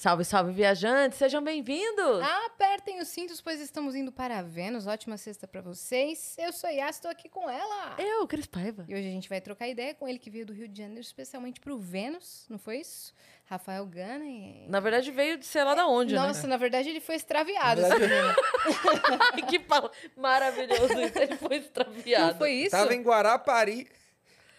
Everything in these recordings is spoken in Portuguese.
Salve, salve, viajantes! Sejam bem-vindos! Apertem os cintos, pois estamos indo para Vênus. Ótima sexta para vocês. Eu sou Yas, estou aqui com ela. Eu, Cris Paiva. E hoje a gente vai trocar ideia com ele que veio do Rio de Janeiro especialmente para o Vênus, não foi isso? Rafael Gana. E... Na verdade, veio de sei lá da onde, Nossa, né? na verdade ele foi extraviado. Que pau maravilhoso isso. Ele foi extraviado. Não foi isso? Tava em Guarapari,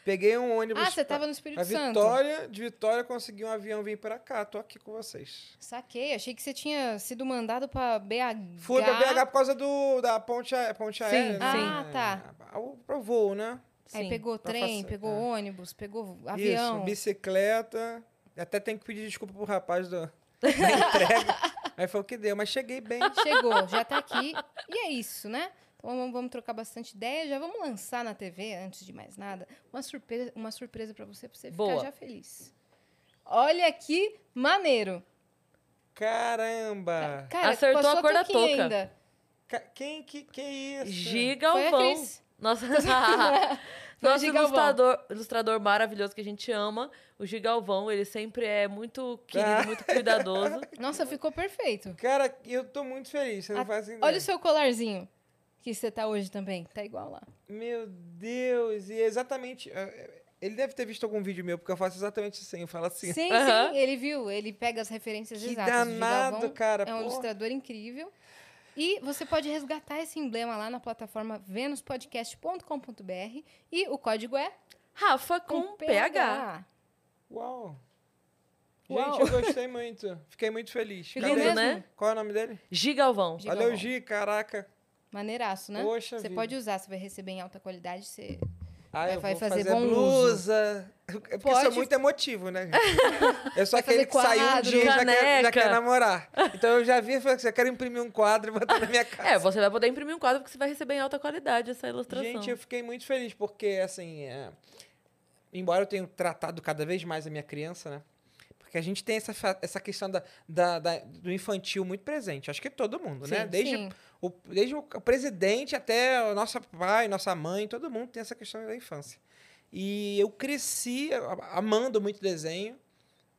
peguei um ônibus. Ah, você pra- tava no Espírito A Santo. Vitória, de Vitória, consegui um avião vir pra cá. Tô aqui com vocês. Saquei, achei que você tinha sido mandado para BH. Fui pra BH por causa do, da ponte, a- ponte aérea. né? Ah, tá. O, pro voo, né? Aí Sim, pegou pra trem, pegou é. ônibus, pegou avião. Isso, bicicleta. Até tem que pedir desculpa pro rapaz do, da entrega. Aí foi o que deu, mas cheguei bem. Chegou, já tá aqui. E é isso, né? Então vamos, vamos trocar bastante ideia. Já vamos lançar na TV, antes de mais nada, uma surpresa, uma surpresa para você, pra você Boa. ficar já feliz. Olha que maneiro. Caramba! Cara, Acertou a cor da touca. Ainda. Quem que, que isso? Foi a Gigalvão. Nossa, nosso ilustrador, ilustrador maravilhoso que a gente ama, o Gigalvão. Ele sempre é muito querido, Ah. muito cuidadoso. Nossa, ficou perfeito. Cara, eu tô muito feliz. Você não A- faz ideia. Olha o seu colarzinho, que você tá hoje também. Tá igual lá. Meu Deus, e é exatamente. é, Ele deve ter visto algum vídeo meu, porque eu faço exatamente assim. Eu falo assim. Sim, sim, ele viu. Ele pega as referências Que exatas. Danado, Gigalvão cara, É um pô. ilustrador incrível. E você pode resgatar esse emblema lá na plataforma venuspodcast.com.br e o código é Rafa com, PH. Uau! Uau. Gente, eu gostei muito. Fiquei muito feliz. Mesmo? mesmo? Qual é o nome dele? Gigalvão. Gi- Valeu, Gigalvão. Gi, caraca. Maneiraço, né? Poxa você vida. pode usar, você vai receber em alta qualidade. Você... Ah, Vai- eu vai vou fazer fazer, bom blusa. É porque eu Pode. sou muito emotivo, né? Eu sou Vai aquele que saiu um dia e já quer, já quer namorar. Então eu já vi e falei assim, eu quero imprimir um quadro e botar na minha casa. É, você vai poder imprimir um quadro porque você vai receber em alta qualidade essa ilustração. Gente, eu fiquei muito feliz, porque, assim, é, embora eu tenha tratado cada vez mais a minha criança, né? Porque a gente tem essa, essa questão da, da- da- do infantil muito presente. Acho que todo mundo, né? Sim. Desde, Sim. O, desde o presidente até o nosso pai, nossa mãe, todo mundo tem essa questão da infância. E eu cresci amando muito desenho,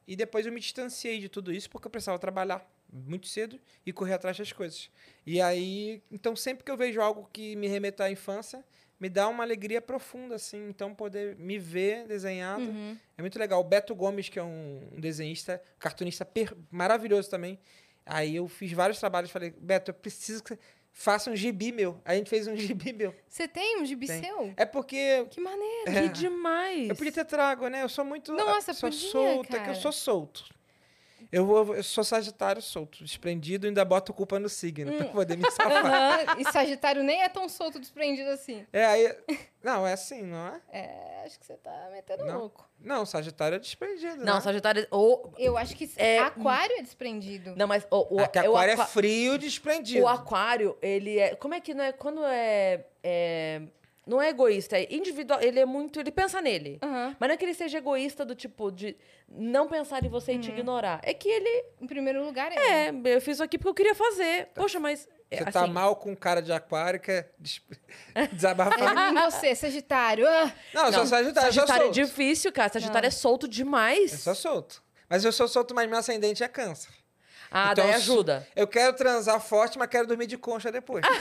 e depois eu me distanciei de tudo isso porque eu precisava trabalhar muito cedo e correr atrás das coisas. E aí, então sempre que eu vejo algo que me remeta à infância, me dá uma alegria profunda, assim. Então poder me ver desenhado Uhum. é muito legal. O Beto Gomes, que é um, desenhista, cartunista maravilhoso também. Aí eu fiz vários trabalhos falei, Beto, eu preciso que você faça um gibi meu. Aí a gente fez um gibi meu. Você tem um gibi Tem. seu? É porque Que maneiro. Que demais. eu podia ter trago, né? Eu sou muito. Nossa, sou podia, solto, é que cara. eu sou solto. Eu, vou, eu sou sagitário solto, desprendido, ainda boto culpa no signo, pra poder me safar. Aham, E Sagitário nem é tão solto desprendido assim. É, aí. Não, é assim, não é? É, acho que você tá metendo Não. louco. Não, Sagitário é desprendido. Não, né? Sagitário. Ou, Eu acho que É, Aquário é desprendido. não, mas o, o, É que o aquário aqua- é frio desprendido. O aquário, ele é. Como é que não é? Quando é. é- não é egoísta, é individual. Ele é muito. Ele pensa nele. Aham. Mas não é que ele seja egoísta do tipo de não pensar em você e te ignorar. É que ele. Em primeiro lugar é. É, eu fiz isso aqui porque eu queria fazer. Poxa, mas. é, Você tá assim, mal com cara de aquário, quer des- desabafar. É em você, Sagitário. Ah, Não, eu sou Sagitário, Sagitário é difícil, cara. Sagitário Não. é solto demais. Eu sou solto. Mas eu sou solto, mas meu ascendente é câncer. Ah, Então, daí eu ajuda. Eu quero transar forte, mas quero dormir de concha depois.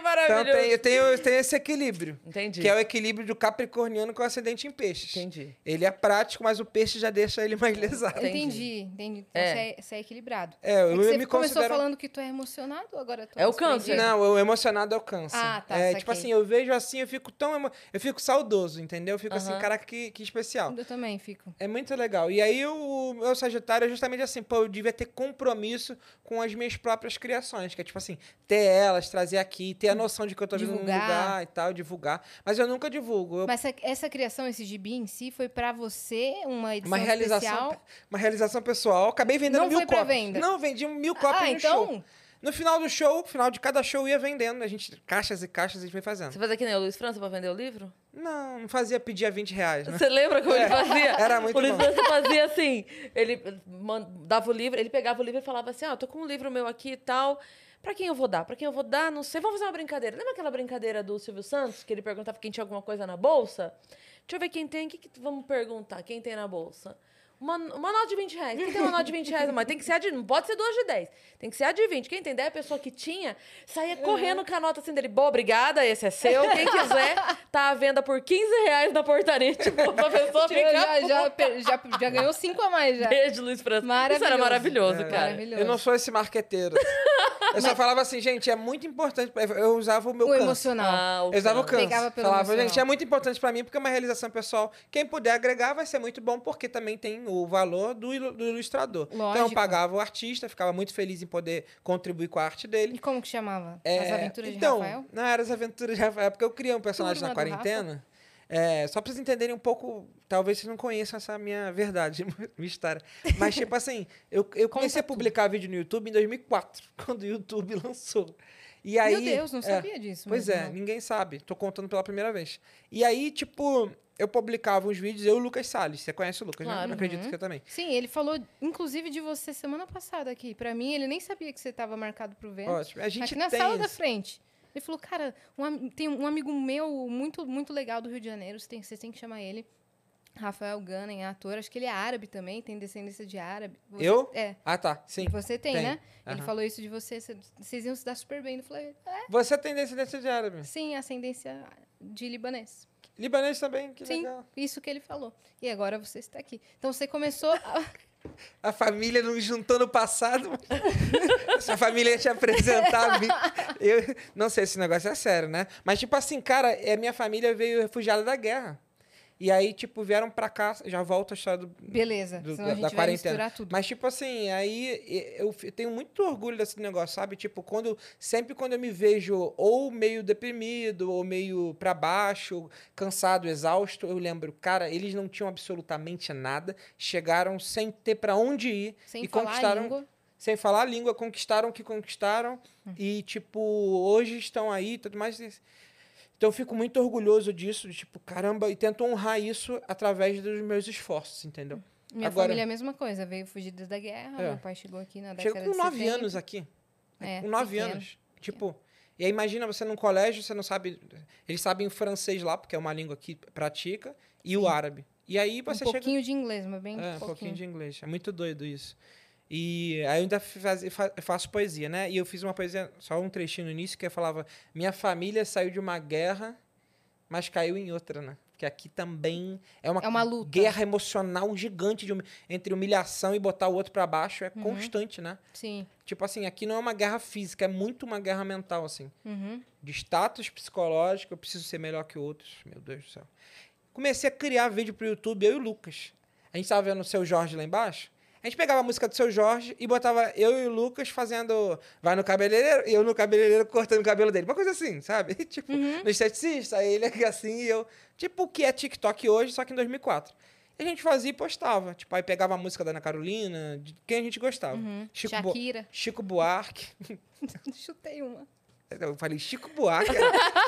Que Então maravilhoso. tem, eu, tenho, eu tenho esse equilíbrio. Entendi. Que é o equilíbrio do capricorniano com o ascendente em peixes. Entendi. Ele é prático, mas o peixe já deixa ele mais lesado. Entendi. entendi, entendi. Então É. você, é, você é equilibrado. É, eu, É que eu você me começou considero... falando que tu é emocionado, agora tu É o câncer. Não, o emocionado é o câncer. Ah, tá, É, tipo assim, eu vejo assim, eu fico tão... emo- Eu fico saudoso, entendeu? Eu fico assim, Aham. caraca, que, que especial. Eu também fico. É muito legal. E aí o meu Sagitário é justamente assim, pô, eu devia ter compromisso com as minhas próprias criações, que é tipo assim, ter elas, trazer aqui, ter a noção de que eu tô vindo num Divulgar. lugar e tal, divulgar. Mas eu nunca divulgo. Eu- Mas essa, essa criação, esse gibi em si, foi pra você uma edição uma realização, especial? uma realização pessoal. Acabei vendendo Não mil foi cópias. venda? Não, vendi mil cópias Ah, no então... show. No final do show, final de cada show, ia vendendo. A gente, caixas e caixas, a gente foi fazendo. Você fazia que nem o Luiz França pra vender o livro? Não, não fazia pedir a 20 reais, né? Você lembra como ele fazia? era muito O Luiz bom. França fazia assim, ele dava o livro, ele pegava o livro e falava assim, ó, tô com um livro meu aqui e tal, pra quem eu vou dar? Pra quem eu vou dar? Não sei, vamos fazer uma brincadeira. Lembra aquela brincadeira do Silvio Santos, que ele perguntava quem tinha alguma coisa na bolsa? Deixa eu ver quem tem, o que, que vamos perguntar, quem tem na bolsa? Uma, uma nota de 20 reais. Quem tem uma nota de 20 reais? Mas tem que ser a de. Não pode ser duas de 10. Tem que ser a de 20. Quem tem 10, a pessoa que tinha, saía correndo com a nota assim dele. Boa, obrigada, esse é seu. Quem quiser, tá à venda por 15 reais na portaria. Tipo, pra pessoa ficar. já, já, já, já ganhou cinco a mais já. Beijo, Luiz França. Isso Maravilhoso. era maravilhoso, É. cara. Maravilhoso. Eu não sou esse marqueteiro. Eu só falava assim, gente, é muito importante. Eu usava o meu O canso. emocional. Ah, o Eu usava o canto. canso. Pegava pelo Falava, emocional. gente, é muito importante pra mim porque é uma realização pessoal. Quem puder agregar vai ser muito bom porque também tem o valor do, ilu- do ilustrador. Então eu Lógico. pagava o artista, ficava muito feliz em poder contribuir com a arte E dele. como que chamava? É, As Aventuras então, de Rafael? Não, era as aventuras de Rafael, porque eu criei um personagem na quarentena. É, só pra vocês entenderem um pouco, talvez vocês não conheçam essa minha verdade, minha história. Mas, tipo assim, eu, eu comecei a publicar vídeo no YouTube em 2004, quando o YouTube lançou. E aí, Meu Deus, não é, sabia disso. Pois é, não. ninguém sabe. Tô contando pela primeira vez. E aí, tipo, eu publicava uns vídeos, eu e o Lucas Salles. Você conhece o Lucas, né? Claro. Eu acredito que eu também. Sim, ele falou, inclusive, de você semana passada aqui. Pra mim, ele nem sabia que você tava marcado pro Vênus. Ótimo. A gente aqui na sala da isso. frente. Ele falou, cara, um tem um amigo meu muito, muito legal do Rio de Janeiro, você tem, você tem que chamar ele. Rafael é ator, acho que ele é árabe também, tem descendência de árabe. Você- Eu? É. Ah, tá. Sim. Você tem, Tem. né? Ele Aham. falou isso de você, cê- vocês iam se dar super bem. Eu falei, é, Você tem descendência de árabe. sim, ascendência de libanês. Libanês também, que Sim, legal. isso que ele falou. E agora você está aqui. Então você começou. a- A família não juntou no passado. Sua família ia te apresentar. a. Eu não sei se esse negócio é sério, né? Mas, tipo assim, cara, é, minha família veio refugiada da guerra. E aí, tipo, vieram pra cá. Já volto a história do, Beleza, do- da, da vai quarentena. Mas, tipo assim, aí eu tenho muito orgulho desse negócio, sabe? Tipo, quando sempre quando eu me vejo ou meio deprimido, ou meio pra baixo, cansado, exausto, eu lembro, cara, eles não tinham absolutamente nada, chegaram sem ter pra onde ir Sem e conquistaram língua. sem falar a língua, conquistaram o que conquistaram Hum. e, tipo, hoje estão aí e tudo mais. Então, eu fico muito orgulhoso disso, de, tipo, caramba, e tento honrar isso através dos meus esforços, entendeu? Minha Agora- família é a mesma coisa, veio fugida da guerra, É. meu pai chegou aqui na década Chega com nove 70. anos aqui. É, com nove pequeno. anos. Tipo, e aí imagina você num colégio, você não sabe. Eles sabem o francês lá, porque é uma língua que pratica, e o árabe. E aí Um você chega. pouquinho de inglês, mas bem É, um pouquinho. pouquinho de inglês. É muito doido isso. E aí eu ainda faz, fa- faço poesia, né? E eu fiz uma poesia, só um trechinho no início, que eu falava: Minha família saiu de uma guerra, mas caiu em outra, né? Porque aqui também é uma, É uma luta. guerra emocional gigante de entre humilhação e botar o outro pra baixo. É Uhum. constante, né? Sim. Tipo assim, aqui não é uma guerra física, é muito uma guerra mental, assim. Uhum. De status psicológico, eu preciso ser melhor que outros. Meu Deus do céu. Comecei a criar vídeo pro YouTube, eu e o Lucas. A gente tava vendo o seu Jorge lá embaixo. A gente pegava a música do seu Jorge e botava eu e o Lucas fazendo. Vai no cabeleireiro e eu no cabeleireiro cortando o cabelo dele. Uma coisa assim, sabe? tipo, no esteticista, aí ele aqui assim e eu. Tipo o que é TikTok hoje, só que em 2004. E a gente fazia e postava. Tipo, aí pegava a música da Ana Carolina, de quem a gente gostava. Chico, Bo- Shakira. Chico Buarque. Chutei uma. Eu falei Chico Buarque,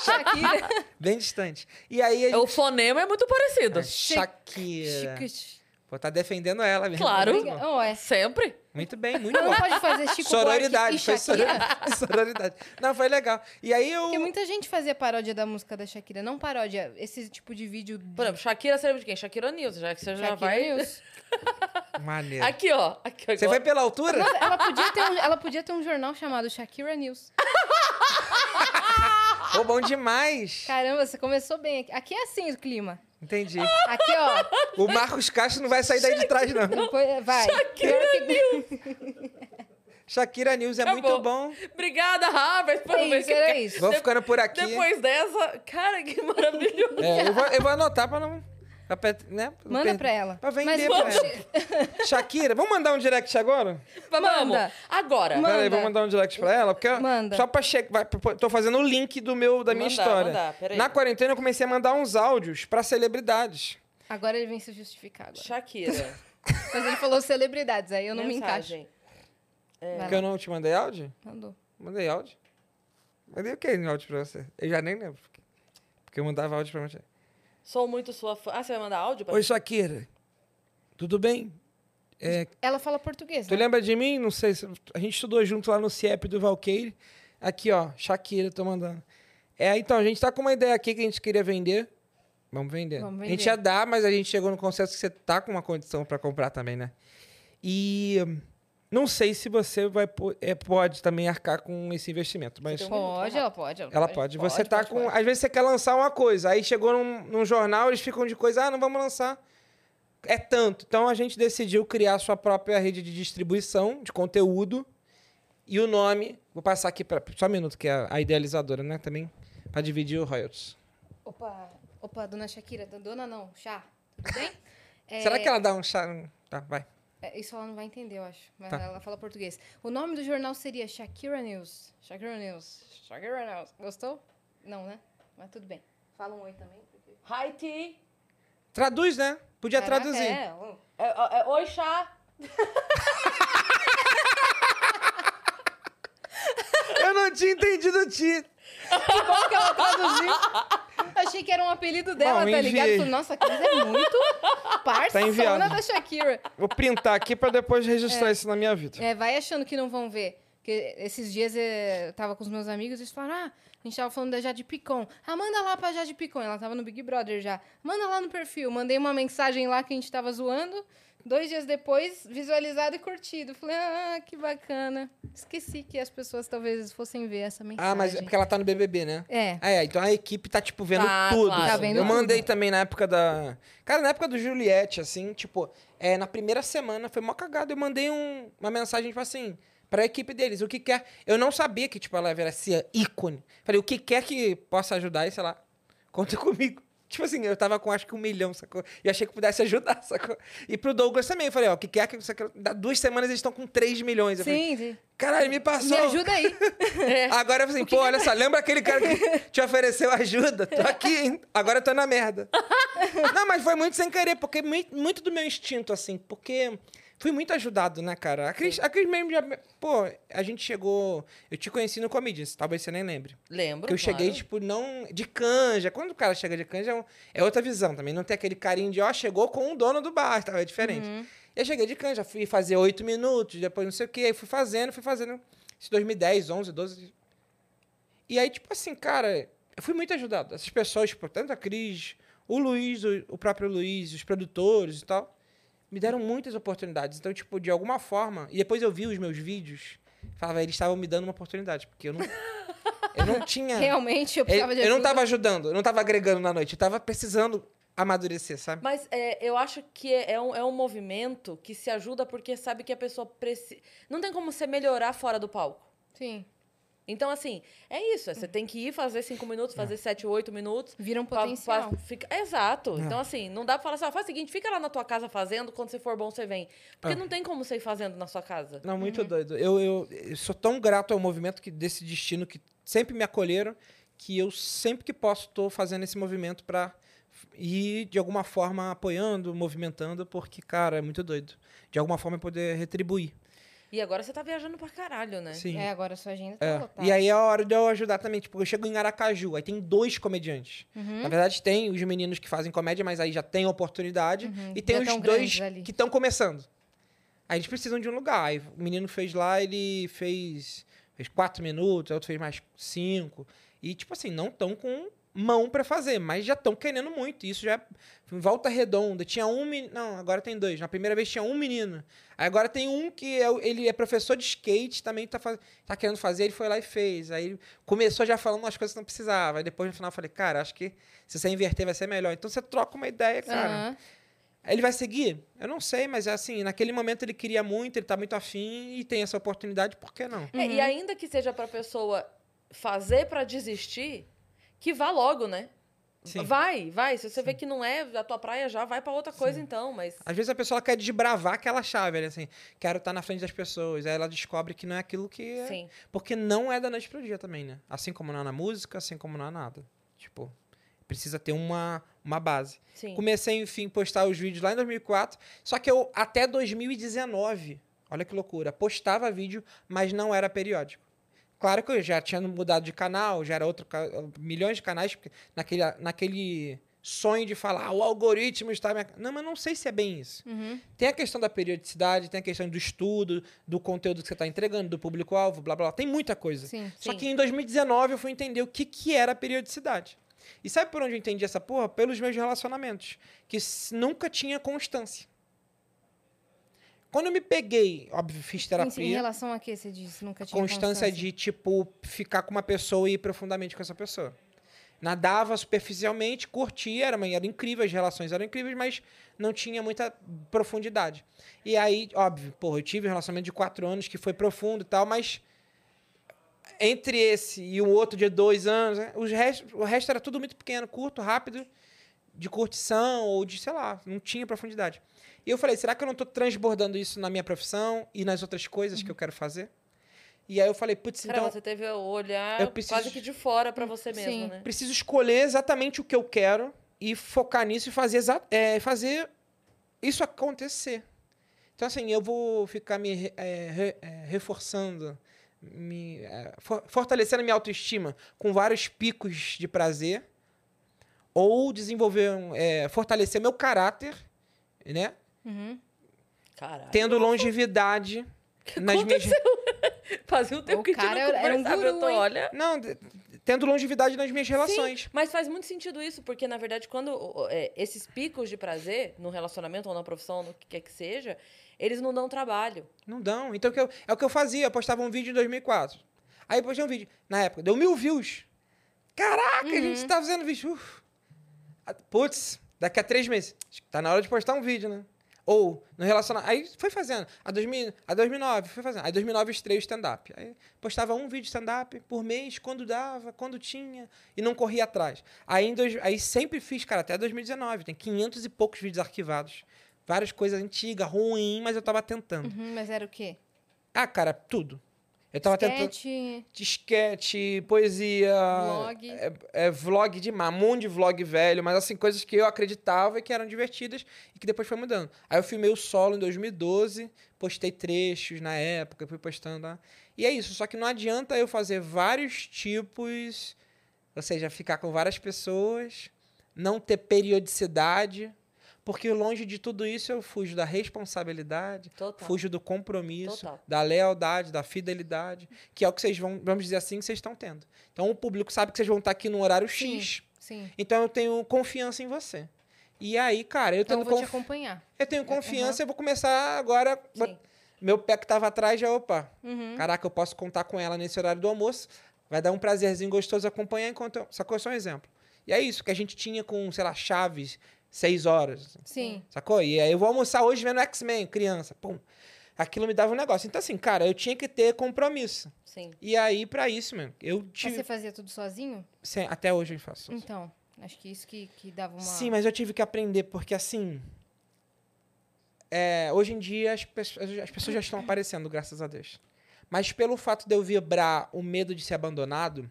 Shakira. bem distante. E aí a gente... O fonema é muito parecido. Shakira. Chico. Pô, tá defendendo ela mesmo. Claro. Muito bom. Oh, é. Sempre. Muito bem, muito Não bom. pode fazer Chico Sororidade, foi e Shakira? sororidade. sororidade. Não, foi legal. E aí eu. Porque muita gente fazia paródia da música da Shakira. Não paródia, esse tipo de vídeo. Por exemplo, Shakira você lembra de quem? Shakira News, já que você já Shakira vai... News. Maneiro. Aqui, ó. Aqui, Você foi pela altura? Nossa, ela podia, ter um, ela podia ter um jornal chamado Shakira News. Pô, bom demais. Caramba, você começou bem aqui. Aqui é assim o clima. Entendi. Aqui, ó. O Marcos Castro não vai sair daí de trás, não. Depois, vai. Pior que- Shakira News é Acabou. muito bom. Obrigada, Rafa. por É ver isso, que- era isso. Vou ficando por aqui. Depois dessa, cara, que maravilhoso. É, eu, vou, eu vou anotar pra não. Pra, né, Manda pra ela. Pra vender Mas pra ela. Shakira, vamos mandar um direct agora? Vamos. Manda. Agora. Manda. Peraí, vamos mandar um direct pra ela? Porque Manda. Só pra checar. Tô fazendo o link do meu, da minha Mandar, história. mandar, peraí. Na quarentena eu comecei a mandar uns áudios pra celebridades. Agora ele vem se justificar agora. Shakira. Mas ele falou celebridades, aí eu não me encaixo. Mensagem. Vai Porque eu não te mandei áudio? Mandou. Mandei áudio. Mandei o que em áudio pra você? Eu já nem lembro. Porque eu mandava áudio pra você. Sou muito sua fã. Ah, você vai mandar áudio pra Oi, Shakira. Tudo bem? É, Ela fala português, tu né? lembra de mim? Não sei. se- A gente estudou junto lá no CIEP do Valqueire. Aqui, ó. Shakira, tô mandando. É, então, a gente tá com uma ideia aqui que a gente queria vender. Vamos vender. Vamos A gente vender. ia dar, mas a gente chegou no consenso que você tá com uma condição pra comprar também, né? E hum, não sei se você vai é, pode também arcar com esse investimento, mas um Pode, ela pode. ela pode. Você tá pode, com. pode. Às vezes você quer lançar uma coisa, aí chegou num, num jornal, eles ficam de coisa, ah, não vamos lançar. É tanto. Então a gente decidiu criar sua própria rede de distribuição de conteúdo. E o nome, vou passar aqui para só um minuto, que é a idealizadora, né? Também, para dividir o royalties. Opa, opa, dona Shakira. Dona não, chá. Tudo bem? É, Será que ela dá um chá? Tá, vai. É, Isso ela não vai entender, eu acho. Mas Tá. ela fala português. O nome do jornal seria Shakira News. Shakira News. Shakira News. Gostou? Não, né? Mas tudo bem. Fala um oi também. porque- Hi, T. Traduz, né? Podia Caraca, traduzir. É. É, é, é, Oi, chá. Eu não tinha entendido o ti. Como que ela traduziu? Achei que era um apelido dela, Bom, tá ligado? Falei, Nossa, a Cris é muito Tá enviado. da Shakira. Vou printar aqui para depois registrar isso na minha vida. É, vai achando que não vão ver. Porque esses dias eu tava com os meus amigos e eles falaram: Ah, a gente tava falando da Jade Picon. Ah, manda lá pra Jade Picon. Ela tava no Big Brother já. Manda lá no perfil. Mandei uma mensagem lá que a gente tava zoando. Dois dias depois, visualizado e curtido. Falei, ah, que bacana. Esqueci que as pessoas talvez fossem ver essa mensagem. Ah, mas é porque ela tá no BBB, né? É. Ah, é, então a equipe tá, tipo, vendo Tá, tudo. claro. Tá vendo eu mandei tudo. também na época da. Cara, na época do Juliette, assim, tipo, é, na primeira semana foi mó cagada. Eu mandei um- uma mensagem, tipo assim, pra equipe deles. O que quer. Eu não sabia que, tipo, ela era esse ícone. Falei, o que quer que possa ajudar, e sei lá, conta comigo. Tipo assim, eu tava com acho que um milhão, sacou? E achei que pudesse ajudar, sacou? E pro Douglas também, eu falei, ó, o que quer que você quer. Dá duas semanas eles estão com 3 milhões. Eu falei, Sim, sim. caralho, me passou. Me ajuda aí. Agora eu falei assim, pô, olha só, lembra aquele cara que te ofereceu ajuda? Tô aqui, hein? Agora eu tô na merda. Não, mas foi muito sem querer, porque mui- muito do meu instinto, assim, porque fui muito ajudado, né, cara? A Cris, a Cris mesmo já. Pô, a gente chegou. Eu te conheci no Comedians, talvez você nem lembre. Lembro. Porque eu cheguei, claro. tipo, não. De canja. Quando o cara chega de canja, é, é outra visão também. Não tem aquele carinho de, ó, chegou com o dono do bar, tá? É diferente. Uhum. Eu cheguei de canja, fui fazer oito minutos, depois não sei o quê, aí fui fazendo, fui fazendo. Isso 2010, 11, 12. E aí, tipo assim, cara, eu fui muito ajudado. Essas pessoas, tipo, tanto a Cris, o Luiz, o, o próprio Luiz, os produtores e tal, me deram muitas oportunidades. Então, tipo, de alguma forma. E depois eu vi os meus vídeos, falava, eles estavam me dando uma oportunidade, porque eu não. Eu não tinha. Realmente, eu eu, precisava de eu não ajuda. tava ajudando, eu não tava agregando na noite, eu tava precisando amadurecer, sabe? Mas é, eu acho que é, é um, é um movimento que se ajuda porque sabe que a pessoa precisa. Não tem como você melhorar fora do palco. Sim. Então, assim, é isso. é, Você tem que ir fazer cinco minutos, fazer sete, oito minutos. Vira um pra- potencial. pra ficar- Exato. Então, assim, não dá pra falar assim, ó, faz o seguinte, fica lá na tua casa fazendo, quando você for bom, você vem. Porque Ah. não tem como você ir fazendo na sua casa. Não, muito doido. Eu, eu, eu sou tão grato ao movimento que, desse destino que sempre me acolheram, que eu sempre que posso tô fazendo esse movimento pra ir de alguma forma apoiando, movimentando, porque, cara, é muito doido. De alguma forma poder retribuir. E agora você tá viajando pra caralho, né? Sim. É, agora a sua agenda tá É. lotada. E aí é a hora de eu ajudar também. Tipo, eu chego em Aracaju, aí tem dois comediantes. Uhum. Na verdade, tem os meninos que fazem comédia, mas aí já tem oportunidade. Uhum. E tem Já os tão dois que estão começando. Aí eles precisam de um lugar. Aí o menino fez lá, ele fez, fez quatro minutos, o outro fez mais cinco. E, tipo assim, não estão com mão pra fazer, mas já estão querendo muito. Isso já é em volta redonda. Tinha um menino. Não, agora tem dois. Na primeira vez tinha um menino. Aí agora tem um que é, ele é professor de skate, também tá, faz, tá querendo fazer, ele foi lá e fez. Aí ele começou já falando umas coisas que não precisava. Aí depois no final eu falei, cara, acho que se você inverter vai ser melhor. Então você troca uma ideia, cara. Aham. Ele vai seguir? Eu não sei, mas assim, naquele momento ele queria muito, ele tá muito afim e tem essa oportunidade, por que não? É, e ainda que seja pra pessoa fazer pra desistir, que vá logo, né? Sim. Vai, vai. Se você vê que não é a tua praia, já vai pra outra coisa então, mas... Às vezes a pessoa quer desbravar aquela chave, né? assim, quero estar na frente das pessoas. Aí ela descobre que não é aquilo que é. Sim. Porque não é da noite pro dia também, né? Assim como não é na música, assim como não é nada. Tipo, precisa ter uma, uma base. Sim. Comecei, enfim, postar os vídeos lá em 2004. Só que eu, até 2019, Olha que loucura. Postava vídeo, mas não era periódico. Claro que eu já tinha mudado de canal, já era outro. milhões de canais, porque naquele, naquele sonho de falar, "Ah, o algoritmo está. Me... Não, mas não sei se é bem isso. Uhum. Tem a questão da periodicidade, tem a questão do estudo, do conteúdo que você está entregando, do público-alvo, blá, blá blá. Tem muita coisa. Sim. Só Sim. que em 2019 eu fui entender o que, que era periodicidade. E sabe por onde eu entendi essa porra? Pelos meus relacionamentos. Que nunca tinha constância. Quando eu me peguei, óbvio, fiz Em, em terapia, relação a que você disse? Nunca tinha constância de, tipo, ficar com uma pessoa e ir profundamente com essa pessoa. Nadava superficialmente, curtia, era, era incrível, as relações eram incríveis, mas não tinha muita profundidade. E aí, óbvio, porra, eu tive um relacionamento de quatro anos que foi profundo e tal, mas entre esse e o outro de dois anos, né, os rest, o resto era tudo muito pequeno, curto, rápido, de curtição ou de, sei lá, não tinha profundidade. E eu falei, será que eu não estou transbordando isso na minha profissão e nas outras coisas que eu quero fazer? E aí eu falei, putz, Cara, então você teve o olhar eu preciso quase que de fora pra você mesmo, Sim. né? preciso escolher exatamente o que eu quero e focar nisso e fazer, é, fazer isso acontecer. Então, assim, eu vou ficar me é, re- é, reforçando, me, é, for- fortalecendo minha autoestima com vários picos de prazer, ou desenvolver, é, fortalecer meu caráter, né? Uhum. Caralho. Tendo longevidade nas minhas Fazia um tempo O que a gente cara não era um conversava, eu guru, tô, olha... não, tendo longevidade nas minhas relações. Sim, mas faz muito sentido isso, porque, na verdade, quando é, esses picos de prazer, no relacionamento ou na profissão, no que quer que seja, eles não dão trabalho. Não dão. Então o que eu- é o que eu fazia. Eu postava um vídeo em 2004. Aí eu postei um vídeo. Na época, deu mil views. Caraca, a gente tá fazendo vídeo. Uf. Putz, daqui a três meses. Que Tá na hora de postar um vídeo, né? Ou no relacionamento. Aí foi fazendo. A, 2000, a 2009, foi fazendo. Aí 2009 eu estrei o stand-up. Aí postava um vídeo stand-up por mês, quando dava, quando tinha. E não corria atrás. Aí, em dois, aí sempre fiz, cara, até 2019. Tem 500 e poucos vídeos arquivados. Várias coisas antigas, ruim, mas eu tava tentando. Uhum, mas era o quê? Ah, cara, tudo. Eu tava tentando. Sketch, Disquete, poesia. Vlog. É, é vlog de um monte de vlog velho, mas assim, coisas que eu acreditava e que eram divertidas e que depois foi mudando. Aí eu filmei o solo em 2012, postei trechos na época, fui postando lá. E é isso, só que não adianta eu fazer vários tipos, ou seja, ficar com várias pessoas, não ter periodicidade, porque longe de tudo isso eu fujo da responsabilidade, Total. fujo do compromisso, Total. da lealdade, da fidelidade, que é o que vocês vão, vamos dizer assim, que vocês estão tendo. Então o público sabe que vocês vão estar aqui no horário Sim. X. sim. Então eu tenho confiança em você. E aí, cara, eu Então eu tendo vou te confi- acompanhar. eu tenho confiança, eu vou começar agora. Sim. Meu pé que tava atrás já, opa, Uhum. caraca, eu posso contar com ela nesse horário do almoço. Vai dar um prazerzinho gostoso acompanhar enquanto. Eu... Sacou? Só um exemplo. E é isso que a gente tinha com, sei lá, Chaves, seis horas. Sim. Sacou? E aí eu vou almoçar hoje vendo X-Men, criança. Pum. Aquilo me dava um negócio. Então, assim, cara, eu tinha que ter compromisso. Sim. E aí, pra isso, mano, eu Mas tive. você fazia tudo sozinho? Sim, até hoje eu faço. Então, acho que isso que, que dava uma... Sim, mas eu tive que aprender, porque assim. é, hoje em dia as, pessoas- as pessoas já estão aparecendo, graças a Deus. Mas pelo fato de eu vibrar o medo de ser abandonado,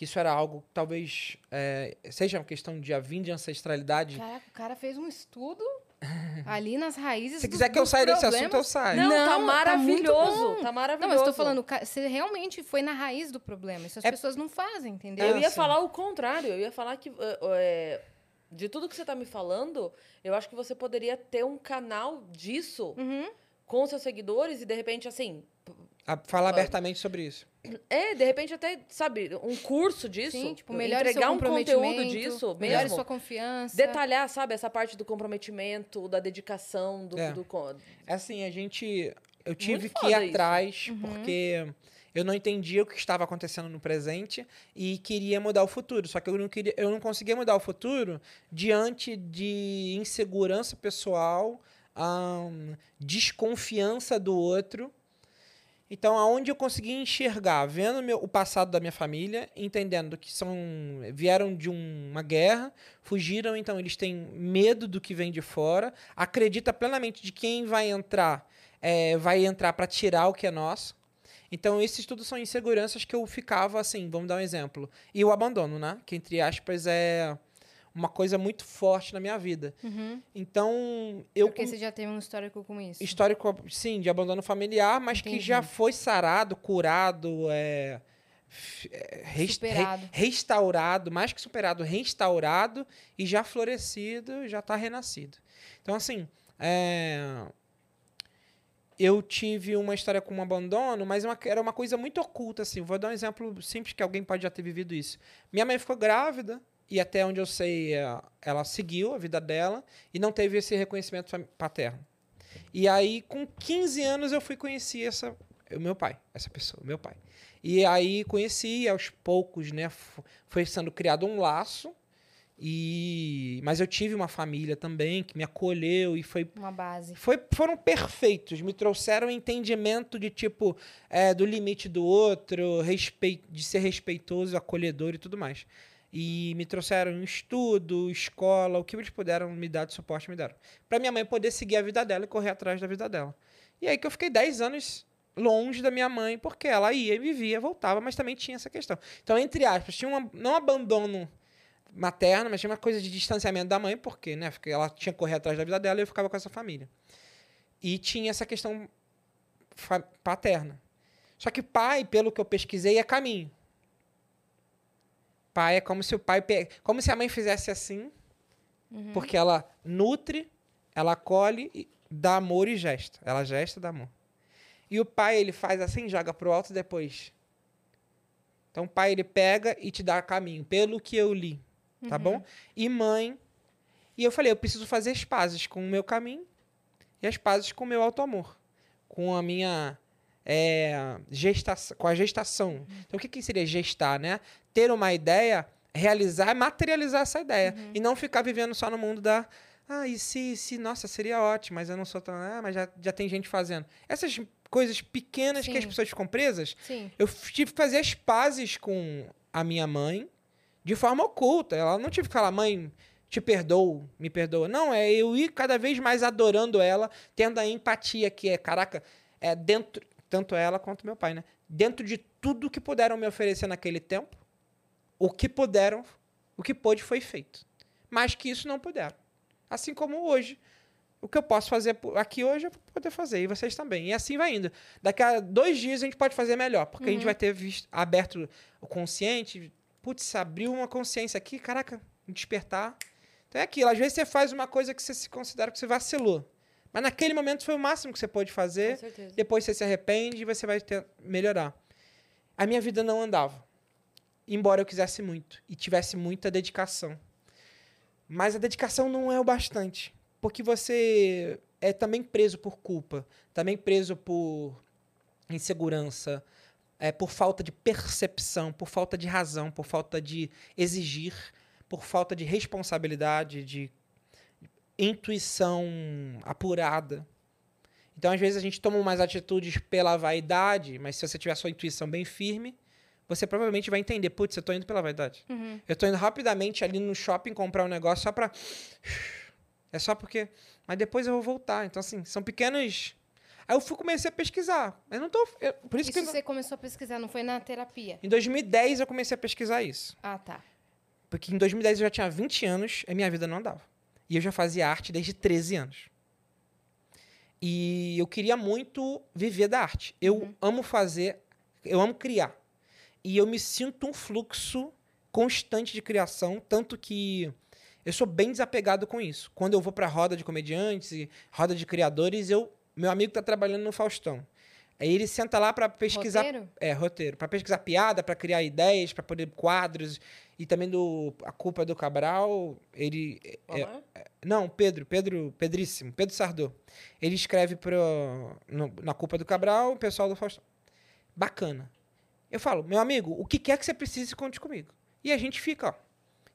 que isso era algo que talvez é, seja uma questão de a vinda de ancestralidade. Caraca, o cara fez um estudo ali nas raízes Se dos- quiser que eu saia desse assunto, eu saio. Não, Não, tá tá maravilhoso. bom. Tá maravilhoso. Não, mas tô falando, você realmente foi na raiz do problema. Isso as É- pessoas não fazem, entendeu? Eu ia assim. falar o contrário. Eu ia falar que. eh, de tudo que você tá me falando, eu acho que você poderia ter um canal disso Uhum. com seus seguidores e, de repente, assim. A- falar abertamente sobre isso. É, de repente, até, sabe, um curso disso. Sim, tipo, melhore seu entregar um conteúdo comprometimento, disso melhore mesmo. sua confiança. Detalhar, sabe, essa parte do comprometimento, da dedicação, do. É. do É assim, a gente. Eu tive que ir atrás, Uhum. porque eu não entendia o que estava acontecendo no presente e queria mudar o futuro. Só que eu não, queria, eu não conseguia mudar o futuro diante de insegurança pessoal, ahn, desconfiança do outro. Então, aonde eu consegui enxergar, vendo meu- o passado da minha família, entendendo que são vieram de um- uma guerra, fugiram, então eles têm medo do que vem de fora, acredita plenamente de quem vai entrar, é, vai entrar para tirar o que é nosso. Então, esses tudo são inseguranças que eu ficava assim, vamos dar um exemplo. E o abandono, né? Que, entre aspas, é uma coisa muito forte na minha vida. Uhum. Então, eu Porque você já teve um histórico com isso. histórico, sim, de abandono familiar, mas que Entendi. já foi sarado, curado, é, é, res- re- restaurado, mais que superado, restaurado e já florescido, já está renascido. Então, assim, é, eu tive uma história com um abandono, mas uma- era uma coisa muito oculta, assim. Vou dar um exemplo simples que alguém pode já ter vivido isso. Minha mãe ficou grávida e até onde eu sei, é, ela seguiu a vida dela e não teve esse reconhecimento paterno. E aí, com 15 anos, eu fui conhecer essa, o meu pai, essa pessoa, meu pai. E aí conheci, aos poucos, né? Foi sendo criado um laço. E mas eu tive uma família também que me acolheu e foi Uma base. foi, foram perfeitos, me trouxeram entendimento de tipo é, do limite do outro, respeito, de ser respeitoso, acolhedor e tudo mais. E me trouxeram estudo, escola, o que eles puderam me dar de suporte, me deram. Pra minha mãe poder seguir a vida dela e correr atrás da vida dela. E aí que eu fiquei 10 anos longe da minha mãe, porque ela ia vivia, voltava, mas também tinha essa questão. Então, entre aspas, tinha um, não abandono materno, mas tinha uma coisa de distanciamento da mãe, porque, né, porque ela tinha que correr atrás da vida dela e eu ficava com essa família. E tinha essa questão paterna. Só que pai, pelo que eu pesquisei, é caminho. Pai é como se o pai, pe- como se a mãe fizesse assim, porque ela nutre, ela acolhe, e dá amor e gesta. Ela gesta dá amor. E o pai, ele faz assim, joga pro alto depois. Então, o pai, ele pega e te dá caminho, pelo que eu li, tá bom? E mãe. E eu falei, eu preciso fazer as pazes com o meu caminho e as pazes com o meu auto-amor. Com a minha é, gestação, com a gestação. Então, o que, que seria gestar, né? Ter uma ideia, realizar, materializar essa ideia. E não ficar vivendo só no mundo da. Ah, e se, se, nossa, seria ótimo, mas eu não sou tão. Ah, mas já, já tem gente fazendo. Essas coisas pequenas que as Sim. pessoas ficam presas, Sim. eu tive que fazer as pazes com a minha mãe de forma oculta. Ela não tive que falar, mãe, te perdoo, me perdoa. Não, é eu ir cada vez mais adorando ela, tendo a empatia que é, caraca, é dentro, tanto ela quanto meu pai, né? Dentro de tudo que puderam me oferecer naquele tempo, o que puderam, o que pôde foi feito. Mas que isso não puderam. Assim como hoje. O que eu posso fazer aqui hoje eu vou poder fazer, e vocês também. E assim vai indo. Daqui a dois dias a gente pode fazer melhor, porque a gente vai ter visto, aberto o consciente. Putz, abriu uma consciência aqui, caraca, despertar. Então é aquilo. Às vezes você faz uma coisa que você se considera que você vacilou. Mas naquele momento foi o máximo que você pôde fazer. Com certeza. Depois você se arrepende e você vai ter, melhorar. A minha vida não andava. Embora eu quisesse muito e tivesse muita dedicação. Mas a dedicação não é o bastante. Porque você é também preso por culpa, também preso por insegurança, é, por falta de percepção, por falta de razão, por falta de exigir, por falta de responsabilidade, de intuição apurada. Então, às vezes, a gente toma umas atitudes pela vaidade, mas se você tiver a sua intuição bem firme, você provavelmente vai entender, putz, eu tô indo pela vaidade. Uhum. Eu tô indo rapidamente ali no shopping comprar um negócio só pra. É só porque. Mas depois eu vou voltar. Então, assim, são pequenos. Aí eu fui comecei a pesquisar. Eu não tô. eu- por isso, Isso que. eu não- você começou a pesquisar, não foi na terapia? Em 2010 eu comecei a pesquisar isso. Ah, tá. Porque em 2010 eu já tinha 20 anos e minha vida não andava. E eu já fazia arte desde 13 anos. E eu queria muito viver da arte. Eu amo fazer, eu amo criar. E eu me sinto um fluxo constante de criação, tanto que eu sou bem desapegado com isso. Quando eu vou pra roda de comediantes e roda de criadores, eu meu amigo tá trabalhando no Faustão. Aí ele senta lá para pesquisar Roteiro? é, roteiro. Pra pesquisar piada, pra criar ideias, pra poder quadros. E também do A Culpa é do Cabral. Ele. é- Olá. não, Pedro, Pedro, Pedríssimo, Pedro Sardô. Ele escreve pro, no- na Culpa do Cabral, o pessoal do Faustão. Bacana. Eu falo, meu amigo, o que quer que você precise, conte comigo. E a gente fica, ó.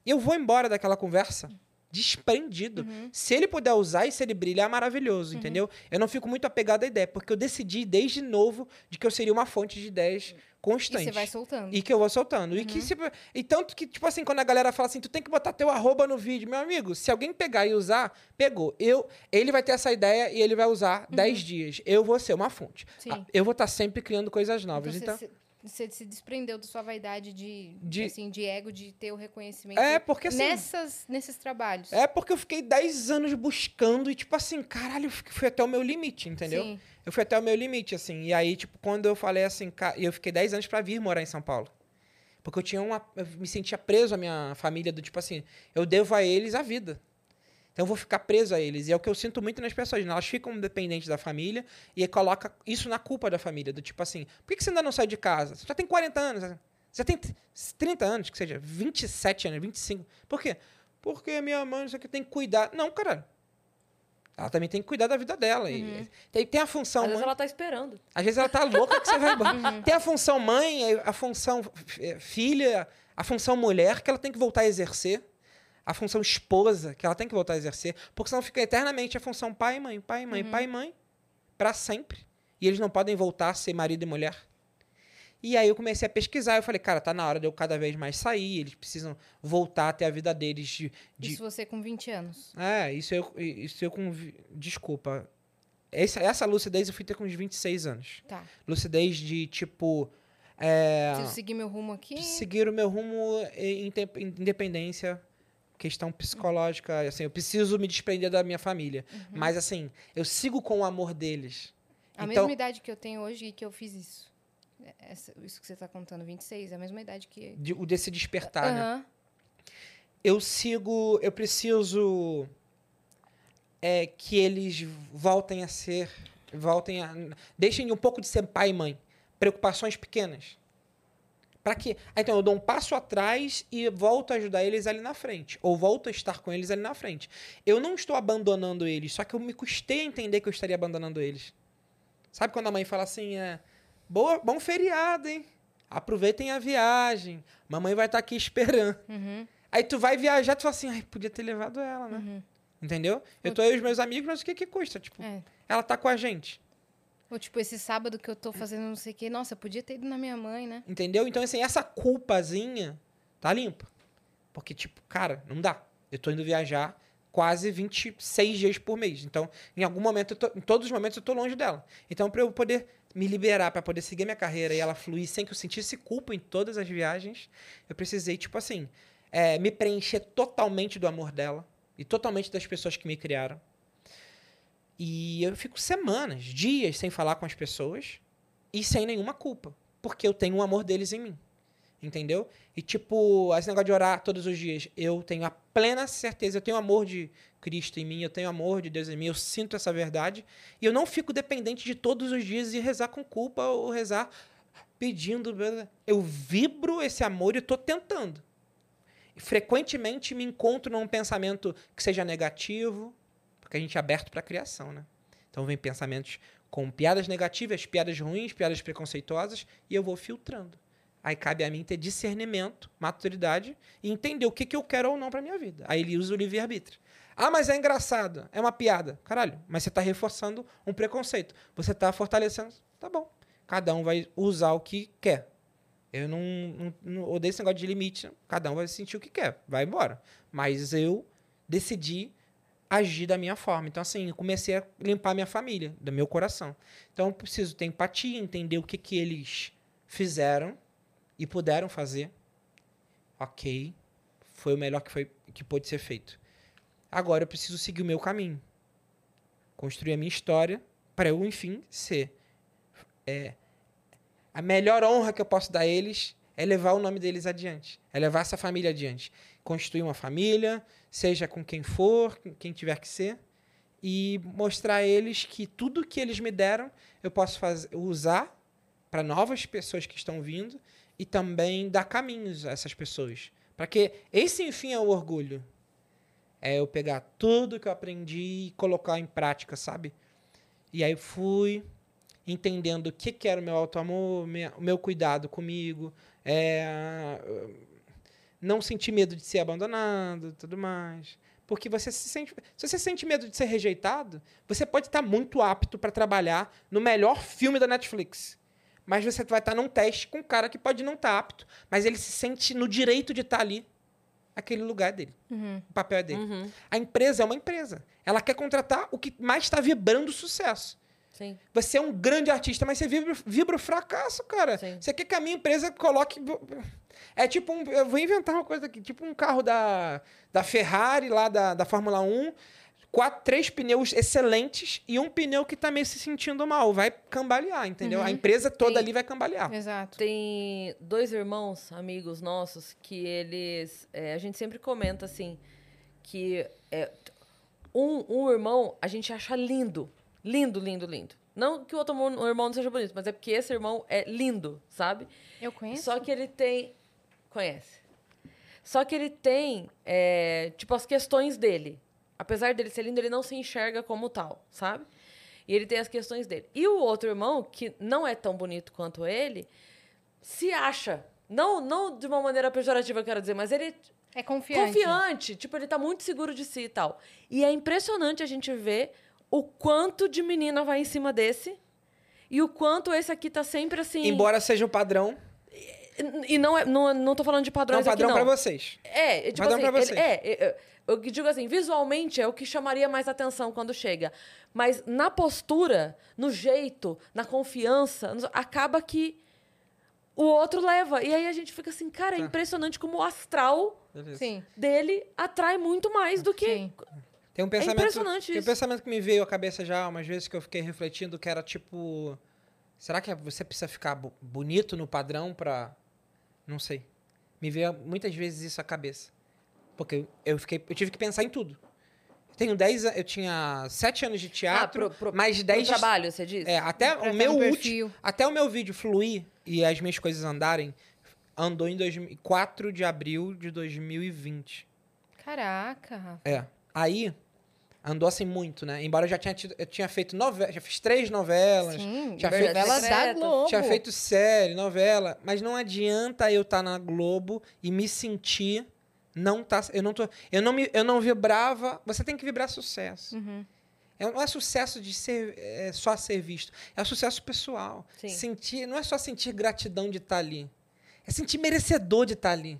Eu vou embora daquela conversa desprendido. Se ele puder usar e se ele brilhar, maravilhoso, entendeu? Eu não fico muito apegado à ideia, porque eu decidi desde novo de que eu seria uma fonte de ideias E constante. você vai soltando. E que eu vou soltando. E que se, e tanto que, tipo assim, quando a galera fala assim, tu tem que botar teu arroba no vídeo, meu amigo, se alguém pegar e usar, pegou. Eu, ele vai ter essa ideia e ele vai usar 10 dias. Eu vou ser uma fonte. Sim. Ah, Eu vou estar sempre criando coisas novas. Então, Então, você- se desprendeu da sua vaidade de, De- assim, de ego, de ter o reconhecimento É, porque assim. nessas, nesses trabalhos. É porque eu fiquei 10 anos buscando e, tipo assim, caralho, fui até o meu limite, entendeu? Sim. Eu fui até o meu limite, assim. E aí, tipo, quando eu falei assim, eu fiquei 10 anos pra vir morar em São Paulo. Porque eu tinha uma. Eu me sentia preso à minha família, do tipo assim, eu devo a eles a vida. Então eu vou ficar preso a eles. E é o que eu sinto muito nas pessoas, né? Elas ficam dependentes da família e coloca isso na culpa da família. Do tipo assim, por que você ainda não sai de casa? Você já tem 40 anos, você já tem 30 anos, que seja, 27 anos, 25. Por quê? Porque minha mãe, isso aqui tem que cuidar. Não, caralho. Ela também tem que cuidar da vida dela. E tem, a função. Às vezes mãe- ela tá esperando. às vezes ela tá louca que você vai. Uhum. Tem a função mãe, a função eh, filha, a função mulher que ela tem que voltar a exercer. A função esposa que ela tem que voltar a exercer. Porque senão fica eternamente a função pai e mãe, pai e mãe, Uhum. pai e mãe. Pra sempre. E eles não podem voltar a ser marido e mulher. E aí eu comecei a pesquisar. Eu falei, cara, tá na hora de eu cada vez mais sair. Eles precisam voltar a ter a vida deles de, de Isso você com 20 anos. é, isso eu, isso eu com. Desculpa. Essa, essa lucidez eu fui ter com uns 26 anos. Tá. Lucidez de, tipo. É, Preciso seguir meu rumo aqui. seguir o meu rumo em em independência, questão psicológica. Assim, eu preciso me desprender da minha família. Uhum. Mas, assim, eu sigo com o amor deles. A então, mesma idade que eu tenho hoje e que eu fiz isso. Essa- isso que você tá contando, 26, é a mesma idade que. de- o desse despertar, né? Aham. eu sigo, eu preciso é, que eles voltem a ser, voltem a, deixem um pouco de ser pai e mãe, preocupações pequenas. Para quê? Ah, então eu dou um passo atrás e volto a ajudar eles ali na frente, ou volto a estar com eles ali na frente. Eu não estou abandonando eles, só que eu me custei a entender que eu estaria abandonando eles. Sabe quando a mãe fala assim, é, boa, bom feriado, hein? Aproveitem a viagem. Mamãe vai estar aqui esperando. Uhum. Aí tu vai viajar, tu fala assim, ai, podia ter levado ela, né? Uhum. Entendeu? Eu tô aí os meus amigos, mas o que que custa? Tipo, É. ela tá com a gente. Ou tipo, esse sábado que eu tô fazendo não sei o quê. Nossa, podia ter ido na minha mãe, né? Entendeu? Então, assim, essa culpazinha tá limpa. Porque, tipo, cara, não dá. Eu tô indo viajar quase 26 dias por mês. Então, em algum momento, eu tô- em todos os momentos, eu tô longe dela. Então, pra eu poder me liberar, pra poder seguir minha carreira e ela fluir sem que eu sentisse culpa em todas as viagens, eu precisei, tipo assim, é, me preencher totalmente do amor dela e totalmente das pessoas que me criaram. E eu fico semanas, dias sem falar com as pessoas e sem nenhuma culpa, porque eu tenho o amor deles em mim. Entendeu? E tipo, esse negócio de orar todos os dias, eu tenho a plena certeza, eu tenho amor de Cristo em mim, eu tenho amor de Deus em mim, eu sinto essa verdade, e eu não fico dependente de todos os dias ir rezar com culpa ou rezar pedindo. Eu vibro esse amor e estou tentando. E frequentemente me encontro num pensamento que seja negativo, porque a gente é aberto para a criação, né? Então vem pensamentos com piadas negativas, piadas ruins, piadas preconceituosas, e eu vou filtrando. Aí cabe a mim ter discernimento, maturidade e entender o que, que eu quero ou não para minha vida. Aí ele usa o livre-arbítrio. Ah, mas é engraçado, é uma piada. Caralho, mas você está reforçando um preconceito. Você está fortalecendo. Tá bom. Cada um vai usar o que quer. Eu não, não, não odeio esse negócio de limite. Cada um vai sentir o que quer. Vai embora. Mas eu decidi agir da minha forma. Então, assim, eu comecei a limpar minha família, do meu coração. Então, eu preciso ter empatia, entender o que, que eles fizeram e puderam fazer. Ok. Foi o melhor que, foi, que pôde ser feito. Agora eu preciso seguir o meu caminho. Construir a minha história para eu, enfim, ser. É, a melhor honra que eu posso dar a eles é levar o nome deles adiante. É levar essa família adiante. Construir uma família, seja com quem for, quem tiver que ser, e mostrar a eles que tudo que eles me deram eu posso fazer, usar para novas pessoas que estão vindo e também dar caminhos a essas pessoas. Para que esse, enfim, é o orgulho. É eu pegar tudo que eu aprendi e colocar em prática, sabe? E aí fui entendendo o que, que era o meu auto-amor, o meu cuidado comigo, é, não sentir medo de ser abandonado tudo mais. Porque você se sente. Se você sente medo de ser rejeitado, você pode estar muito apto para trabalhar no melhor filme da Netflix. Mas você vai estar num teste com um cara que pode não estar apto, mas ele se sente no direito de estar ali. Aquele lugar é dele. Uhum. O papel é dele. Uhum. A empresa é uma empresa. Ela quer contratar o que mais está vibrando sucesso. Sim. Você é um grande artista, mas você vibra, vibra o fracasso, cara. Sim. Você quer que a minha empresa coloque. É tipo um. Eu vou inventar uma coisa aqui. Tipo um carro da, da Ferrari, lá da, da Fórmula 1. Quatro, três pneus excelentes e um pneu que tá meio se sentindo mal. Vai cambalear, entendeu? A empresa toda Sim. ali vai cambalear. Exato. Tem dois irmãos, amigos nossos, que eles. é, a gente sempre comenta assim, que é, um, um irmão a gente acha lindo. Lindo, lindo, lindo. Não que o outro irmão não seja bonito, mas é porque esse irmão é lindo, sabe? Eu conheço. Só que ele tem. Conhece. Só que ele tem, é, tipo, as questões dele. Apesar dele ser lindo, ele não se enxerga como tal, sabe? E ele tem as questões dele. E o outro irmão, que não é tão bonito quanto ele, se acha. Não, não de uma maneira pejorativa, eu quero dizer, mas ele É confiante. confiante. Tipo, ele tá muito seguro de si e tal. E é impressionante a gente ver o quanto de menina vai em cima desse. E o quanto esse aqui tá sempre assim. Embora seja o padrão, E não, é, não, não tô falando de não padrões é padrão aqui, não. pra vocês. É, é, tipo Padrão assim, pra ele- vocês. é, é, é, eu que digo assim, visualmente é o que chamaria mais atenção quando chega. Mas na postura, no jeito, na confiança, acaba que o outro leva. E aí a gente fica assim, cara, é Tá. impressionante como o astral. Sim. dele atrai muito mais do que. Sim. Tem um pensamento, impressionante tem um pensamento que me veio à cabeça já umas vezes que eu fiquei refletindo que era tipo, será que você precisa ficar bo- bonito no padrão pra não sei. Me veio muitas vezes isso à cabeça. Porque eu fiquei, eu tive que pensar em tudo. Eu tenho 10, a- eu tinha 7 anos de teatro, Ah, pro- pro- mais Pro 10 de trabalho, você diz? É, até Pra o meu estar no último, até o meu vídeo fluir e as minhas coisas andarem, andou em 2000 4 de abril de 2020. Caraca. É. Aí andou assim muito, né? Embora eu já tinha tido, eu tinha feito novela, já fiz três novelas, Sim, tinha feito- novelas da. Globo. tinha feito série, novela, mas não adianta eu estar na Globo e me sentir não tá, eu não tô, eu não me, eu não vibrava, você tem que vibrar sucesso. Uhum. É, não é sucesso de ser é, só ser visto, é sucesso pessoal. Sim. Sentir, não é só sentir gratidão de estar ali, é sentir merecedor de estar ali.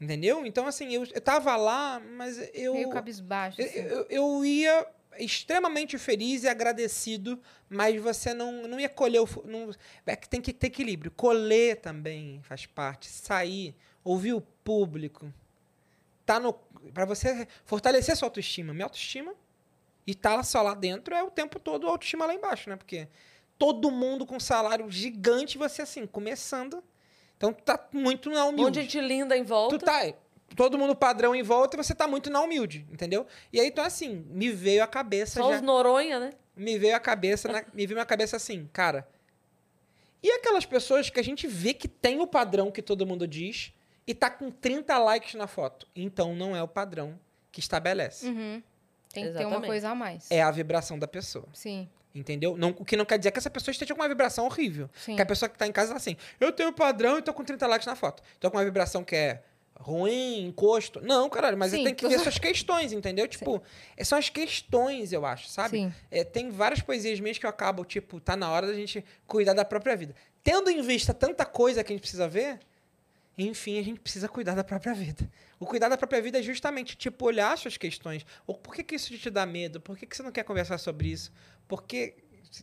Entendeu? Então, assim, eu, eu tava lá, mas eu. Meio cabisbaixo. Eu, assim. eu, eu ia extremamente feliz e agradecido, mas você não, não ia colher o. Não, é que tem que ter equilíbrio. Colher também faz parte. Sair, ouvir o público. Tá no. Pra você fortalecer sua autoestima. Minha autoestima. E tá só lá dentro é o tempo todo a autoestima lá embaixo, né? Porque todo mundo com salário gigante, você assim, começando. Então tu tá muito na Um humilde. monte de gente linda em volta. Tu tá, todo mundo padrão em volta e você tá muito na humilde, entendeu? E aí, então, assim, me veio a cabeça Só já. os Noronha, né? Me veio a cabeça, na- me veio na cabeça assim, cara. E aquelas pessoas que a gente vê que tem o padrão que todo mundo diz e tá com 30 likes na foto. Então não é o padrão que estabelece. Uhum. Tem que ter uma Exatamente. coisa a mais. É a vibração da pessoa. Sim, Entendeu? Não, o que não quer dizer que essa pessoa esteja com uma vibração horrível. sim. Que a pessoa que tá em casa tá assim, eu tenho padrão e tô com 30 likes na foto. Tô com uma vibração que é ruim, encosto. Não, caralho, mas Sim, tem que ver suas questões, entendeu? Tipo, é, são as questões, eu acho, sabe? Sim. É, tem várias poesias minhas que eu acabo, tipo, tá na hora da gente cuidar da própria vida. Tendo em vista tanta coisa que a gente precisa ver, enfim, a gente precisa cuidar da própria vida. O cuidar da própria vida é justamente, tipo, olhar suas questões. Ou por que, que isso te dá medo? Por que, que você não quer conversar sobre isso? Porque,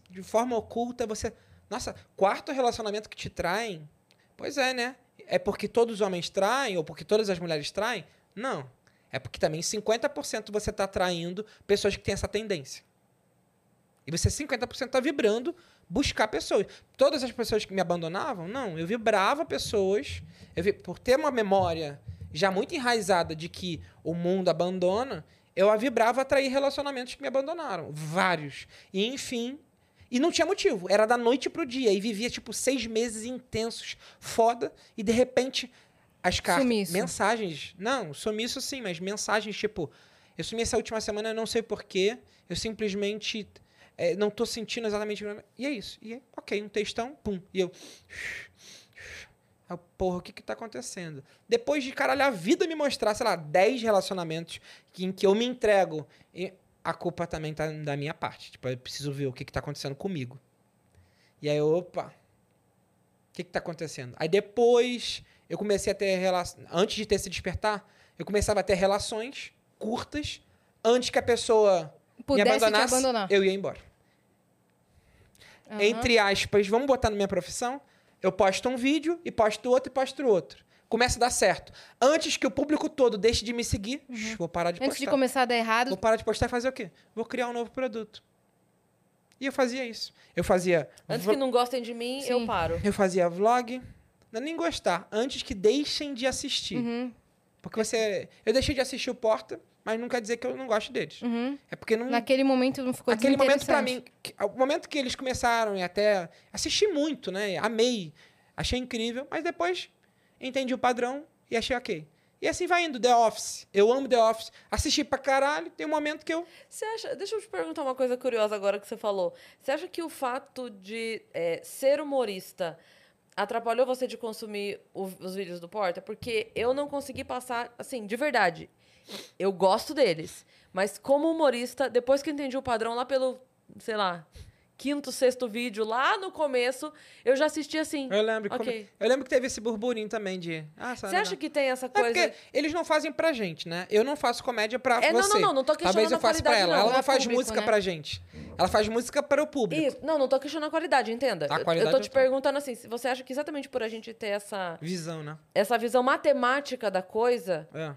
de forma oculta, você. Nossa, quarto relacionamento que te traem. Pois é, né? É porque todos os homens traem ou porque todas as mulheres traem? Não. É porque também 50% você está atraindo pessoas que têm essa tendência. E você 50% está vibrando buscar pessoas. Todas as pessoas que me abandonavam, não. Eu vibrava pessoas. Eu vi, por ter uma memória já muito enraizada de que o mundo abandona, eu a vibrava atrair relacionamentos que me abandonaram. Vários. E, enfim. E não tinha motivo. Era da noite pro dia. E vivia, tipo, seis meses intensos, foda. E, de repente, as cartas. Sumiço. Mensagens. Não, sumiço sim, mas mensagens, tipo. Eu sumi essa última semana, eu não sei porquê. Eu simplesmente é, não tô sentindo exatamente. E é isso. E é, ok, um textão, pum. E eu. Porra, o que que tá acontecendo? Depois de, caralho, a vida me mostrar, sei lá, 10 relacionamentos em que eu me entrego, e a culpa também tá da minha parte. Tipo, eu preciso ver o que que tá acontecendo comigo. E aí, opa, o que que tá acontecendo? Aí depois eu comecei a ter relações. Antes de ter esse despertar, eu começava a ter relações curtas antes que a pessoa me Pudesse te abandonasse. abandonar. Eu ia embora. Aham. entre aspas, vamos botar na minha profissão, eu posto um vídeo e posto outro e posto outro. Começa a dar certo. Antes que o público todo deixe de me seguir, vou parar de Uhum. Antes de postar. começar a dar errado, Vou parar de postar e fazer o quê? Vou criar um novo produto. E eu fazia isso. Eu fazia. Antes que não gostem de mim, Sim. eu paro. Eu fazia vlog. Não é nem gostar. Antes que deixem de assistir. Uhum, Porque você. Eu deixei de assistir o Porta, mas não quer dizer que eu não gosto deles. uhum. É porque não. naquele momento não ficou Aquele momento pra desinteressante. mim, que- o momento que eles começaram e até assisti muito, né? Amei, achei incrível, mas depois entendi o padrão e achei ok. E assim vai indo, The Office. Eu amo The Office. Assisti pra caralho, tem um momento que eu. Você acha. Deixa eu te perguntar uma coisa curiosa agora que você falou. Você acha que o fato de é, ser humorista atrapalhou você de consumir o- os vídeos do Porta? Porque eu não consegui passar, assim, de verdade. Eu gosto deles. Mas como humorista, depois que eu entendi o padrão lá pelo, sei lá, quinto, sexto vídeo, lá no começo, eu já assisti assim. Eu lembro, como- Ok. eu lembro que teve esse burburinho também de. Ah, Você acha que tem essa É coisa. porque eles não fazem pra gente, né? Eu não faço comédia pra É, não, você. não, não, não tô questionando Talvez eu a faça pra qualidade, ela. não. Ela Não não é faz público, música né? pra gente. Ela faz música para o público. Isso, não, não tô questionando a qualidade, entenda. A Eu- qualidade eu tô eu te tô. perguntando assim, se você acha que exatamente por a gente ter essa, Visão, né? essa visão matemática da coisa, É.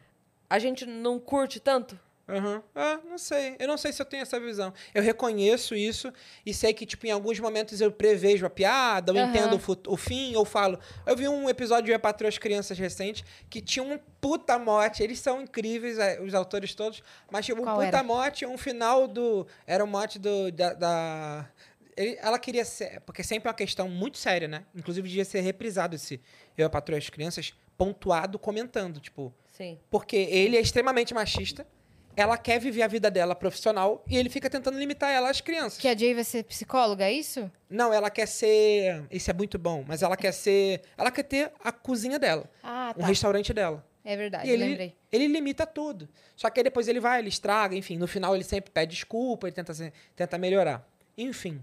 a gente não curte tanto? Aham. Ah, não sei. Eu não sei se eu tenho essa visão. Eu reconheço isso e sei que, tipo, em alguns momentos eu prevejo a piada, eu Aham. entendo o, o fim, ou falo. Eu vi um episódio de Eu Patroa as Crianças recente que tinha um puta mote. Eles são incríveis, eh, os autores todos, mas tinha um Qual puta era? mote, um final do. Era o mote do. Da. da- ela queria ser. Porque sempre é uma questão muito séria, né? Inclusive, devia ser reprisado esse Eu Patroa as Crianças, pontuado, comentando, tipo. Sim. Porque ele é extremamente machista. Ela quer viver a vida dela profissional e ele fica tentando limitar ela às crianças. Que a Jay vai ser psicóloga, é isso? Não, ela quer ser. Isso é muito bom, mas ela quer ser. Ela quer ter a cozinha dela, Ah, um tá. restaurante dela. É verdade, ele, lembrei. ele limita tudo. Só que aí depois ele vai, ele estraga, enfim. No final ele sempre pede desculpa, ele tenta, tenta melhorar. Enfim.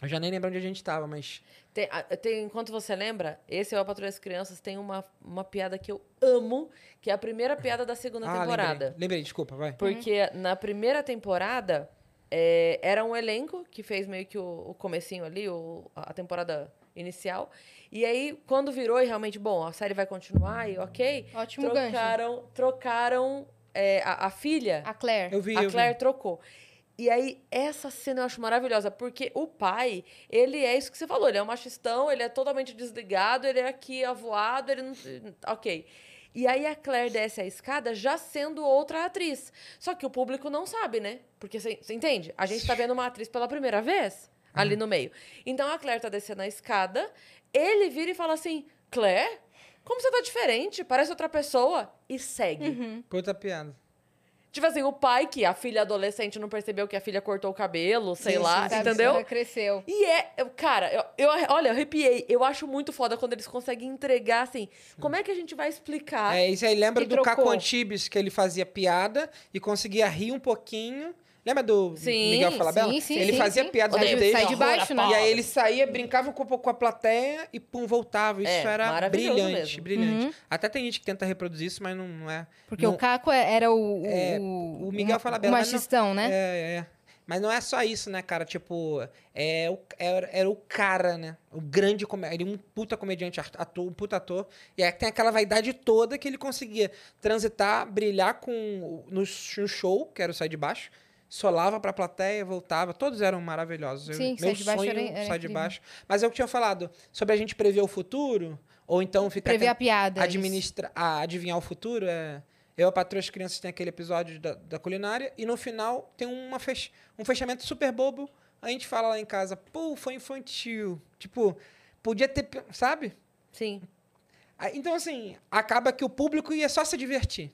Eu já nem lembro onde a gente tava, mas. Tem, tem- enquanto você lembra, esse é o Patrulha das Crianças tem uma, uma piada que eu amo, que é a primeira piada da segunda ah, temporada. lembrei. Lembrei, desculpa, vai. Porque na primeira temporada é, era um elenco que fez meio que o, o comecinho ali, o- a temporada inicial. E aí, quando virou e realmente, bom, a série vai continuar e ok, Ótimo gancho. trocaram, trocaram é, a, a filha, A Claire. Eu vi, a eu Claire vi. trocou. E aí, essa cena eu acho maravilhosa, porque o pai, ele é isso que você falou, ele é um machistão, ele é totalmente desligado, ele é aqui avoado, ele não. Ok. E aí a Claire desce a escada já sendo outra atriz. Só que o público não sabe, né? Porque você entende? A gente tá vendo uma atriz pela primeira vez ali no meio. Então a Claire tá descendo a escada, ele vira e fala assim: Claire, como você tá diferente? Parece outra pessoa. E segue. Puta piada. Tipo assim, o pai, que a filha adolescente não percebeu que a filha cortou o cabelo, sei Sim, lá. Sabe, entendeu? cresceu. E é, eu- cara, eu, eu- olha, eu arrepiei. Eu acho muito foda quando eles conseguem entregar, assim, como é que a gente vai explicar? É, isso aí lembra do Caco trocou. Antibes, que ele fazia piada e conseguia rir um pouquinho. Lembra do Sim, Miguel Falabella? sim, sim, ele sim, fazia sim. piada isso. texto. Sai de baixo, né? E aí ele saía, brincava um pouco com a plateia e pum, voltava. Isso É, era brilhante, mesmo. brilhante. Uhum. Até tem gente que tenta reproduzir isso, mas não, não é. Porque não, o Caco é- era o. o- É, o, o Miguel o Falabella, não- machistão, né? É, é. Mas não é só isso, né, cara? Tipo, é o, era, era o cara, né? O grande comediante. Ele é um puta comediante, ator, um puta ator. E aí tem aquela vaidade toda que ele conseguia transitar, brilhar com o- no, no show, que era o Sai de Baixo. Solava pra plateia, voltava. Todos eram maravilhosos. Eu- Sim, meu Sai de Baixo sonho, era- era Sai de. Baixo. Mas é o que eu tinha falado. Sobre a gente prever o futuro, ou então ficar... Prever a piada. administra a adivinhar o futuro é eu a patroa as crianças tem aquele episódio da, da culinária e no final tem uma fech um fechamento super bobo a gente fala lá em casa pô foi infantil tipo podia ter sabe Sim. Então assim acaba que o público ia só se divertir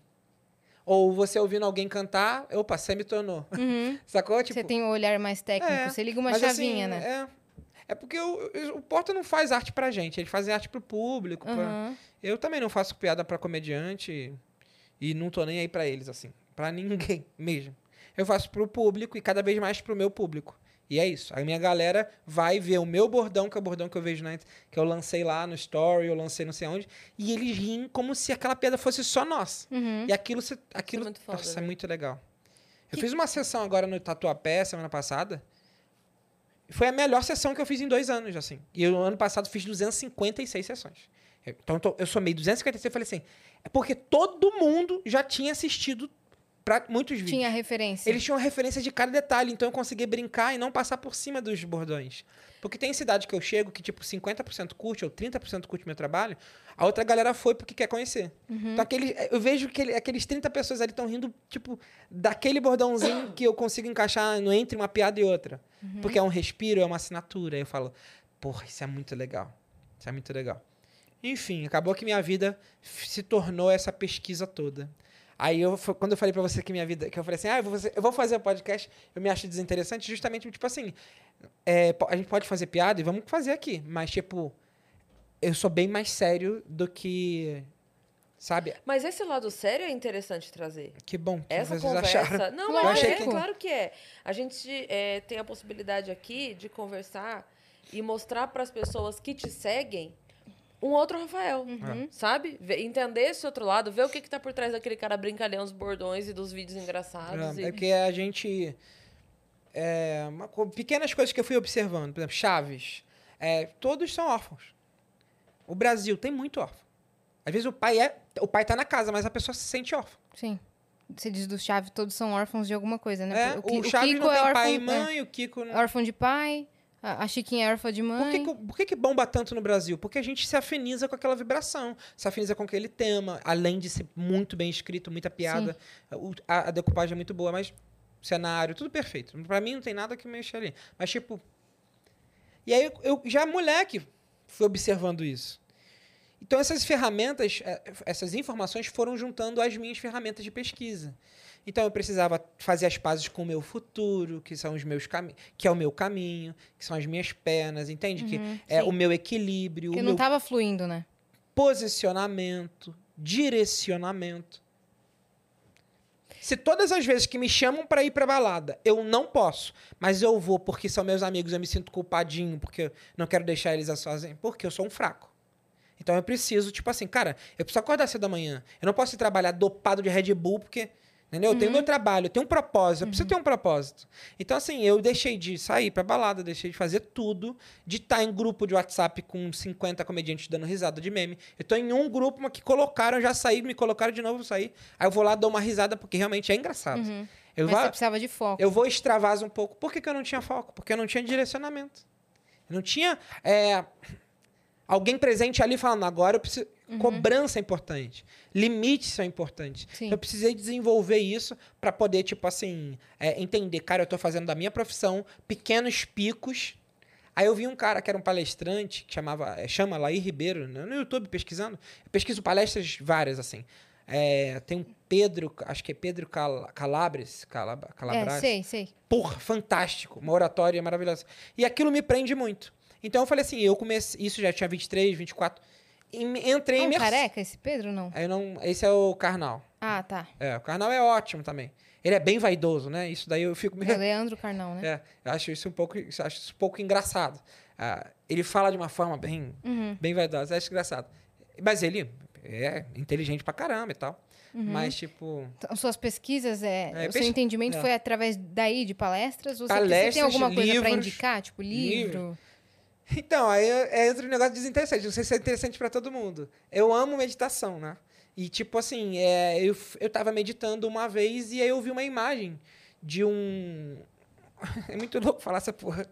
ou você ouvindo alguém cantar opa tornou Uhum. sacou tipo você tem um olhar mais técnico. é, você liga uma mas, chavinha, assim, né? é é porque o, o Porta não faz arte pra gente, ele faz arte pro público. pra- Aham. eu também não faço piada pra comediante e não tô nem aí pra eles, assim. Pra ninguém mesmo. Eu faço pro público e cada vez mais pro meu público. E é isso. A minha galera vai ver o meu bordão, que é o bordão que eu vejo na que eu lancei lá no story, eu lancei não sei onde, e eles riem como se aquela piada fosse só nossa. Uhum. E aquilo, aquilo muito foda, nossa, é né? muito legal. Eu fiz uma sessão agora no Tatuapé semana passada. Foi a melhor sessão que eu fiz em dois anos, assim. E eu, no ano passado, fiz 256 sessões. Então, eu tô- eu somei 256 e falei assim, é porque todo mundo já tinha assistido pra muitos vídeos. Tinha referência. Eles tinham referência de cada detalhe, então eu consegui brincar e não passar por cima dos bordões. Porque tem cidade que eu chego que, tipo, 50% curte ou 30% curte meu trabalho, a outra galera foi porque quer conhecer. Então, aquele, eu vejo que ele- aqueles 30 pessoas ali estão rindo, tipo, daquele bordãozinho que eu consigo encaixar no entre uma piada e outra. Porque é um respiro, é uma assinatura. Aí eu falo, porra, isso é muito legal. Isso é muito legal. Enfim, acabou que minha vida se tornou essa pesquisa toda. Aí eu, quando eu falei pra você que minha vida, que eu falei assim, ah, eu vou fazer, eu vou fazer um podcast, eu me acho desinteressante, justamente, tipo assim, é, a gente pode fazer piada e vamos fazer aqui, mas tipo, eu sou bem mais sério do que, sabe? Mas esse lado sério é interessante trazer. Que bom que Essa vocês conversa. acharam. Não, mas achei é, que- claro que é. A gente é, tem a possibilidade aqui de conversar e mostrar para as pessoas que te seguem um outro Rafael, Uhum. sabe? Ver- entender esse outro lado, ver o que, que tá por trás daquele cara brincalhão dos bordões e dos vídeos engraçados. É, e- é porque a gente. é, uma pequenas coisas que eu fui observando, por exemplo, Chaves. é, todos são órfãos. O Brasil tem muito órfão. Às vezes o pai é. O pai tá na casa, mas a pessoa se sente órfã. Sim. Você diz do Chaves, todos são órfãos de alguma coisa, né? É, o, o, Ki- o Chaves Kiko não é tem órfão, pai e é, mãe, o Kiko não. órfão de pai, a, a Chiquinha é órfã de Por mãe. que, que, por que que bomba tanto no Brasil? Porque a gente se afiniza com aquela vibração, se afiniza com aquele tema, além de ser muito bem escrito, muita piada. O- a, a decupagem é muito boa, mas cenário, tudo perfeito. Pra mim não tem nada que mexa ali. Mas, tipo. E aí eu, já moleque fui observando isso. Então essas ferramentas, eh, essas informações foram juntando as minhas ferramentas de pesquisa. Então eu precisava fazer as pazes com o meu futuro, que são os meus caminhos, que é o meu caminho, que são as minhas pernas, entende? que é sim. o meu equilíbrio, o não meu tava fluindo, né? posicionamento, direcionamento. Se todas as vezes que me chamam pra ir pra balada, eu não posso, mas eu vou porque são meus amigos, eu me sinto culpadinho, porque eu não quero deixar eles sozinhos, porque eu sou um fraco. Então eu preciso, tipo assim, cara, eu preciso acordar cedo da manhã. Eu não posso ir trabalhar dopado de Red Bull, porque. Entendeu? Eu tenho meu trabalho, eu tenho um propósito, eu preciso ter um propósito. Então, assim, eu deixei de sair pra balada, deixei de fazer tudo, de estar em grupo de WhatsApp com 50 comediantes dando risada de meme. Eu tô em um grupo mas que colocaram, já saí, me colocaram de novo, saí. Aí eu vou lá, dou uma risada, porque realmente é engraçado. Eu, Mas vou, você precisava de foco. eu vou extravasar um pouco. Por que, que eu não tinha foco? Porque eu não tinha direcionamento. Eu não tinha é, alguém presente ali falando, agora eu preciso. Cobrança é importante. Limites são importantes. Sim. Eu precisei desenvolver isso para poder, tipo assim, é, entender, cara, eu tô fazendo da minha profissão pequenos picos. Aí eu vi um cara que era um palestrante, que chamava, é, chama Laí Ribeiro, né, no YouTube pesquisando. Eu pesquiso palestras várias, assim. É, tem um Pedro, acho que é Pedro Cal Calabres, Calab É, Calabras. sei, sei. Porra, fantástico. Uma oratória maravilhosa. E aquilo me prende muito. Então eu falei assim, eu comecei. Isso já tinha 23, 24. E entrei É em imersi- careca esse Pedro, não? Eu não. Esse é o Karnal. Ah, tá. É, o Karnal é ótimo também. Ele é bem vaidoso, né? Isso daí eu fico. É o Leandro Carnal, né? É, eu acho isso um pouco, acho isso um pouco engraçado. Ah, ele fala de uma forma bem, Uhum. bem vaidosa, acho engraçado. Mas ele é inteligente pra caramba e tal. Uhum. Mas, tipo. Então, suas pesquisas, é, É, o seu pes- entendimento é. foi através daí, de palestras? Você- você Palestras, tem alguma coisa para indicar? Tipo, livro? Então, aí é entra um negócio desinteressante. Não sei se é interessante pra todo mundo. Eu amo meditação, né? E, tipo assim, é, eu, eu tava meditando uma vez e aí eu vi uma imagem de um. É muito louco falar essa porra.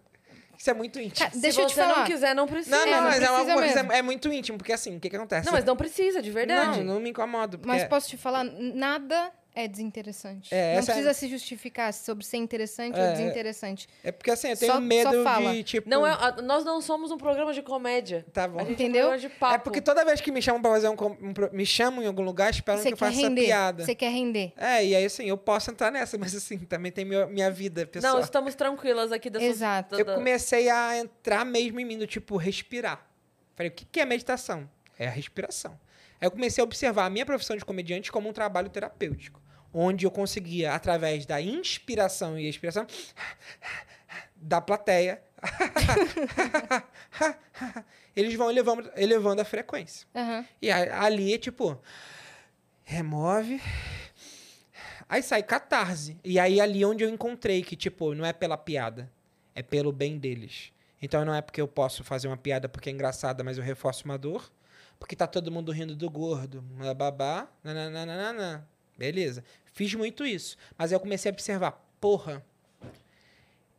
Isso é muito íntimo. Ca- Deixa Se eu te falar. não quiser, não precisa. Não, não, É, não mas é, uma, coisa- mesmo. é muito íntimo, porque assim, o que, que acontece? Não, mas não precisa, de verdade. Não, não me incomodo. Porque Mas posso te falar, nada é desinteressante. É, não essa é- precisa se justificar sobre ser interessante É, ou é. desinteressante. É porque assim, eu tenho Só- medo só fala. de, tipo. Não é, nós não somos um programa de comédia. Tá bom. A gente Entendeu? É um programa de papo. É porque toda vez que me chamam pra fazer um, um me chamam em algum lugar, esperam Você que eu faça essa render. piada. Você quer render. É, e aí assim, eu posso entrar nessa, mas assim, também tem meu- minha vida pessoal. Não, estamos tranquilas aqui dessa Exato. eu comecei a entrar mesmo em mim, do tipo, respirar. Falei, o que que é meditação? É a respiração. Aí eu comecei a observar a minha profissão de comediante como um trabalho terapêutico, onde eu conseguia, através da inspiração e expiração da plateia, eles vão elevando, elevando a frequência. Aham. E ali é tipo, remove. Aí sai catarse. E aí ali onde eu encontrei que, tipo, não é pela piada. É pelo bem deles. Então não é porque eu posso fazer uma piada porque é engraçada, mas eu reforço uma dor. Porque tá todo mundo rindo do gordo, babá, nananana. Beleza. Fiz muito isso. Mas aí eu comecei a observar, porra,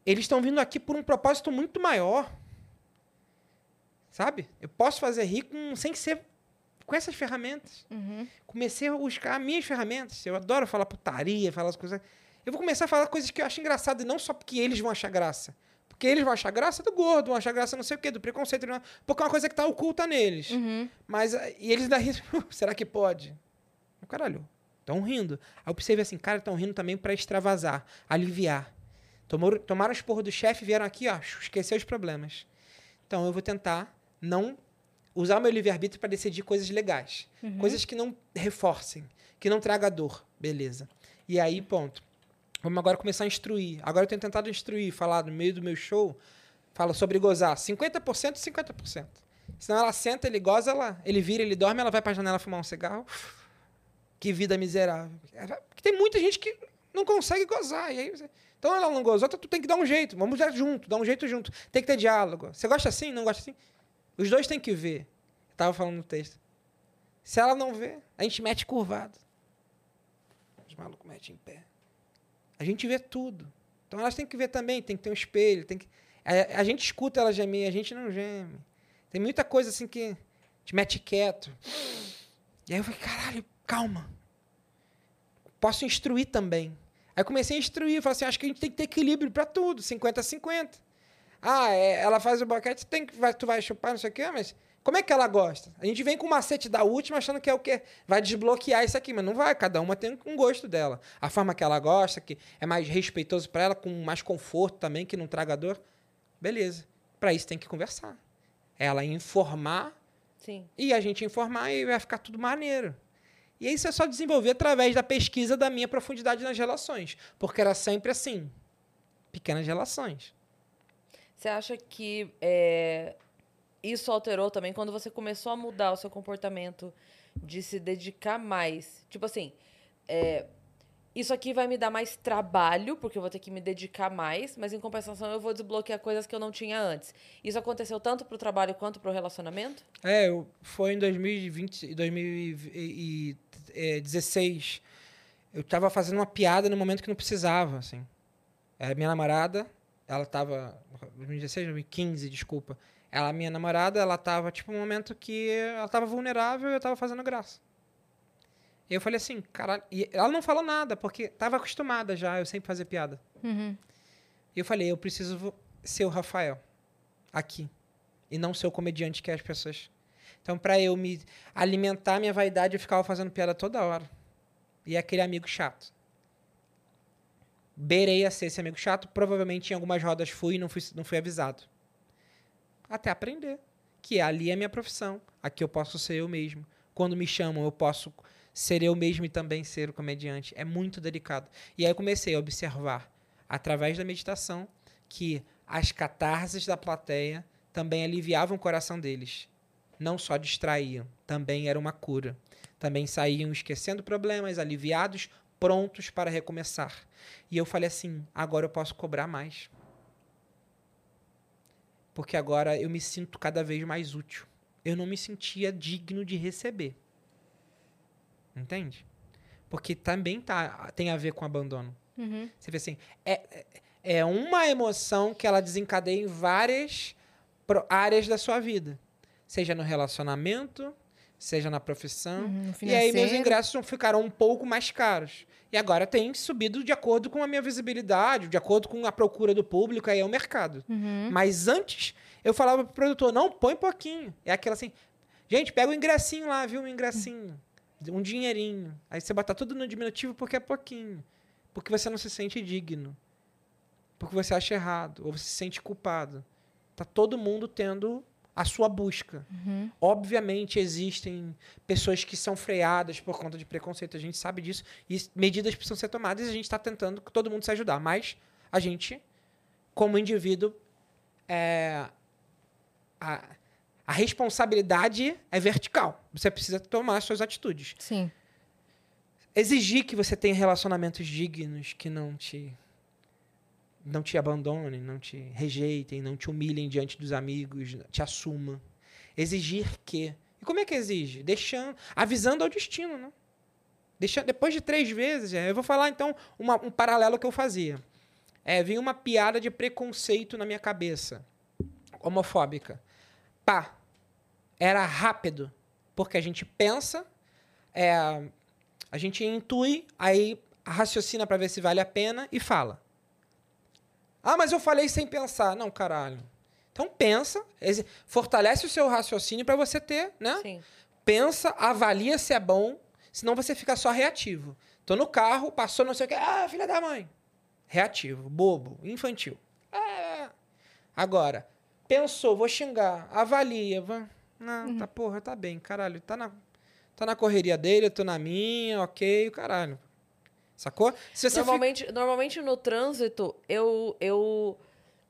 eles estão vindo aqui por um propósito muito maior. Sabe? Eu posso fazer rir com, sem ser com essas ferramentas. Uhum. Comecei a buscar minhas ferramentas. Eu adoro falar putaria, falar as coisas. Eu vou começar a falar coisas que eu acho engraçado e não só porque eles vão achar graça. Porque eles vão achar graça do gordo, vão achar graça não sei o quê, do preconceito. Porque é uma coisa que tá oculta neles. Uhum. Mas, e eles daí, será que pode? Caralho, estão rindo. Aí eu percebi assim, cara, estão rindo também para extravasar, aliviar. Tomaram, tomaram as porra do chefe, vieram aqui, ó, esquecer os problemas. Então eu vou tentar não usar o meu livre-arbítrio para decidir coisas legais. Coisas que não reforcem, que não traga dor. Beleza. E aí, ponto. Vamos agora começar a instruir. Agora eu tenho tentado instruir, falar no meio do meu show, fala sobre gozar. 50% e 50%. Senão ela senta, ele goza, ela, ele vira, ele dorme, ela vai pra janela fumar um cigarro. Que vida miserável. Porque tem muita gente que não consegue gozar. E aí você- Então ela não gozou, então tu tem que dar um jeito. Vamos dar junto, dar um jeito junto. Tem que ter diálogo. Você gosta assim? Não gosta assim? Os dois têm que ver. Eu tava falando no texto. Se ela não vê, a gente mete curvado. Os malucos metem em pé. A gente vê tudo. Então elas têm que ver também, tem que ter um espelho, tem que. A, a gente escuta ela gemer, a gente não geme. Tem muita coisa assim que gente mete quieto. E aí eu falei, caralho, calma. Posso instruir também. Aí eu comecei a instruir, falei assim, acho que a gente tem que ter equilíbrio para tudo, 50 a 50. Ah, é, ela faz o boquete, tu, tem que, vai, tu vai chupar, não sei o quê, mas como é que ela gosta? A gente vem com o macete da última achando que é o quê? Vai desbloquear isso aqui, mas não vai, cada uma tem um gosto dela. A forma que ela gosta, que é mais respeitoso para ela, com mais conforto também, que não traga dor. Beleza. Para isso tem que conversar. Ela informar Sim. e a gente informar e vai ficar tudo maneiro. E isso é só desenvolver através da pesquisa da minha profundidade nas relações. Porque era sempre assim. Pequenas relações. Você acha que é, isso alterou também quando você começou a mudar o seu comportamento de se dedicar mais? Tipo assim, é, isso aqui vai me dar mais trabalho, porque eu vou ter que me dedicar mais, mas em compensação eu vou desbloquear coisas que eu não tinha antes. Isso aconteceu tanto pro trabalho quanto pro relacionamento? É, eu, foi em 2020, e 2016. Eu tava fazendo uma piada no momento que não precisava, assim. Era minha namorada, ela tava. 2016, 2015, desculpa. Ela, minha namorada, ela tava, tipo, um momento que ela tava vulnerável e eu tava fazendo graça. E eu falei assim, caralho. E ela não falou nada, porque tava acostumada já, eu sempre fazer piada. Uhum. E eu falei, eu preciso ser o Rafael aqui. E não ser o comediante que é as pessoas. Então, pra eu me alimentar minha vaidade, eu ficava fazendo piada toda hora. E aquele amigo chato. Beirei a ser esse amigo chato. Provavelmente em algumas rodas fui e não fui, não fui avisado. Até aprender. Que ali é a minha profissão. Aqui eu posso ser eu mesmo. Quando me chamam, eu posso ser eu mesmo e também ser o comediante. É muito delicado. E aí eu comecei a observar, através da meditação, que as catarses da plateia também aliviavam o coração deles. Não só distraíam, também era uma cura. Também saíam esquecendo problemas, aliviados, prontos para recomeçar. E eu falei assim: agora eu posso cobrar mais. Porque agora eu me sinto cada vez mais útil. Eu não me sentia digno de receber. Entende? Porque também tá, tem a ver com abandono. Uhum. Você vê assim, é, é- é uma emoção que ela desencadeia em várias áreas da sua vida. Seja no relacionamento, seja na profissão. Uhum, E aí meus ingressos ficaram um pouco mais caros. E agora tem subido de acordo com a minha visibilidade, de acordo com a procura do público, aí é o mercado. Uhum. Mas antes, eu falava pro produtor, não, põe pouquinho. É aquela assim, gente, pega o ingressinho lá, viu? Um ingressinho. Um dinheirinho. Aí você bota tudo no diminutivo porque é pouquinho. Porque você não se sente digno. Porque você acha errado. Ou você se sente culpado. Tá todo mundo tendo a sua busca. Uhum. Obviamente existem pessoas que são freadas por conta de preconceito, a gente sabe disso, e medidas precisam ser tomadas e a gente está tentando que todo mundo se ajudar. Mas a gente, como indivíduo, é, a, a responsabilidade é vertical. Você precisa tomar as suas atitudes. Sim. Exigir que você tenha relacionamentos dignos que não te não te abandonem, não te rejeitem, não te humilhem diante dos amigos, te assuma. Exigir que. E como é que exige? Deixando, avisando ao destino, né? Deixando, depois de três vezes, é, eu vou falar então uma- um paralelo que eu fazia. É, vinha uma piada de preconceito na minha cabeça, homofóbica. Pá, era rápido, porque a gente pensa, é, a gente intui, aí raciocina pra ver se vale a pena e fala. Ah, mas eu falei sem pensar. Não, caralho. Então pensa, fortalece o seu raciocínio pra você ter, né? Sim. Pensa, avalia se é bom, senão você fica só reativo. Tô no carro, passou não sei o que, ah, filha da mãe. Reativo, bobo, infantil. É. Agora, pensou, vou xingar, avalia, va- não, tá porra, tá bem, caralho, tá na tá na correria dele, eu tô na minha, OK, caralho. Sacou? Se você Normalmente, normalmente no trânsito, eu, eu,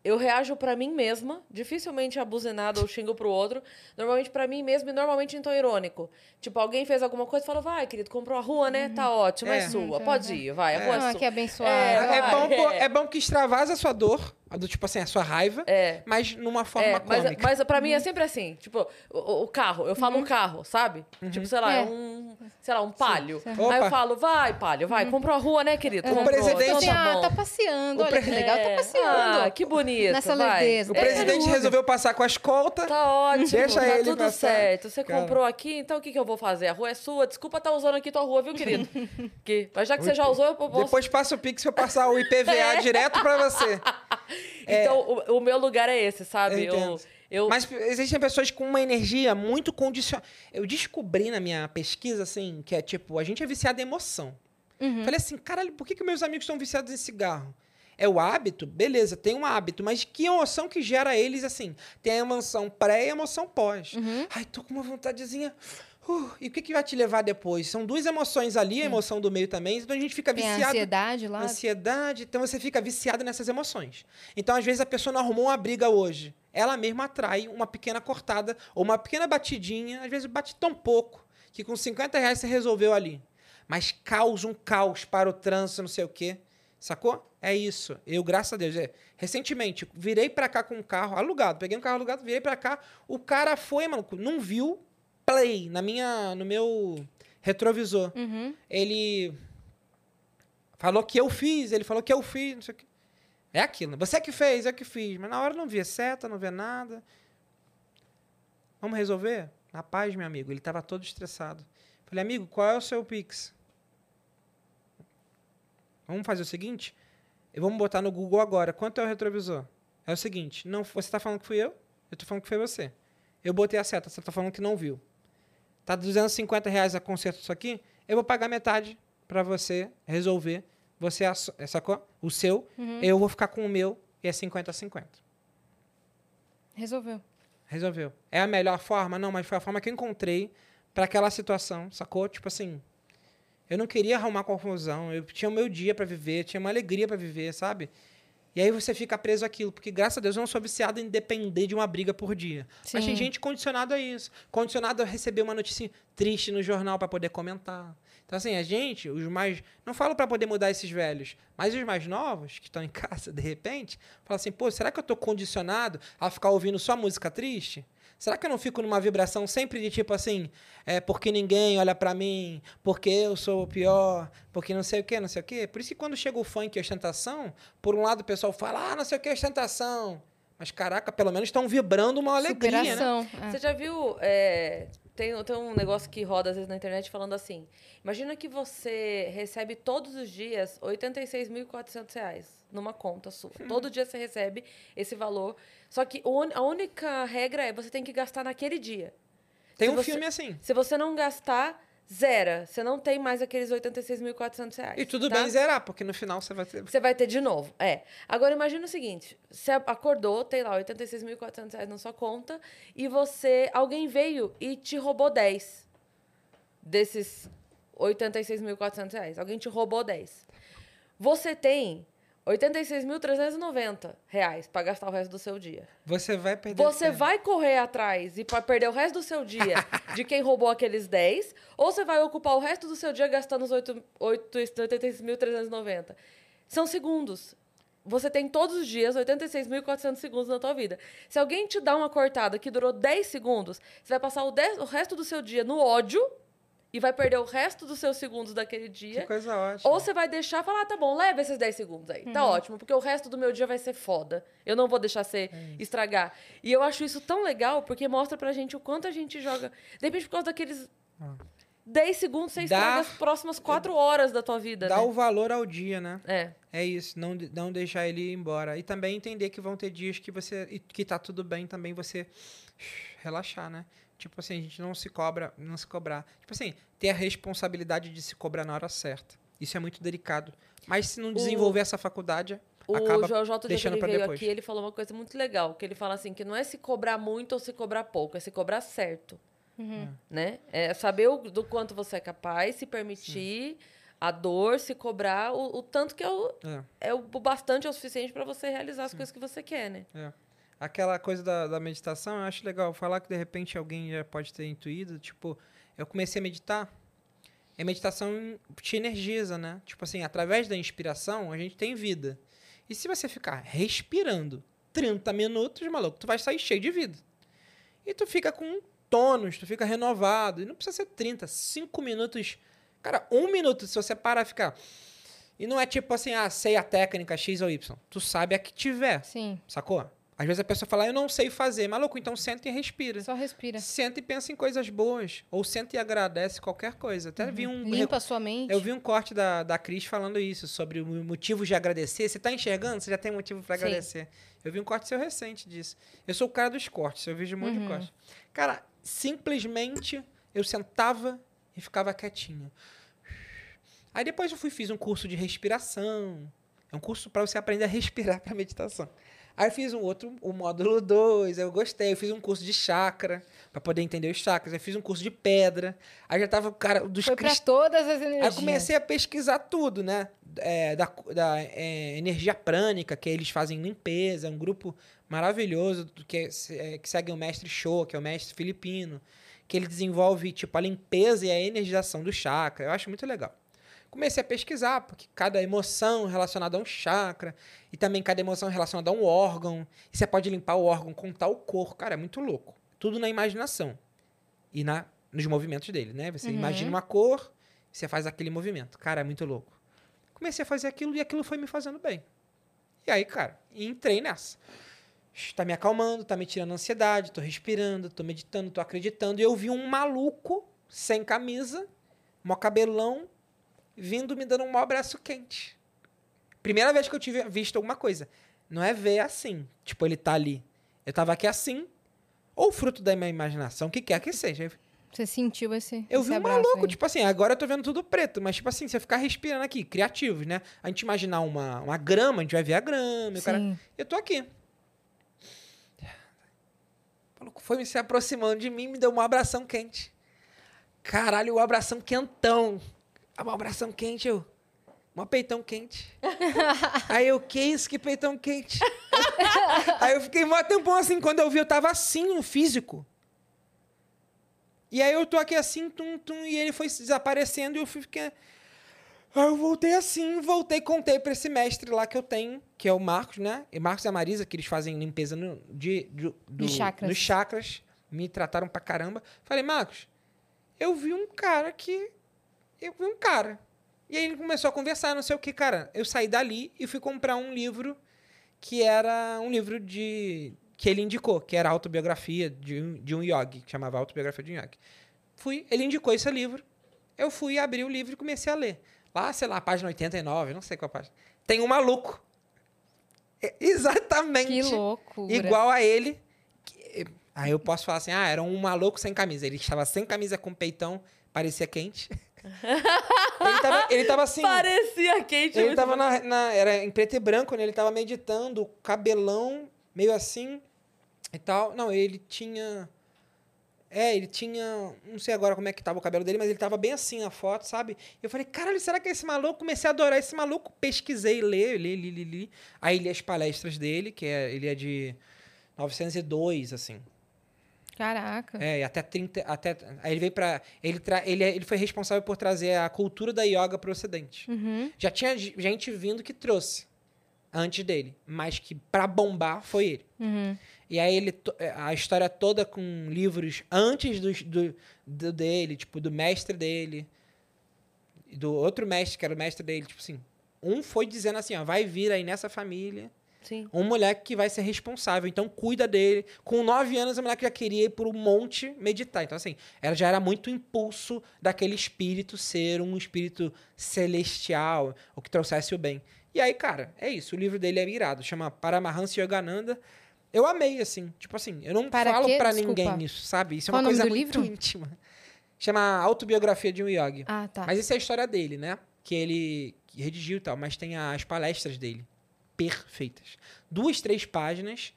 eu reajo pra mim mesma. Dificilmente abuzinado ou xingo pro outro. Normalmente pra mim mesma e normalmente em tom irônico. Tipo, alguém fez alguma coisa e falou, vai, querido, comprou a rua, né? Tá ótimo, é, É. sua. Uhum. Pode ir, vai, a rua é, Ah, sua. que abençoado. É, É, vai, bom, é. é bom que extravasa a sua dor, a do tipo assim, a sua raiva, É. mas numa forma É, mas, cômica. mas pra mim é sempre assim, tipo, o, o carro, eu falo um carro, sabe? Tipo, sei lá, É. um, sei lá, um palio. Sim. Aí eu falo, vai, palio, vai, comprou a rua, né, querido? O Comprou, presidente- então Assim, tá ah, tá passeando, O olha que legal, tá É. passeando. Ah, que bonito, Nessa vai. lerdeza. o É, presidente usa. resolveu passar com a escolta. Tá ótimo, Deixa tá ele tudo passar. certo. Você Cara. comprou aqui, então o que, que eu vou fazer? A rua é sua, desculpa estar usando aqui tua rua, viu, querido? que, mas já que você já usou, eu posso... Depois passa o Pix pra eu passar o IPVA É. direto pra você. Então, o, o meu lugar é esse, sabe? Eu entendo. eu, Mas existem pessoas com uma energia muito condicionada. Eu descobri na minha pesquisa, assim, que é tipo, a gente é viciado em emoção. Falei assim, caralho, por que, que meus amigos estão viciados em cigarro? É o hábito? Beleza, tem um hábito, mas que emoção que gera eles, assim? Tem a emoção pré e a emoção pós. Ai, tô com uma vontadezinha. Uh, e o que, que vai te levar depois? São duas emoções ali, a emoção do meio também, então a gente fica Tem a viciado. ansiedade lá. Ansiedade, então você fica viciado nessas emoções. Então, às vezes, a pessoa não arrumou uma briga hoje. Ela mesma atrai uma pequena cortada ou uma pequena batidinha, às vezes bate tão pouco que com 50 reais você resolveu ali. Mas causa um caos para o trânsito, não sei o quê. Sacou? É isso. Eu, graças a Deus, é, recentemente, virei pra cá com um carro alugado. Peguei um carro alugado, virei pra cá. O cara foi, mano, não viu play na minha, no meu retrovisor. Uhum. Ele falou que eu fiz, ele falou que eu fiz, não sei o quê. É aquilo. Você que fez, eu que fiz. Mas na hora não via seta, não via nada. Vamos resolver? Na paz, meu amigo. Ele estava todo estressado. Falei, amigo, qual é o seu Pix? Vamos fazer o seguinte? Eu Vamos botar no Google agora. Quanto é o retrovisor? É o seguinte. Não, você está falando que fui eu? Eu estou falando que foi você. Eu botei a seta. Você está falando que não viu. Tá 250 reais a conserto disso aqui? Eu vou pagar metade para você resolver. Você ass- sacou? O seu. Eu vou ficar com o meu e é 50 a 50. Resolveu. Resolveu. É a melhor forma? Não, mas foi a forma que eu encontrei para aquela situação, sacou? Tipo assim, eu não queria arrumar confusão, eu tinha o meu dia para viver, tinha uma alegria para viver, sabe? E aí você fica preso àquilo, porque graças a Deus eu não sou viciado em depender de uma briga por dia. Mas tem Sim. gente condicionada a isso, condicionado a receber uma notícia triste no jornal para poder comentar. Então assim, a gente, os mais, não falo para poder mudar esses velhos, mas os mais novos que estão em casa de repente, falam assim, pô, será que eu tô condicionado a ficar ouvindo só música triste? Será que eu não fico numa vibração sempre de tipo assim, é porque ninguém olha pra mim, porque eu sou o pior, porque não sei o que, não sei o que? Por isso que quando chega o funk e a ostentação, por um lado o pessoal fala, ah, não sei o que, ostentação. Mas caraca, pelo menos estão vibrando uma alegria, né? Superação. é. Você já viu? é, tem, tem um negócio que roda às vezes na internet falando assim: imagina que você recebe todos os dias 86.400 reais numa conta sua. Todo dia você recebe esse valor. Só que a única regra é você tem que gastar naquele dia. Tem Se um você- filme assim. Se você não gastar, zera. Você não tem mais aqueles 86.400 reais. E tudo tá? bem zerar, porque no final você vai ter. Você vai ter de novo. É. Agora imagina o seguinte: você acordou, tem lá 86.400 reais na sua conta, e você. Alguém veio e te roubou 10 desses 86.400 reais. Alguém te roubou 10. Você tem 86.390 reais para gastar o resto do seu dia. Você vai perder. Você vai correr atrás e para perder o resto do seu dia de quem roubou aqueles 10, ou você vai ocupar o resto do seu dia gastando os 8 8 86.390. São segundos. você tem todos os dias 86.400 segundos na tua vida. Se alguém te dá uma cortada que durou 10 segundos, você vai passar o, 10 o resto do seu dia no ódio e vai perder o resto dos seus segundos daquele Que dia. coisa ótima. Ou você vai deixar e falar, ah, tá bom, leva esses 10 segundos aí. Tá ótimo, porque o resto do meu dia vai ser foda. Eu não vou deixar você estragar. E eu acho isso tão legal, porque mostra pra gente o quanto a gente joga. De repente, por causa daqueles 10 segundos, você Dá- estraga as próximas 4 horas da tua vida, Dá né? o valor ao dia, né? É. É isso, não, não deixar ele ir embora. E também entender que vão ter dias que você. e que tá tudo bem também você relaxar, né? Tipo assim, a gente não se cobra, não se cobrar. Tipo assim, ter a responsabilidade de se cobrar na hora certa. Isso é muito delicado. Mas se não desenvolver essa faculdade, O acaba Joel J, dia que deixando veio depois. aqui, ele falou uma coisa muito legal, que ele fala assim, que não é se cobrar muito ou se cobrar pouco, é se cobrar certo. Né? É saber o, do quanto você é capaz, se permitir a dor, se cobrar o, o tanto que é o, É. é o bastante, é o suficiente para você realizar as coisas que você quer, né? É. Aquela coisa da, da meditação, eu acho legal falar que de repente alguém já pode ter intuído. Tipo, eu comecei a meditar. E a meditação te energiza, né? Tipo assim, através da inspiração, a gente tem vida. E se você ficar respirando 30 minutos, maluco, tu vai sair cheio de vida. E tu fica com tônus, tu fica renovado. E não precisa ser 30, 5 minutos. Cara, um minuto, se você parar e ficar. E não é tipo assim, ah, sei a técnica X ou Y. Tu sabe a que tiver. Sim. Sacou? Às vezes a pessoa fala, eu não sei fazer. Maluco, então senta e respira. Só respira. Senta e pensa em coisas boas. Ou senta e agradece qualquer coisa. Até vi um. Limpa a sua mente. Eu vi um corte da, da Cris falando isso, sobre o motivo de agradecer. Você tá enxergando? Você já tem motivo para Sim. agradecer. Eu vi um corte seu recente disso. Eu sou o cara dos cortes, eu vejo um monte de cortes. Cara, simplesmente eu sentava e ficava quietinho. Aí depois eu fui fiz um curso de respiração. É um curso para você aprender a respirar para meditação. Aí eu fiz um outro, o módulo 2, eu gostei. Eu fiz um curso de chakra, para poder entender os chakras. Eu fiz um curso de pedra. Aí já tava o cara dos Foi pra cristais. todas as Aí energias. eu comecei a pesquisar tudo, né? É, da da é, energia prânica, que eles fazem limpeza, é um grupo maravilhoso que, é, que segue o mestre Show, que é o mestre filipino, que ele desenvolve tipo a limpeza e a energização do chakra. Eu acho muito legal. Comecei a pesquisar, porque cada emoção relacionada a um chakra, e também cada emoção relacionada a um órgão. E você pode limpar o órgão com tal cor. Cara, é muito louco. Tudo na imaginação. E na, nos movimentos dele, né? Você imagina uma cor, você faz aquele movimento. Cara, é muito louco. Comecei a fazer aquilo e aquilo foi me fazendo bem. E aí, cara, entrei nessa. Tá me acalmando, tá me tirando ansiedade, tô respirando, tô meditando, tô acreditando. E eu vi um maluco, sem camisa, mó cabelão, vindo me dando um abraço quente. Primeira vez que eu tive visto alguma coisa. Não é ver assim. Tipo, ele tá ali. Eu tava aqui assim. Ou fruto da minha imaginação, o que quer que seja. Você sentiu esse. Eu esse vi um maluco, aí. tipo assim, agora eu tô vendo tudo preto, mas tipo assim, você ficar respirando aqui, criativos, né? A gente imaginar uma, uma grama, a gente vai ver a grama. e o cara-. Eu tô aqui. O maluco foi se aproximando de mim, me deu um abração quente. Caralho, um abração quentão. Um abração quente, eu. Um peitão quente. Aí eu, que isso, que peitão quente? aí eu fiquei mó tempão assim, quando eu vi, eu tava assim no físico. E aí eu tô aqui assim, tum, tum, e ele foi desaparecendo e eu fiquei. Aí eu voltei assim, voltei, contei pra esse mestre lá que eu tenho, que é o Marcos, né? E Marcos e a Marisa, que eles fazem limpeza no, de, de, do, chakras. nos chakras. Me trataram pra caramba. Falei, Marcos, eu vi um cara que. Eu vi um cara. E aí ele começou a conversar, não sei o que, cara. Eu saí dali e fui comprar um livro que era um livro de. que ele indicou, que era autobiografia de um, de um yogi, que chamava Autobiografia de um Yogi. Fui, ele indicou esse livro. Eu fui abrir o livro e comecei a ler. Lá, sei lá, página 89, não sei qual página. Tem um maluco. É exatamente Que loucura. igual a ele. Que- Aí eu posso falar assim: ah, era um maluco sem camisa. Ele estava sem camisa com peitão, parecia quente. ele, tava, ele tava assim. Parecia quente. Ele tava na, na- Era em preto e branco, né? Ele tava meditando, cabelão, meio assim e tal. Não, ele tinha. É, ele tinha. Não sei agora como é que tava o cabelo dele, mas ele tava bem assim na foto, sabe? Eu falei, caralho, será que é esse maluco? Comecei a adorar esse maluco. Pesquisei, li, li, li, li, li. Aí li as palestras dele, que é, ele é de 902, assim. Caraca. É, e até 30. Até, aí ele veio pra. Ele, tra, ele, é- ele foi responsável por trazer a cultura da yoga pro ocidente. Uhum. Já tinha gente vindo que trouxe. antes dele, mas que pra bombar foi ele. Uhum. E aí ele é, a história toda com livros antes do, do, do dele, tipo, do mestre dele, do outro mestre, que era o mestre dele, tipo assim, um foi dizendo assim, ó, vai vir aí nessa família Sim. um moleque que vai ser responsável, então cuida dele. Com nove anos, a moleque já queria ir por um monte meditar. Então, assim, ela já era muito impulso daquele espírito ser um espírito celestial, o que trouxesse o bem. E aí, cara, é isso. O livro dele é irado, chama Paramahansa Yogananda. Eu amei, assim. Tipo assim, eu não Para falo Desculpa. ninguém isso, sabe? Isso é uma coisa muito livro? íntima. Chama Autobiografia de um Yogi. Ah, tá. Mas essa é a história dele, né? Que ele redigiu e tal, mas tem as palestras dele. Perfeitas. Duas, três páginas.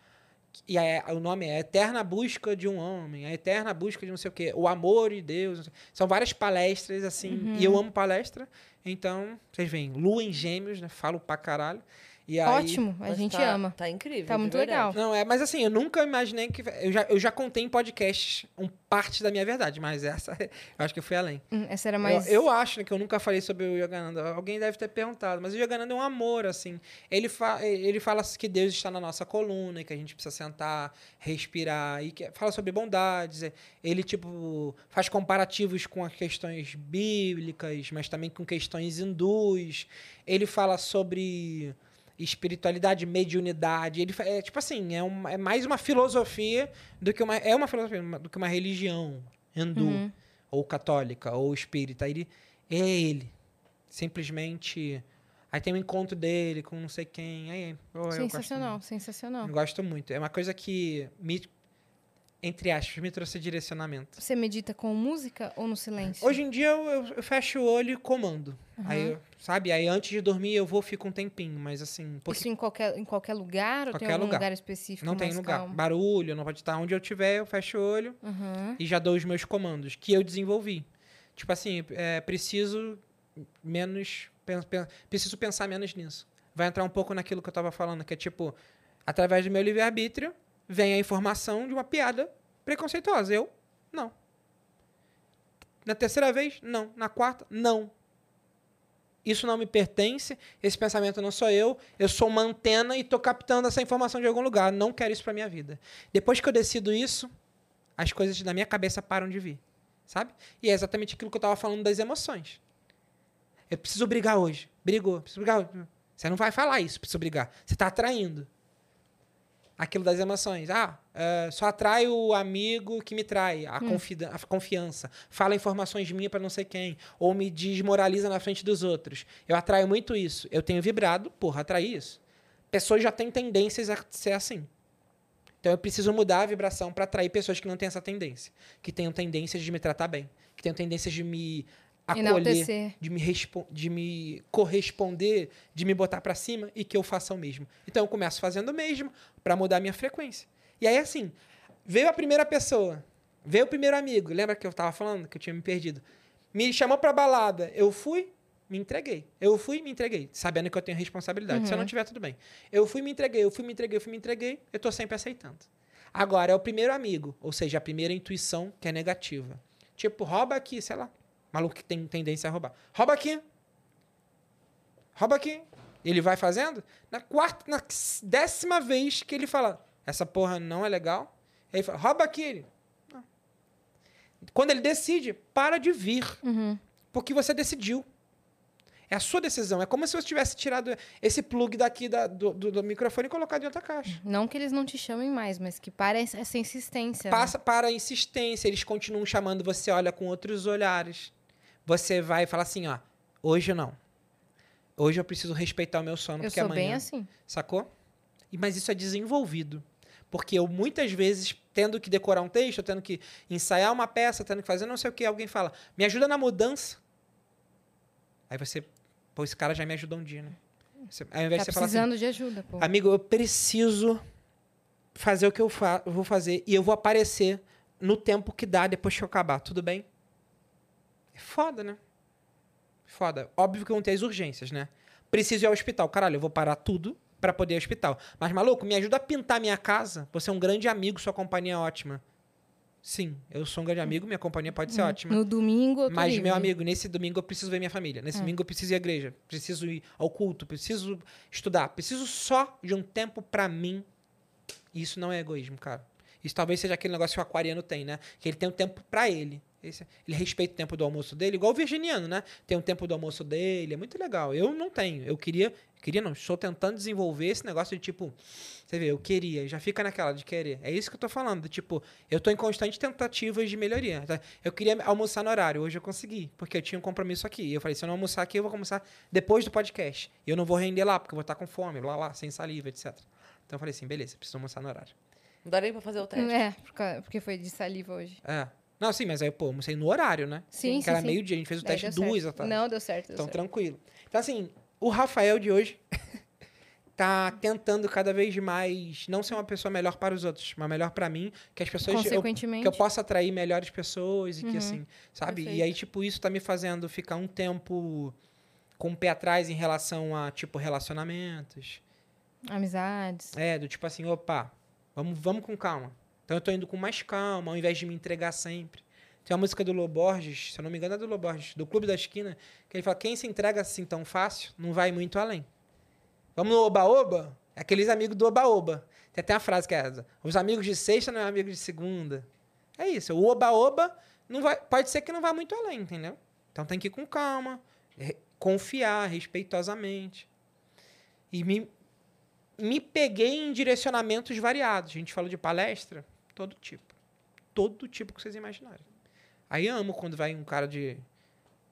E é- o nome é Eterna Busca de um Homem, a Eterna Busca de não sei o quê, o Amor de Deus. São várias palestras, assim. E eu amo palestra. Então, vocês veem, Lua em Gêmeos, né? Falo pra caralho. E aí, Ótimo, a gente tá- ama. Tá incrível. Tá muito verdade. legal. Não, é, mas assim, eu nunca imaginei que. Eu já, eu já contei em podcasts um parte da minha verdade, mas essa eu acho que eu fui além. Hum, Essa era Eu- mais. Eu, acho né, que eu nunca falei sobre o Yogananda. Alguém deve ter perguntado, mas o Yogananda é um amor, assim. Ele, fa ele fala que Deus está na nossa coluna, e que a gente precisa sentar, respirar, e que fala sobre bondades. Ele, tipo, faz comparativos com as questões bíblicas, mas também com questões hindus. Ele fala sobre espiritualidade, mediunidade. Ele é tipo assim, é, é mais uma filosofia do que uma é uma filosofia do que uma religião hindu Uhum. ou católica, ou espírita. Ele é ele. Simplesmente. Aí tem um encontro dele com não sei quem. Aí, gosto sensacional, sensacional. Eu gosto muito. É uma coisa que me, entre aspas, me trouxe direcionamento. Você medita com música ou no silêncio? Hoje em dia eu, eu- fecho o olho e comando. Aí, eu- sabe? Aí antes de dormir eu vou fico um tempinho, mas assim, porque Isso em qualquer, em qualquer lugar ou tem Qualquer algum lugar. lugar, específico? não tem lugar. calmo? Barulho, não pode estar onde eu estiver, eu fecho o olho. Uhum. e já dou os meus comandos que eu desenvolvi. Tipo assim, é, preciso menos. pen- pen- preciso pensar menos nisso. Vai entrar um pouco naquilo que eu tava falando, que é tipo, através do meu livre-arbítrio, vem a informação de uma piada preconceituosa. Eu, não. Na terceira vez, não. Na quarta, não. Isso não me pertence, esse pensamento não sou eu, eu sou uma antena e tô captando essa informação de algum lugar. Não quero isso pra minha vida. Depois que eu decido isso, as coisas na minha cabeça param de vir. Sabe? E é exatamente aquilo que eu tava falando das emoções. Eu preciso brigar hoje. Brigou. Preciso brigar hoje. Você não vai falar isso, preciso brigar. Você tá atraindo. Aquilo das emoções. Ah, é, só atrai o amigo que me trai. A, confida- a confiança. Fala informações minhas para não sei quem. Ou me desmoraliza na frente dos outros. Eu atraio muito isso. Eu tenho vibrado, porra, atrair isso. Pessoas já têm tendências a ser assim. Então eu preciso mudar a vibração para atrair pessoas que não têm essa tendência, que tenham tendências de me tratar bem, que tenham tendências de me acolher, de me, de me corresponder, de me botar para cima e que eu faça o mesmo. Então eu começo fazendo o mesmo para mudar a minha frequência. E aí assim, veio a primeira pessoa, veio o primeiro amigo, lembra que eu tava falando que eu tinha me perdido? Me chamou pra balada, eu fui, me entreguei. Eu fui, me entreguei, sabendo que eu tenho responsabilidade. Se eu não tiver, tudo bem. Eu fui, me entreguei, eu fui, me entreguei, eu fui, me entreguei, eu tô sempre aceitando. Agora, é o primeiro amigo, ou seja, a primeira intuição que é negativa. Tipo, rouba aqui, sei lá. Maluco que tem tendência a roubar. Rouba aqui. Rouba aqui. Ele vai fazendo. Na quarta, na décima vez que ele fala, essa porra não é legal. Aí ele fala, rouba aqui. Ele, "Não." Quando ele decide, para de vir. Uhum. Porque você decidiu. É a sua decisão. É como se você tivesse tirado esse plug daqui da- do, do- do microfone e colocado em outra caixa. Não que eles não te chamem mais, mas que para essa insistência. né? Passa para a insistência. Eles continuam chamando, você olha com outros olhares. Você vai e fala assim, ó, hoje não. Hoje eu preciso respeitar o meu sono, Eu porque sou amanhã... bem assim. Sacou? E- Mas isso é desenvolvido. Porque eu, muitas vezes, tendo que decorar um texto, tendo que ensaiar uma peça, tendo que fazer não sei o que, alguém fala, me ajuda na mudança. Aí você, pô, esse cara já me ajudou um dia, né? Você, ao invés Tá de você falar assim, precisando de ajuda, pô. amigo, eu preciso fazer o que eu, fa eu vou fazer e eu vou aparecer no tempo que dá depois que eu acabar, tudo bem? É foda, né? Foda. Óbvio que vão ter as urgências, né? Preciso ir ao hospital. Caralho, eu vou parar tudo pra poder ir ao hospital. Mas, maluco, me ajuda a pintar minha casa. Você é um grande amigo, sua companhia é ótima. Sim, eu sou um grande amigo, minha companhia pode ser ótima. No domingo eu tô Mas, livre. meu amigo, nesse domingo eu preciso ver minha família. É. Nesse domingo eu preciso ir à igreja. Preciso ir ao culto. Preciso estudar. Preciso só de um tempo pra mim. Isso não é egoísmo, cara. Isso talvez seja aquele negócio que o aquariano tem, né? Que ele tem um tempo pra ele. Esse- ele respeita o tempo do almoço dele, igual o virginiano, né? Tem um tempo do almoço dele. É muito legal. Eu não tenho. Eu queria. Queria não. Estou tentando desenvolver esse negócio de tipo. Você vê, eu queria. Já fica naquela de querer. É isso que eu tô falando. Tipo, eu tô em constante tentativas de melhoria. tá? Eu queria almoçar no horário. Hoje eu consegui. Porque eu tinha um compromisso aqui. E eu falei, se eu não almoçar aqui, eu vou almoçar depois do podcast. E eu não vou render lá, porque eu vou estar com fome, lá, lá, sem saliva, etc. Então eu falei assim, beleza, preciso almoçar no horário. Não dá nem pra fazer o teste. É, porque foi de saliva hoje. É. Não, sim, mas aí, pô, almocei no horário, né? Sim, Que sim, era meio-dia, a gente fez o Daí teste deu duas certo. tarde. Não, deu certo. Deu Então, certo. tranquilo. Então, assim, o Rafael de hoje tá tentando cada vez mais não ser uma pessoa melhor para os outros, mas melhor para mim, que as pessoas eu, Consequentemente. que eu possa atrair melhores pessoas e que Uhum. assim, sabe? E Perfeito. aí tipo isso tá me fazendo ficar um tempo com o pé atrás em relação a tipo relacionamentos. Amizades. É, do tipo assim, opa, vamos, vamos com calma. Então eu tô indo com mais calma, ao invés de me entregar sempre. Tem uma música do Loborges, se eu não me engano é do Loborges, do Clube da Esquina, que ele fala, quem se entrega assim tão fácil, não vai muito além. Vamos no oba-oba? É aqueles amigos do oba-oba. Tem até uma frase que é essa, os amigos de sexta não é amigo de segunda. É isso, o oba-oba não vai, pode ser que não vá muito além, entendeu? Então tem que ir com calma, confiar respeitosamente. E me, me peguei em direcionamentos variados. A gente falou de palestra, todo tipo. Todo tipo que vocês imaginarem. Aí amo quando vai um cara de,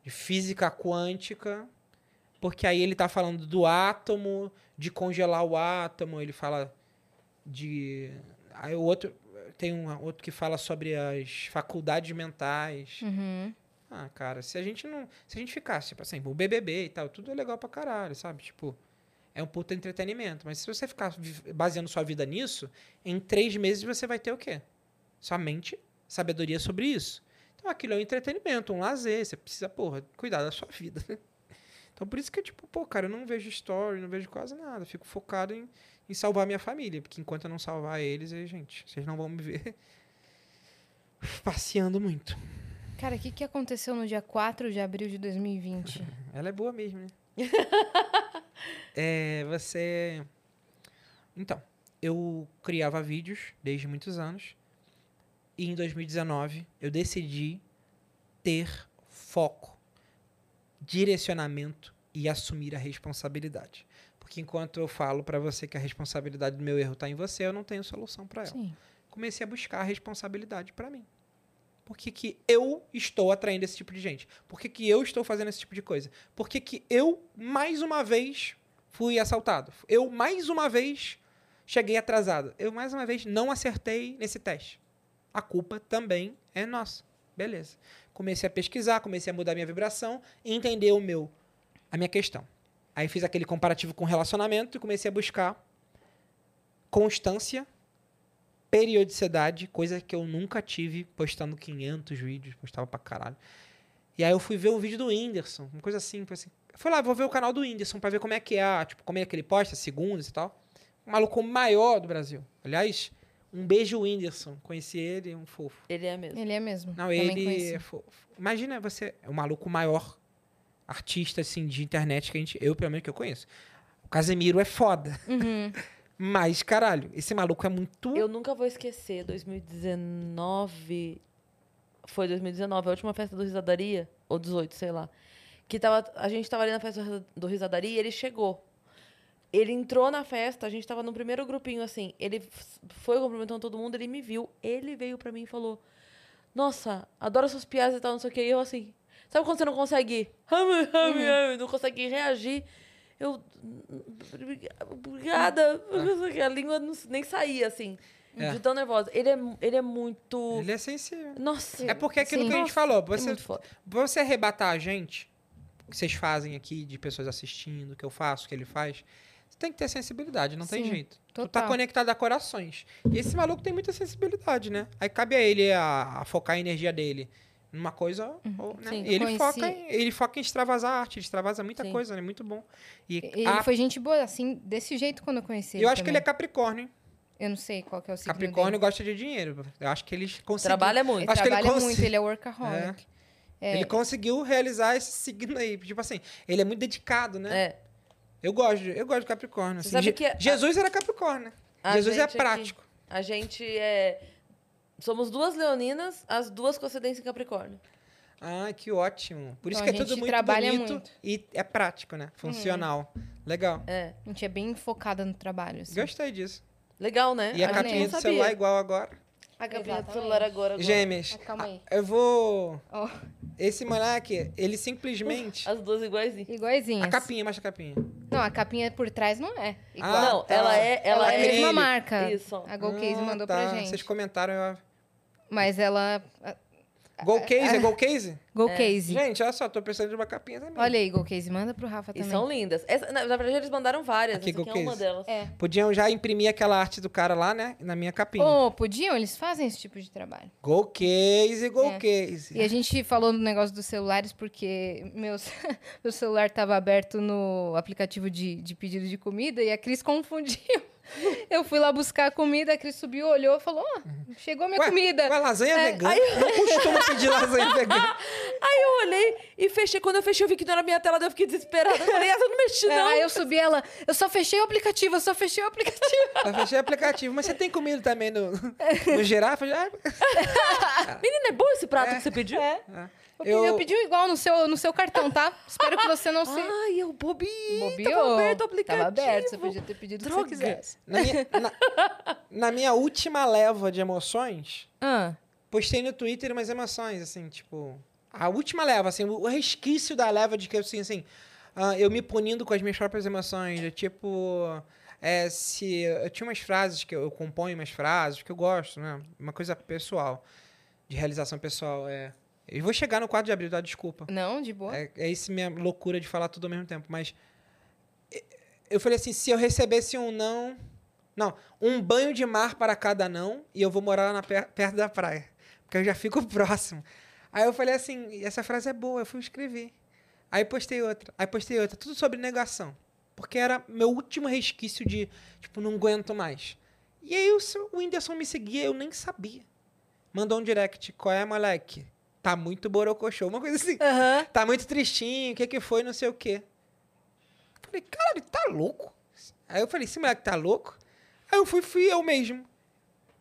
de física quântica, porque aí ele tá falando do átomo, de congelar o átomo, ele fala de. Aí o outro. Tem um outro que fala sobre as faculdades mentais. Uhum. Ah, cara, se a gente não. Se a gente ficasse, tipo assim, o BBB e tal, tudo é legal pra caralho, sabe? Tipo, é um puta entretenimento. Mas se você ficar baseando sua vida nisso, em três meses você vai ter o quê? Somente sabedoria sobre isso. Então aquilo é um entretenimento, um lazer. Você precisa, porra, cuidar da sua vida. Então por isso que, tipo, pô, cara, eu não vejo story, não vejo quase nada. Fico focado em, em salvar minha família. Porque enquanto eu não salvar eles, aí, gente, vocês não vão me ver passeando muito. Cara, o que, que aconteceu no dia 4 de abril de 2020? Ela é boa mesmo, né? É, você. Então, eu criava vídeos desde muitos anos. E em 2019 eu decidi ter foco, direcionamento e assumir a responsabilidade. Porque enquanto eu falo pra você que a responsabilidade do meu erro tá em você, eu não tenho solução pra ela Sim. comecei a buscar a responsabilidade pra mim. Por que, que eu estou atraindo esse tipo de gente? Por que, que eu estou fazendo esse tipo de coisa? Por que, que eu, mais uma vez, fui assaltado? Eu, mais uma vez, cheguei atrasado? Eu, mais uma vez, não acertei nesse teste? A culpa também é nossa. Beleza. Comecei a pesquisar, comecei a mudar minha vibração e entender o meu, a minha questão. Aí fiz aquele comparativo com relacionamento e comecei a buscar constância periodicidade, coisa que eu nunca tive postando 500 vídeos, postava pra caralho. E aí eu fui ver o vídeo do Whindersson, uma coisa assim, foi assim. Fui lá, vou ver o canal do Whindersson pra ver como é que é, tipo, como é que ele posta, segundas e tal. O maluco maior do Brasil. Aliás, um beijo Whindersson, conheci ele, um fofo. Ele é mesmo. Ele é mesmo. Não, Também ele conheci. é fofo. Imagina você, é o maluco maior artista assim de internet que a gente, eu pelo menos que eu conheço. O Casemiro é foda. Uhum. Mas caralho, esse maluco é muito Eu nunca vou esquecer, 2019. Foi 2019, a última festa do Risadaria, ou 18, sei lá. Que tava, a gente tava ali na festa do Risadaria e ele chegou. Ele entrou na festa, a gente tava no primeiro grupinho assim. Ele foi cumprimentando todo mundo, ele me viu. Ele veio pra mim e falou: Nossa, adoro suas piadas e tal, não sei o que. E eu assim, sabe quando você não consegue. hum, hum, hum, Não consegue reagir? Eu. Obrigada. A língua não- nem saía, assim. É. De tão nervosa. Ele é, ele é muito. Ele é sensível. Nossa. É porque é aquilo Sim. que a gente Nossa, falou. é Você, muito foda. pra você arrebatar a gente, o que vocês fazem aqui, de pessoas assistindo, o que eu faço, o que ele faz, você tem que ter sensibilidade, não tem Sim, jeito. Tu tá total. conectado a corações. E esse maluco tem muita sensibilidade, né? Aí cabe a ele a, a focar a energia dele numa coisa, ou, né? Sim. Ele Conheci- foca, em, ele foca em extravasar arte, ele extravasa muita Sim. coisa, né? Muito bom. E Ele a- foi gente boa, assim, desse jeito quando eu conheci eu acho que ele é Capricórnio, hein? Eu não sei qual que é o signo Capricórnio dele. gosta de dinheiro. Eu acho que eles conseguiram. Trabalha Ele muito. Acho que ele trabalha consi- muito, ele é workaholic. É. Ele conseguiu realizar esse signo aí. Tipo assim, ele é muito dedicado, né? É. Eu gosto, eu gosto de Capricórnio. Assim. sabe Je- que a- Jesus era Capricórnio? A Jesus é gente aqui- prático. A gente é. Somos duas leoninas, as duas com ascendência em Capricórnio. Ah, que ótimo. Por isso Então, que a é tudo gente muito trabalha bonito muito. e é prático, né? Funcional. Legal. É. A gente é bem focada no trabalho. assim. Gostei disso. Legal, né? E a, gente capinha do celular igual agora. A capinha do Exatamente. celular agora. agora. Gêmeas. Ah, calma aí. Eu vou. Ó, Esse moleque, ele simplesmente. As duas iguaizinhas. iguaizinhas. A capinha, mostra a capinha. Não, a capinha por trás não é. Igual. Ah, não, tá. ela é. Ela, ela é a é. mesma marca. Isso. A Golcase Ah, mandou tá. pra gente. Vocês comentaram. Eu... Mas ela. Gol case, é gol case? Golcase. Gente, olha só, tô precisando de uma capinha também. Olha aí, Golcase. Manda pro Rafa E também. são lindas. Essa, na, na verdade, eles mandaram várias. Aqui, Essa aqui é uma delas. É. Podiam já imprimir aquela arte do cara lá, né? Na minha capinha. Ô, podiam? Eles fazem esse tipo de trabalho. Gol case, gol É. case. E a gente falou no negócio dos celulares porque meus, meu celular estava aberto no aplicativo de, de pedido de comida e a Cris confundiu. Eu fui lá buscar a comida, a Cris subiu, olhou e falou: "Ó, chegou a minha Ué, comida. Ué, lasanha É, vegana? Não costumo pedir lasanha vegana. Aí eu olhei e fechei. Quando eu fechei, eu vi que não era minha tela, eu fiquei desesperada. Eu falei, essa eu não mexi, É, não. aí eu subi ela, eu só fechei o aplicativo, eu só fechei o aplicativo. Eu fechei o aplicativo. Mas você tem comido também no, no girafa? Já? Menina, é bom esse prato que você pediu? É. Ah. Eu, pedi, eu pedi igual no seu, no seu cartão, tá? Espero que você não se Ai, eu bobi. bobeou. Tava aberto o aplicativo. Tava aberto, você podia ter pedido o que Droga. você quisesse. Na minha, na, na minha última leva de emoções, Ah, postei no Twitter umas emoções, assim, tipo... A última leva, assim, o resquício da leva de que, assim, assim... ah, eu me punindo com as minhas próprias emoções, de tipo... É, se... Eu tinha umas frases que eu, eu componho umas frases que eu gosto, né? Uma coisa pessoal, de realização pessoal, é... Eu vou chegar no 4 de abril, tá? Desculpa. não, de boa. É, é isso minha loucura de falar tudo ao mesmo tempo. Mas eu falei assim, se eu recebesse um não... Não, um banho de mar para cada não e eu vou morar na per- perto da praia. Porque eu já fico próximo. Aí eu falei assim, essa frase é boa, eu fui escrever. Aí postei outra, aí postei outra. Tudo sobre negação. Porque era meu último resquício de, tipo, não aguento mais. E aí o, o Whindersson me seguia, eu nem sabia. Mandou um direct, qual é, moleque? Tá muito borocochô, uma coisa assim. Aham. Tá muito tristinho, o que que foi, não sei o quê. Falei, cara, ele tá louco? Aí eu falei, esse moleque tá louco? Aí eu fui, fui eu mesmo.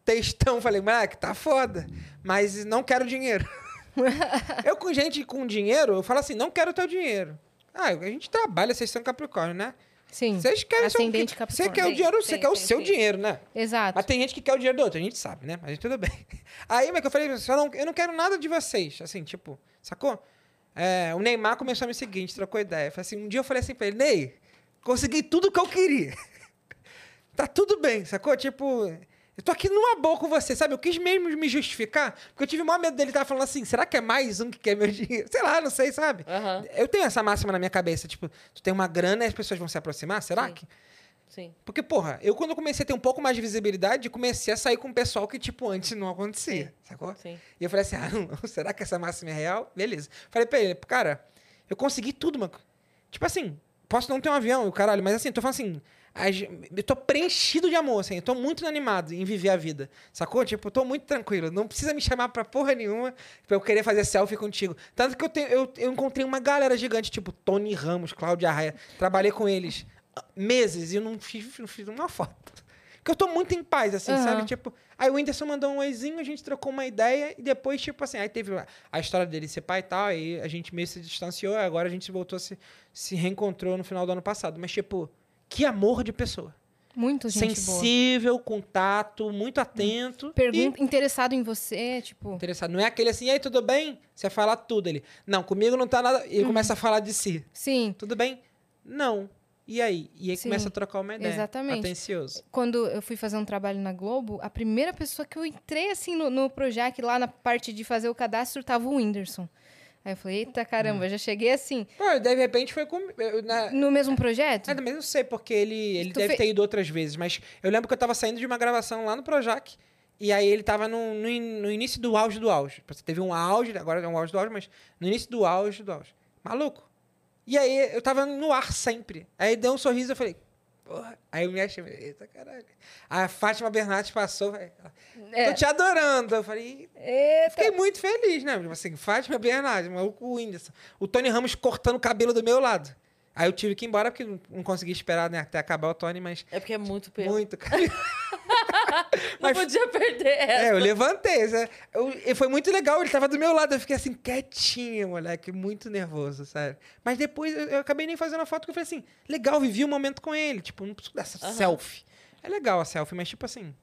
Textão, falei, moleque, tá foda, mas não quero dinheiro. eu com gente com dinheiro, eu falo assim, não quero teu dinheiro. Ah, a gente trabalha, vocês são Capricórnio, né? Sim. Vocês querem seu- Ascendente Você Capricórnio. quer o dinheiro, você quer o seu dinheiro, né? Exato. Mas tem gente que quer o dinheiro do outro, a gente sabe, né? Mas tudo bem. Aí, mas que eu falei, só não, eu não quero nada de vocês. Assim, tipo, sacou? É, o Neymar começou a me seguir, a gente trocou ideia. Falei assim, um dia eu falei assim pra ele, Ney, consegui tudo que eu queria. tá tudo bem, sacou? Tipo, eu tô aqui numa boa com você, sabe? Eu quis mesmo me justificar, porque eu tive o maior medo dele estar falando assim, será que é mais um que quer meu dinheiro? Sei lá, não sei, sabe? Aham. Eu tenho essa máxima na minha cabeça, tipo, tu tem uma grana e as pessoas vão se aproximar, será Sim. que... Sim. Porque, porra, eu quando comecei a ter um pouco mais de visibilidade, comecei a sair com o pessoal que, tipo, antes não acontecia, sacou? Sim. E eu falei assim, ah, não, será que essa máxima é real? Beleza. Falei pra ele, cara, eu consegui tudo, mano. Tipo assim, posso não ter um avião, caralho, mas assim, tô falando assim, as- eu tô preenchido de amor, assim, eu tô muito animado em viver a vida, sacou? Tipo, eu tô muito tranquilo, não precisa me chamar pra porra nenhuma pra eu querer fazer selfie contigo. Tanto que eu, tenho, eu, eu encontrei uma galera gigante, tipo Tony Ramos, Cláudia Raia, trabalhei com eles meses e eu não fiz, não fiz uma foto. Porque eu tô muito em paz, assim, Aham. sabe? Tipo, aí o Whindersson mandou um oizinho, a gente trocou uma ideia e depois, tipo assim, aí teve a, a história dele ser pai e tal, aí a gente meio se distanciou, agora a gente voltou a se, se reencontrou no final do ano passado. Mas, tipo, que amor de pessoa. Muito gente boa. Sensível, contato, muito atento. Pergunta, interessado em você, e tipo... interessado. Não é aquele assim, e aí, tudo bem? Você fala tudo. Ele, não, comigo não tá nada. E ele começa a falar de si. Sim, Tudo bem? Não. E aí? E aí Sim, começa a trocar uma ideia. exatamente. Atencioso. quando eu fui fazer um trabalho na Globo, a primeira pessoa que eu entrei, assim, no, no Projac, lá na parte de fazer o cadastro, tava o Whindersson. Aí eu falei, eita Hum. caramba, já cheguei assim, Pô, de repente foi eu- na- no mesmo projeto? Ah, também não sei, porque ele, ele Tu deve fe- ter ido outras vezes, mas eu lembro que eu tava saindo de uma gravação lá no Projac, e aí ele tava no, no, no início do auge do auge. Teve um auge, agora é um auge do auge, mas no início do auge do auge. Maluco. E aí eu tava no ar sempre. Aí deu um sorriso e eu falei, Porra. Aí eu me achei, eita caralho. A Fátima Bernardes passou, falei, É. tô te adorando. Eu falei, Eita. fiquei muito feliz, né? Assim, Fátima Bernardes, maluco o Whindersson. O Tony Ramos cortando o cabelo do meu lado. Aí eu tive que ir embora porque não- consegui esperar né, até acabar o Tony, mas É porque é muito pelo. muito, cara. Não Mas- podia perder essa. É, eu levantei. né? Eu- foi muito legal, ele tava do meu lado. Eu fiquei assim, quietinho, moleque, muito nervoso, sério. Mas depois eu, eu acabei nem fazendo a foto, porque eu falei assim, legal, vivi um momento com ele. Tipo, não preciso dessa Aham. selfie. É legal a selfie, mas tipo assim,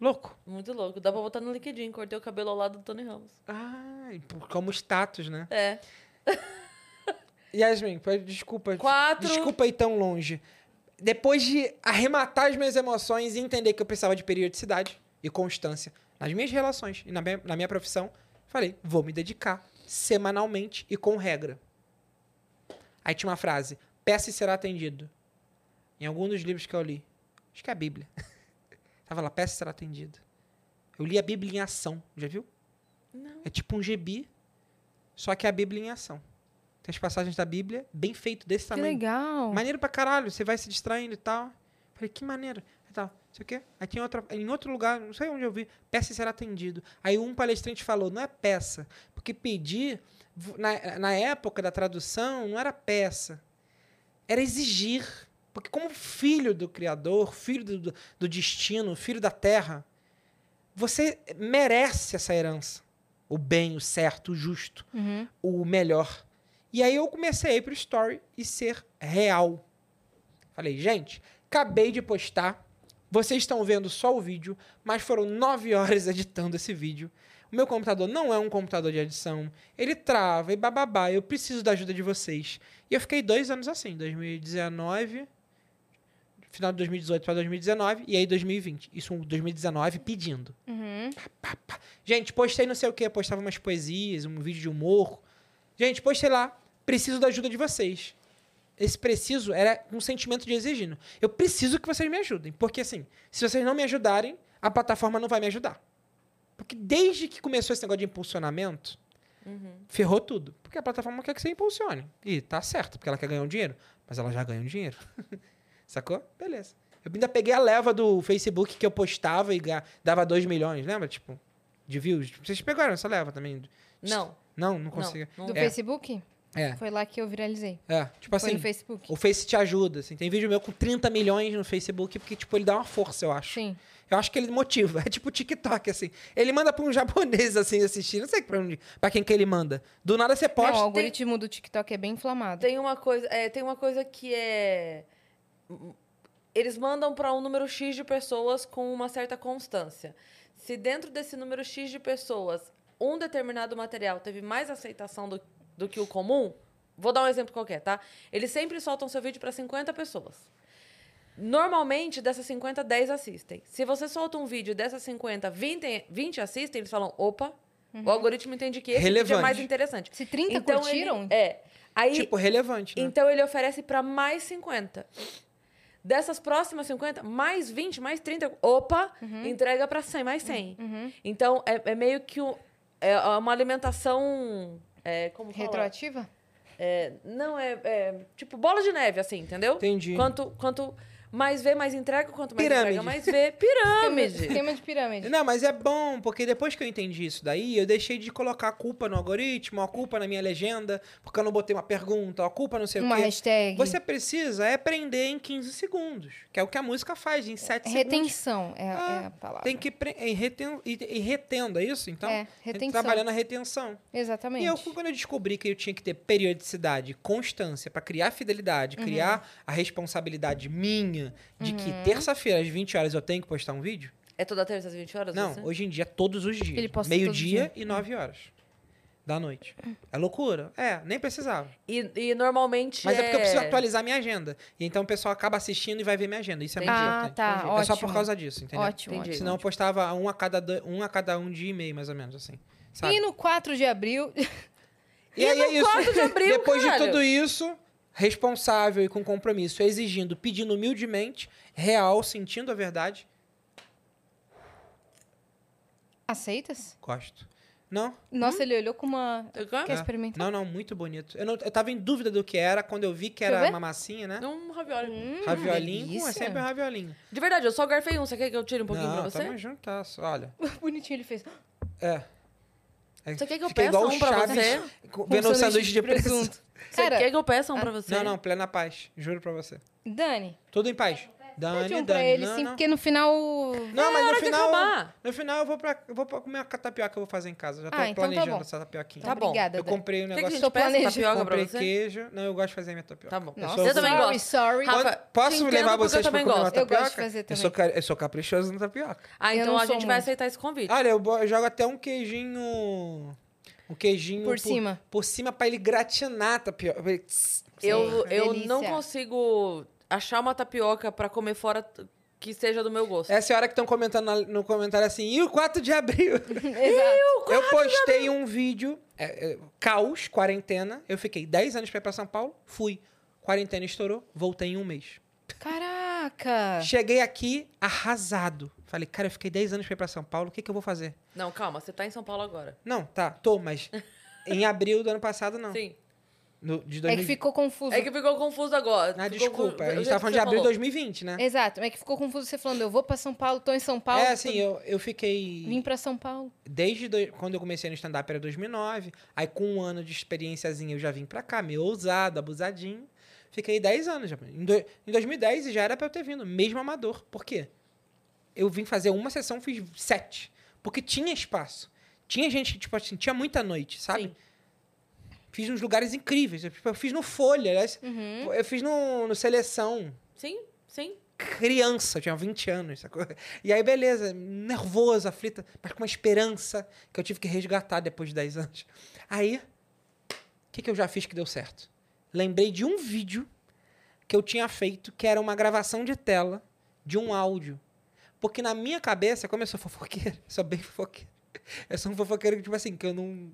louco. Muito louco. Dá pra botar no LinkedIn. Cortei o cabelo ao lado do Tony Ramos. Ah, como status, né? É. Yasmin, desculpa. Quatro. Desculpa ir tão longe. Depois de arrematar as minhas emoções e entender que eu precisava de periodicidade e constância nas minhas relações e na minha, na minha profissão, falei, vou me dedicar semanalmente e com regra. Aí tinha uma frase, peça e será atendido. Em algum dos livros que eu li. Acho que é a Bíblia. Tava lá, peça e será atendido. Eu li a Bíblia em ação, já viu? Não. É tipo um gibi, só que é a Bíblia em ação. Tem as passagens da Bíblia, bem feito, desse Que tamanho. legal. Maneiro pra caralho, você vai se distraindo e tal. Falei, que maneiro. E tal, não sei o quê. Aí tinha outra, em outro lugar, não sei onde eu vi, peça e será atendido. Aí um palestrante falou, não é peça, porque pedir, na, na época da tradução, não era peça, era exigir. Porque como filho do Criador, filho do, do, do destino, filho da terra, você merece essa herança. O bem, o certo, o justo Uhum. o melhor. E aí eu comecei a ir pro story e ser real. Falei, gente, acabei de postar. Vocês estão vendo só o vídeo, mas foram nove horas editando esse vídeo. O meu computador não é um computador de edição. Ele trava e bababá. Eu preciso da ajuda de vocês. E eu fiquei dois anos assim, 2019, final de 2018 para 2019, e aí 2020. Isso em 2019 pedindo. Uhum. Gente, postei não sei o que, postava umas poesias, um vídeo de humor. Gente, postei lá, preciso da ajuda de vocês. Esse preciso era um sentimento de exigindo. Eu preciso que vocês me ajudem, porque assim, se vocês não me ajudarem, a plataforma não vai me ajudar. Porque desde que começou esse negócio de impulsionamento, ferrou tudo. Porque a plataforma quer que você impulsione. E tá certo, porque ela quer ganhar um dinheiro. Mas ela já ganha um dinheiro. Sacou? Beleza. Eu ainda peguei a leva do Facebook que eu postava e dava 2 milhões, lembra? Tipo, de views. Vocês pegaram essa leva também? Não. Não, não consegui. Não. Do É. Facebook? É, Foi lá que eu viralizei. é. Tipo Foi assim, no Facebook. o Face te ajuda. Assim. Tem vídeo meu com 30 milhões no Facebook, porque, tipo, ele dá uma força, eu acho. Sim. Eu acho que ele motiva. É tipo o TikTok, assim. Ele manda pra um japonês, assim, assistir. Não sei pra, onde, pra quem que ele manda. Do nada você Não, posta. o algoritmo do TikTok é bem inflamado. Tem uma coisa, é, tem uma coisa que é eles mandam para um número X de pessoas com uma certa constância. Se dentro desse número X de pessoas, um determinado material teve mais aceitação do, do que o comum, vou dar um exemplo qualquer, tá? Eles sempre soltam seu vídeo para 50 pessoas. Normalmente, dessas 50, 10 assistem. Se você solta um vídeo dessas 50, 20, 20 assistem, eles falam, opa, o algoritmo entende que esse vídeo é Relevante. mais interessante. Se 30 Então, curtiram, Ele, é. Aí, Tipo, relevante, né? então ele oferece para mais 50. Dessas próximas 50, mais 20, mais 30. Opa, entrega para 100, mais 100. Uhum. Então é, é meio que um- é uma alimentação. É, como retroativa? É, não, é, é tipo bola de neve, assim, entendeu? Entendi. Quanto, quanto mais vê, mais entrega. Quanto mais Pirâmide. entrega, mais vê. Pirâmide. esquema de pirâmide. Não, mas é bom, porque depois que eu entendi isso daí, eu deixei de colocar a culpa no algoritmo, a culpa na minha legenda, porque eu não botei uma pergunta, a culpa não sei Uma o quê. hashtag. Você precisa é aprender em 15 segundos, que é o que a música faz, em 7 segundos. Retenção é, Ah, é a palavra. Tem que pre- e reten, e, e retendo, é isso? Então, É, retenção. trabalhando a retenção. Exatamente. E eu, quando eu descobri que eu tinha que ter periodicidade, constância para criar fidelidade, Uhum. criar a responsabilidade minha de que terça-feira às 20 horas eu tenho que postar um vídeo. É toda terça às 20 horas? Não, assim? hoje em dia todos os Ele dias. posta Meio-dia todo e 9 horas da noite. É loucura? É, nem precisava. E, e normalmente. Mas é porque eu preciso atualizar minha agenda. E então o pessoal acaba assistindo e vai ver minha agenda. Isso é muito Ah, importante. tá. É só ótimo. por causa disso, entendeu? Ótimo, Entendi. ótimo. Senão eu postava um a cada, do- um a cada um dia e meio, mais ou menos, assim. Sabe? E no 4 de abril, E aí no é isso. 4 de abril, Depois de tudo isso, responsável e com compromisso, exigindo, pedindo humildemente, real, sentindo a verdade, aceitas? gosto. Não? Nossa, ele olhou com uma. Eu quero? Quer experimentar? Não, não, muito bonito. Eu, não, eu tava em dúvida do que era quando eu vi que era uma massinha, né? Um ravioli. Hum, Raviolinho, delícia. é sempre raviolinho. De verdade, eu só garfei um. Você quer que eu tire um pouquinho não, pra você? tamo juntasso. Olha, Bonitinho ele fez. é. É, Você quer que eu peça igual um pra Chaves você? Vendo um sanduíche de presunto. Você Cara, quer que eu peça um pra você? Não, não, plena paz. Juro pra você. Dani, Tudo em paz. pede Dani, um pra Dani. ele, não, sim, não. porque no final. Não, mas hora no de final. acabar. No final eu vou pra, eu vou pra comer a tapioca que eu vou fazer em casa. Já tô Ah, então tá planejando bom. essa tapioquinha. Tá bom. Obrigada, Eu Dani. comprei um Quer que a negócio. gente peça planeja. tapioca pra comprei você? queijo. Não, eu gosto de fazer minha tapioca. Tá bom. Nossa, eu também gosto. sorry. Rafa, Quando- posso te levar entendo porque vocês eu pra também comer uma gosto. Eu tapioca? gosto de fazer Eu também. sou, ca- eu sou caprichoso na tapioca. Ah, Eu então não a sou gente vai muito. aceitar esse convite. Olha, eu, bo- eu jogo até um queijinho. Um queijinho. Por cima. Por cima pra ele gratinar a tapioca. Ele eu eu delícia. não consigo achar uma tapioca pra comer fora que seja do meu gosto. Essa é a hora que estão comentando na- no comentário assim, e o 4 de abril? Exato. eu postei um vídeo, é, é, caos, quarentena. Eu fiquei 10 anos pra ir pra São Paulo, fui. Quarentena estourou, voltei em um mês. Caraca! Cheguei aqui arrasado. Falei, cara, eu fiquei 10 anos pra ir pra São Paulo, o que, que eu vou fazer? Não, calma, você tá em São Paulo agora. Não, tá, tô, mas em abril do ano passado, não. Sim. No, de É 2000... que ficou confuso. É que ficou confuso agora. Ah, Ficou desculpa, confuso- a gente tava falando de abril de falou. 2020, né? Exato, é que ficou confuso você falando, eu vou pra São Paulo, tô em São Paulo. É, assim, tudo- eu, eu fiquei... Vim pra São Paulo. Desde do- quando eu comecei no stand-up era 2009. Aí com um ano de experiênciazinha eu já vim pra cá, meio ousado, abusadinho. Fiquei 10 anos já. Em, do- em 2010 já era pra eu ter vindo, mesmo amador. Por quê? Eu vim fazer uma sessão, fiz sete. Porque tinha espaço. Tinha gente, tipo assim, tinha muita noite, sabe? Sim. Fiz nos lugares incríveis. Eu, tipo, eu fiz no Folha, aliás, Uhum. eu fiz no, no Seleção. Sim, sim. Criança, eu tinha 20 anos, sacou? E aí, beleza, nervoso, aflita, mas com uma esperança que eu tive que resgatar depois de 10 anos. Aí, o que, que eu já fiz que deu certo? Lembrei de um vídeo que eu tinha feito, que era uma gravação de tela de um áudio. Porque na minha cabeça, como eu sou fofoqueiro, sou bem fofoqueiro. Eu sou um fofoqueiro que, tipo assim, que eu não.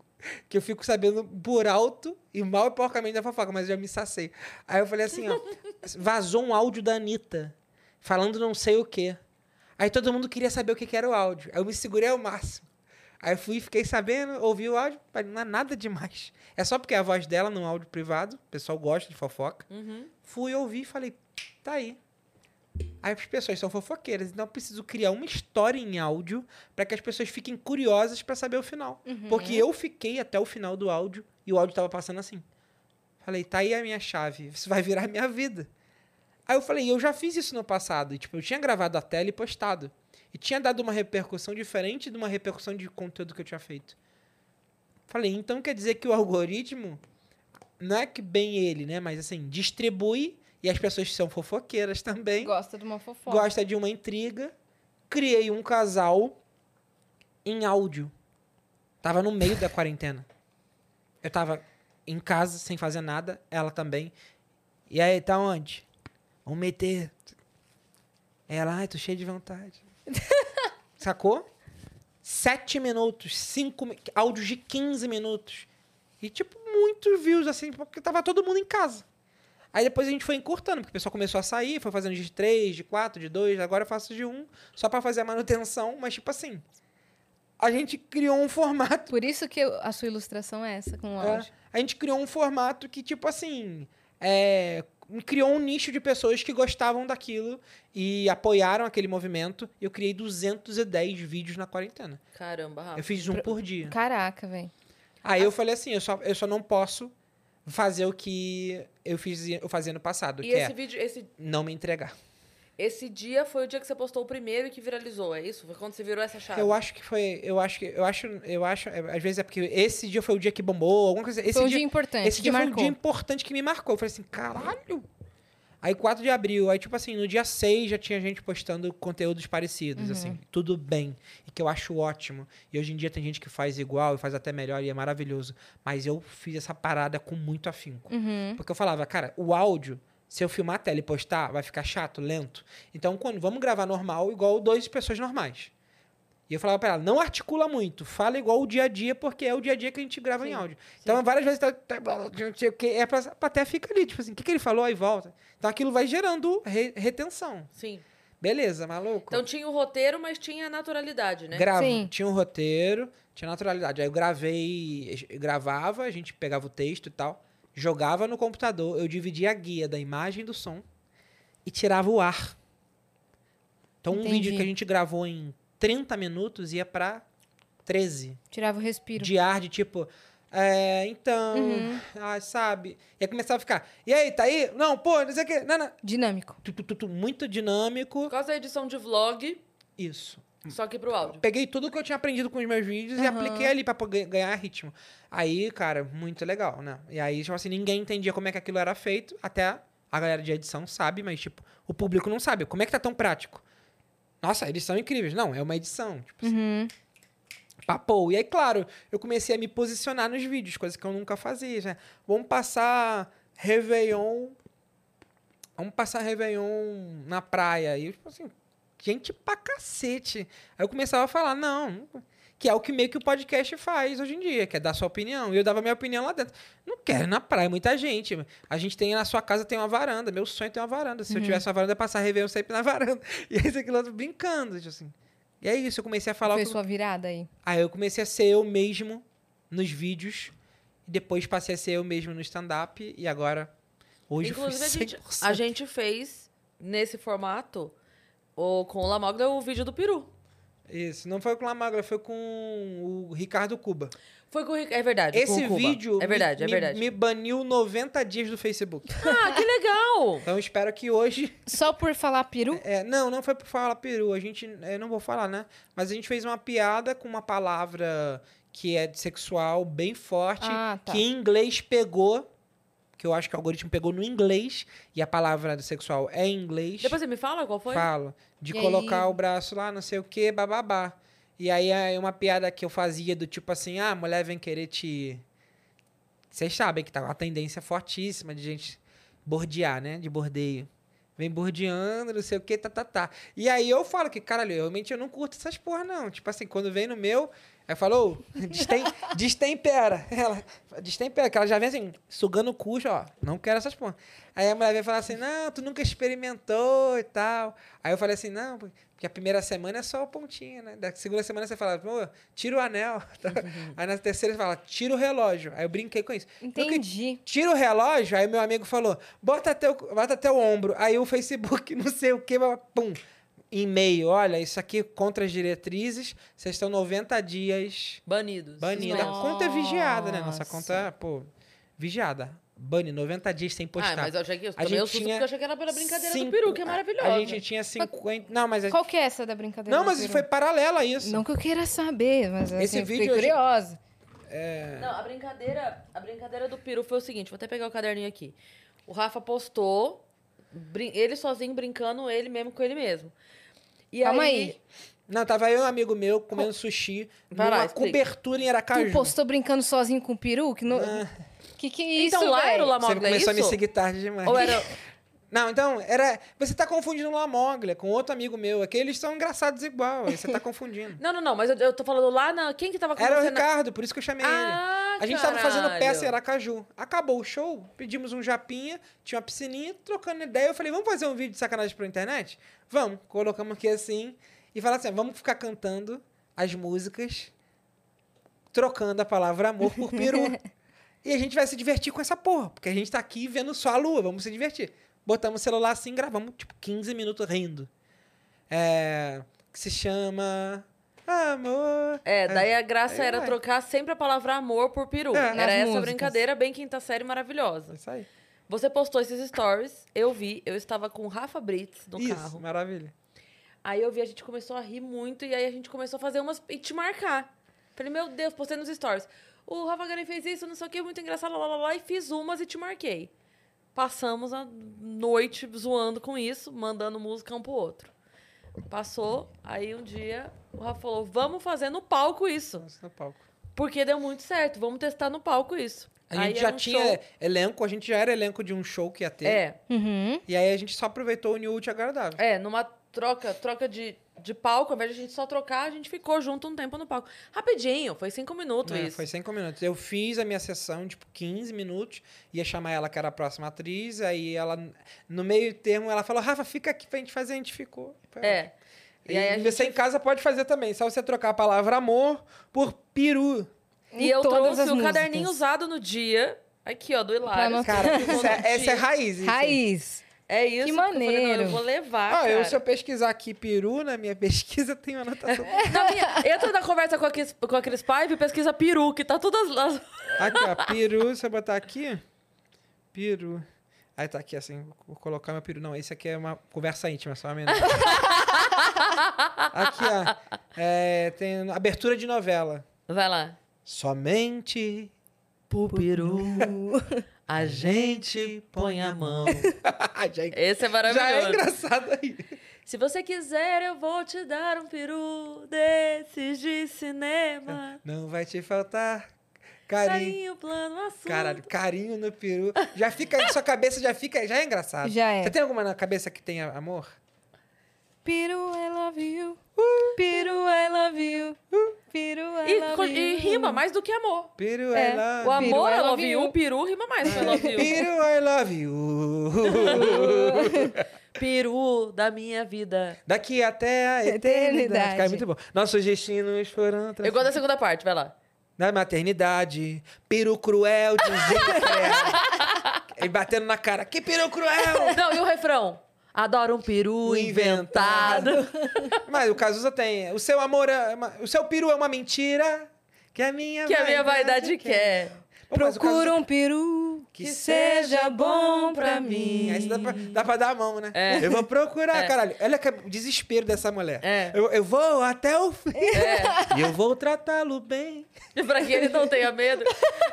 Que eu fico sabendo por alto e mal e porcamente da fofoca, mas eu já me sacei. Aí eu falei assim, ó. Vazou um áudio da Anitta falando não sei o quê. Aí todo mundo queria saber o que, que era o áudio. Aí eu me segurei ao máximo. Aí eu fui, fiquei sabendo, ouvi o áudio, não é nada demais. É só porque é a voz dela num áudio privado, o pessoal gosta de fofoca. Uhum. Fui ouvir e falei, tá aí. Aí as pessoas são fofoqueiras, então eu preciso criar uma história em áudio para que as pessoas fiquem curiosas para saber o final. Porque eu fiquei até o final do áudio e o áudio tava passando assim. Falei, tá aí a minha chave, isso vai virar minha vida. Aí eu falei, eu já fiz isso no passado. E, tipo, eu tinha gravado a tela e postado. E tinha dado uma repercussão diferente de uma repercussão de conteúdo que eu tinha feito. Falei, então quer dizer que o algoritmo, não é que bem ele, né? Mas assim, distribui e as pessoas que são fofoqueiras também. Gosta de uma fofoca. Gosta de uma intriga. Criei um casal em áudio. Tava no meio da quarentena. Eu tava em casa, sem fazer nada. Ela também. E aí, tá onde? Vamos meter. Ela, ai, tô cheia de vontade. Sacou? Sete minutos, cinco... Áudios de 15 minutos. E, tipo, muitos views, assim, porque tava todo mundo em casa. Aí depois a gente foi encurtando, porque o pessoal começou a sair, foi fazendo de três, de quatro, de dois, agora eu faço de um, só pra fazer a manutenção, mas tipo assim, a gente criou um formato. Por isso que a sua ilustração é essa, com o é, áudio. a gente criou um formato que, tipo assim, é, criou um nicho de pessoas que gostavam daquilo e apoiaram aquele movimento. E eu criei 210 vídeos na quarentena. Caramba, Rafa. Eu fiz um por dia. Caraca, velho. Aí eu falei assim, eu só, eu só não posso fazer o que eu, fiz, eu fazia no passado, E que esse é vídeo, esse, não me entregar. esse dia foi o dia que você postou o primeiro e que viralizou, é isso? Foi quando você virou essa chave? Eu acho que foi. Eu acho que. Eu acho. Eu acho. é, Às vezes é porque esse dia foi o dia que bombou, alguma coisa. Esse Foi um dia, dia importante, esse que dia foi um marcou. dia importante que me marcou. Eu falei assim, caralho! Aí 4 de abril, aí tipo assim, no dia 6 já tinha gente postando conteúdos parecidos, Uhum. assim, tudo bem. E que eu acho ótimo. E hoje em dia tem gente que faz igual e faz até melhor e é maravilhoso. Mas eu fiz essa parada com muito afinco. Uhum. Porque eu falava, cara, o áudio, se eu filmar a tela e postar, vai ficar chato, lento. Então, quando vamos gravar normal, igual duas pessoas normais. E eu falava pra ela, não articula muito, fala igual o dia a dia, porque é o dia a dia que a gente grava em Sim, áudio. Então, várias vezes, tá, tá, não sei o quê, é pra, pra até fica ali, tipo assim, o que, que ele falou, aí volta. Então, aquilo vai gerando re- retenção. Sim. Beleza, maluco? Então tinha o roteiro, mas tinha a naturalidade, né? Gravo, Sim. tinha um roteiro, Tinha naturalidade. Aí eu gravei, eu gravava, a gente pegava o texto e tal, jogava no computador, eu dividia a guia da imagem e do som e tirava o ar. Então um Entendi. vídeo que a gente gravou em 30 minutos ia pra 13 Tirava o respiro. de ar de tipo, é, então, Uhum. ah, sabe? E aí começava a ficar, e aí, tá aí? Não, pô, não sei o quê, não, não. Dinâmico. Tu, tu, tu, tu, muito dinâmico. Por causa da edição de vlog, Isso. só que pro áudio. Peguei tudo que eu tinha aprendido com os meus vídeos e Aham. apliquei ali pra ganhar ritmo. Aí, cara, muito legal, né? E aí, tipo assim, ninguém entendia como é que aquilo era feito, até a galera de edição sabe, mas, tipo, o público não sabe. Como é que tá tão prático? Nossa, eles são incríveis. Não, é uma edição. Tipo, assim, Uhum. papou. E aí, claro, eu comecei a me posicionar nos vídeos, coisa que eu nunca fazia, né? Vamos passar Réveillon. Vamos passar Réveillon na praia. E eu, tipo assim, gente pra cacete. Aí eu começava a falar, não, que é o que meio que o podcast faz hoje em dia, que é dar sua opinião. E eu dava minha opinião lá dentro. Não quero ir na praia, muita gente. A gente tem na sua casa tem uma varanda. Meu sonho é ter uma varanda. Se eu tivesse uma varanda, eu passar Réveillon sempre na varanda. E aí, isso aqui outro brincando, tipo assim. E é isso, eu comecei a falar o Foi que- sua virada aí. Aí eu comecei a ser eu mesmo nos vídeos. E depois passei a ser eu mesmo no stand-up. E agora, hoje Inclusive, eu a fui gente, 100%. a gente fez, nesse formato, o, com o Lamogda, o vídeo do peru. Isso, não foi com o Lamagra, foi com o Ricardo Cuba. Foi com o Ric- É verdade. com Esse vídeo É verdade, me, é me- verdade. me baniu 90 dias do Facebook. Ah, que legal! Então eu espero que hoje. Só por falar peru? é, não, não foi por falar peru. A gente. Eu não vou falar, né? Mas a gente fez uma piada com uma palavra que é sexual bem forte. Ah, tá. que em inglês pegou. Que eu acho que o algoritmo pegou no inglês. E a palavra do sexual é em inglês. Depois você me fala qual foi? Falo. De E colocar aí? o braço lá, não sei o que, bababá. E aí é uma piada que eu fazia do tipo assim, ah, mulher vem querer te. Vocês sabem que tá uma tendência fortíssima de gente bordear, né? De bordeio. Vem bordeando, não sei o que, tá, tá, tá. E aí eu falo que, caralho, realmente eu não curto essas porra, não. Tipo assim, quando vem no meu, aí falou, destem, destempera. Ela, destempera, que ela já vem assim, sugando o cu, ó, não quero essas porra. Aí a mulher vem falar assim, não, tu nunca experimentou e tal. Aí eu falei assim, não, porque a primeira semana é só a pontinha, né? Da segunda semana você fala, pô, tira o anel. Aí na terceira você fala, tira o relógio. Aí eu brinquei com isso. Entendi. Tira o relógio, aí meu amigo falou, bota até o, bota até o ombro. Aí o Facebook, não sei o que, pum, e-mail, olha, isso aqui contra as diretrizes, vocês estão 90 dias Banidos. banida. A Nossa. conta é vigiada, né? Nossa conta, pô, vigiada. Bane 90 dias sem postar. Ah, mas eu achei que eu A gente tinha porque eu achei que era pela brincadeira Cinco- do peru, que é maravilhosa. A gente tinha 50... Não, mas... a- Qual que é essa da brincadeira? Não, do mas peru? foi paralelo a isso. Não que eu queira saber, mas assim, Esse eu fiquei vídeo já- curiosa. Não, a brincadeira, a brincadeira do peru foi o seguinte, vou até pegar o caderninho aqui. O Rafa postou, brin- ele sozinho brincando, ele mesmo com ele mesmo. E Calma aí, aí. Não, tava eu e um amigo meu comendo sushi Vai lá, numa explica. cobertura em Aracaju. Tu postou brincando sozinho com o peru? Que, no... que que é isso, Então lá era o véi? Lamoglia, Você começou a me isso? seguir tarde demais. Ou era... Não, então, era. Você tá confundindo o Lamoglia com outro amigo meu. Aqui eles são engraçados igual. aí Você tá confundindo. Não, não, não, mas eu, eu tô falando lá na... Quem que tava com Era o. Ricardo, por isso que eu chamei Ah, ele. A gente tava fazendo peça em Aracaju. Acabou o show, pedimos um japinha, tinha uma piscininha, trocando ideia. Eu falei, vamos fazer um vídeo de sacanagem pra internet? Vamos. Colocamos aqui assim. E fala assim: vamos ficar cantando as músicas, trocando a palavra amor por peru. e a gente vai se divertir com essa porra, porque a gente tá aqui vendo só a lua, vamos se divertir. Botamos o celular assim, gravamos tipo 15 minutos rindo. É, que se chama Amor. É, daí a graça Aí era vai. trocar sempre a palavra amor por peru. É. Era essa músicas. brincadeira bem quinta série maravilhosa. É Isso aí. Você postou esses stories, eu vi, eu estava com o Rafa Brits no Isso, carro. maravilha. Aí eu vi, a gente começou a rir muito e aí a gente começou a fazer umas. e te marcar. Falei, meu Deus, postei nos stories. O Rafa Garen fez isso, não sei o que, muito engraçado, lá, lá, lá, e fiz umas e te marquei. Passamos a noite zoando com isso, mandando música um pro outro. Passou, aí um dia o Rafa falou: vamos fazer no palco isso. Nossa, no palco. Porque deu muito certo, vamos testar no palco isso. A Aí gente era já um tinha show- elenco, a gente já era elenco de um show que ia ter. É, Uhum. E aí a gente só aproveitou o New Útil Agradável. É, numa troca, troca de, de palco, ao invés de a gente só trocar, a gente ficou junto um tempo no palco. Rapidinho, foi cinco minutos É, isso. foi cinco minutos. Eu fiz a minha sessão, tipo, 15 minutos. Ia chamar ela, que era a próxima atriz. Aí ela, no meio termo, ela falou, Rafa, fica aqui pra gente fazer. A gente ficou. Foi ótimo. É. E você em casa pode fazer também. Só você trocar a palavra amor por peru. E eu trouxe o músicas. caderninho usado no dia. Aqui, ó, do Hilário. Cara, isso é- essa é raiz. isso. Raiz. É isso. Que eu falei, não, maneiro. eu vou levar, Ah, cara. eu, se eu pesquisar aqui peru, na minha pesquisa tem uma anotação. Na minha- entra na conversa com aqueles, com aqueles pais e pesquisa peru, que tá todas lá. Aqui, ó, peru, se eu botar aqui, peru. Aí tá aqui assim, vou colocar meu peru. Não, esse aqui é uma conversa íntima, só uma aqui, ó, é, tem abertura de novela. Vai lá. Somente Pro peru, a gente põe a mão. já, é- Esse é já maravilhoso. é engraçado aí. Se você quiser, eu vou te dar um peru desses de cinema. Não vai te faltar carinho. Carinho, plano, assunto. Caralho, carinho no peru. Já fica, sua cabeça já fica, já é engraçado. Já é. Você tem alguma na cabeça que tenha amor? Piru, I love you. Piru, I love you. Piru, I E, love you. e rima mais do que amor. Peru, É. I love O amor I é love you, you. o peru rima mais com I love you. Peru, I love you. peru da minha vida. Daqui até a eternidade. Eternidade. Cara, é muito bom. Nossos destinos foram Eu gosto da segunda parte, vai lá. na maternidade. Peru cruel de gente E batendo na cara. Que peru cruel! Não, e o refrão? Adoro um peru O inventado. Mas o Cazuza tem. O seu amor é. uma- o seu peru é uma mentira. Que a minha Que a minha vaidade quer. O Procura um peru Que seja bom pra mim. Aí dá pra, dá pra dar a mão, né? É. Eu vou procurar, É. caralho. Olha que o desespero dessa mulher. É. Eu, eu vou até o fim. É. E eu vou tratá-lo bem. E pra que ele não tenha medo.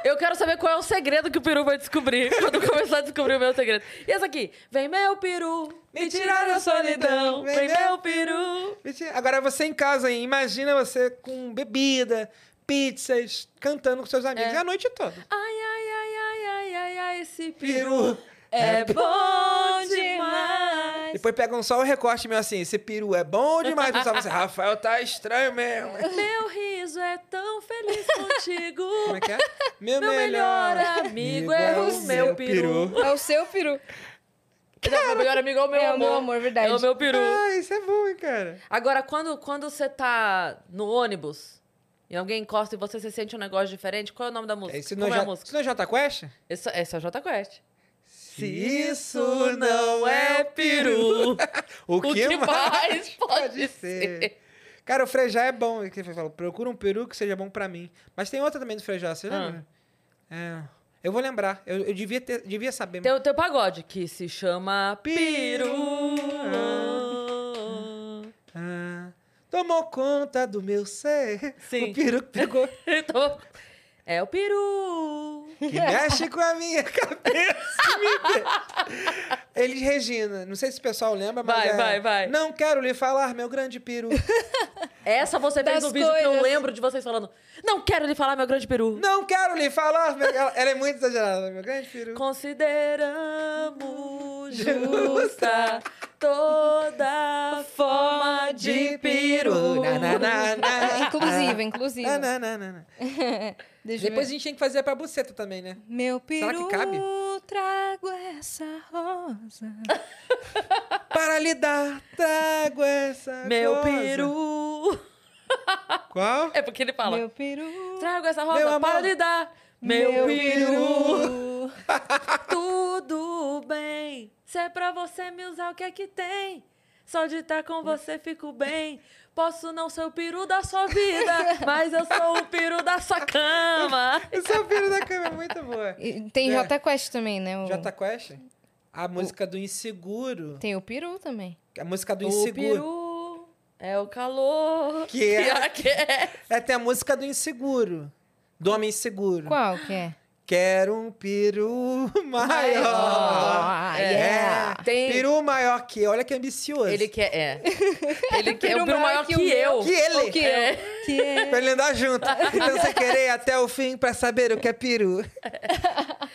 Eu quero saber qual é o segredo que o peru vai descobrir quando começar a descobrir o meu segredo. E essa aqui? Vem meu peru, me tirar da solidão. Vem meu peru. Agora você em casa, hein? imagina você com bebida, pizzas, cantando com seus amigos É. a noite toda. Ai, ai, ai, ai, ai, ai, ai, esse peru Peru. é bom demais. Depois pegam só o recorte meu assim, esse peru é bom demais. Pessoal, você, Rafael tá estranho mesmo. Meu riso é tão feliz contigo. Como é que é? Meu, Meu melhor amigo é o meu peru. É o seu peru. Não, meu melhor amigo é o meu É o amor. meu amor, verdade. É o meu peru. Ah, isso é bom, hein, cara. Agora, quando, quando você tá no ônibus e alguém encosta e você se sente um negócio diferente, qual é o nome da música? Esse Como não, é a música? isso não é Jota Quest? Esse é o Jota Quest. Se isso não é peru, o O que, mais pode ser? Cara, o Frejá é bom. que Ele falou, procura um peru que seja bom pra mim. Mas tem outra também do Frejá, você Ah. lembra? É. Eu vou lembrar. Eu, eu devia, ter, devia saber. Tem o teu pagode, que se chama Peru. Ah, tomou conta do meu ser. Sim. O peru que pegou. É o peru. Que mexe com a minha cabeça. Eles, Regina, não sei se o pessoal lembra, mas. Vai, é, vai, vai. Não quero lhe falar, meu grande peru. Essa você fez no vídeo que eu coisas. lembro de vocês falando. Não quero lhe falar, meu grande peru. Não quero lhe falar. meu- Ela, ela é muito exagerada, meu grande peru. Consideramos justa toda forma de peru. Na, na, na, na. Inclusive, inclusive. Na, na, na, na, Depois a gente tem que fazer pra buceta também, né? Meu Será peru, que cabe? trago essa rosa. Para lhe dar, trago essa Meu coisa. peru. Qual? É porque ele fala. Meu peru. Trago essa rosa para lhe dar. Meu, peru. peru. Tudo bem. Se é pra você me usar, o que é que tem? Só de estar com você fico bem. Posso não ser o peru da sua vida, mas eu sou o peru da sua cama. Esse é o peru da câmera, muito boa. E Tem É. Jota Quest também, né? O- Jota Quest? A música do inseguro. Tem o peru também. A música do O inseguro. peru é o calor Que é- aquece. É, tem a música do inseguro. Do homem inseguro. Qual que é? Quero um peru maior. É. yeah. Tem- Peru maior que eu. Olha que ambicioso. Ele quer, é. Ele quer Peru o peru maior que, o meu. eu. Que ele. O que eu. É. Que é. Pra ele andar junto. Então você querer até o fim pra saber o que é peru.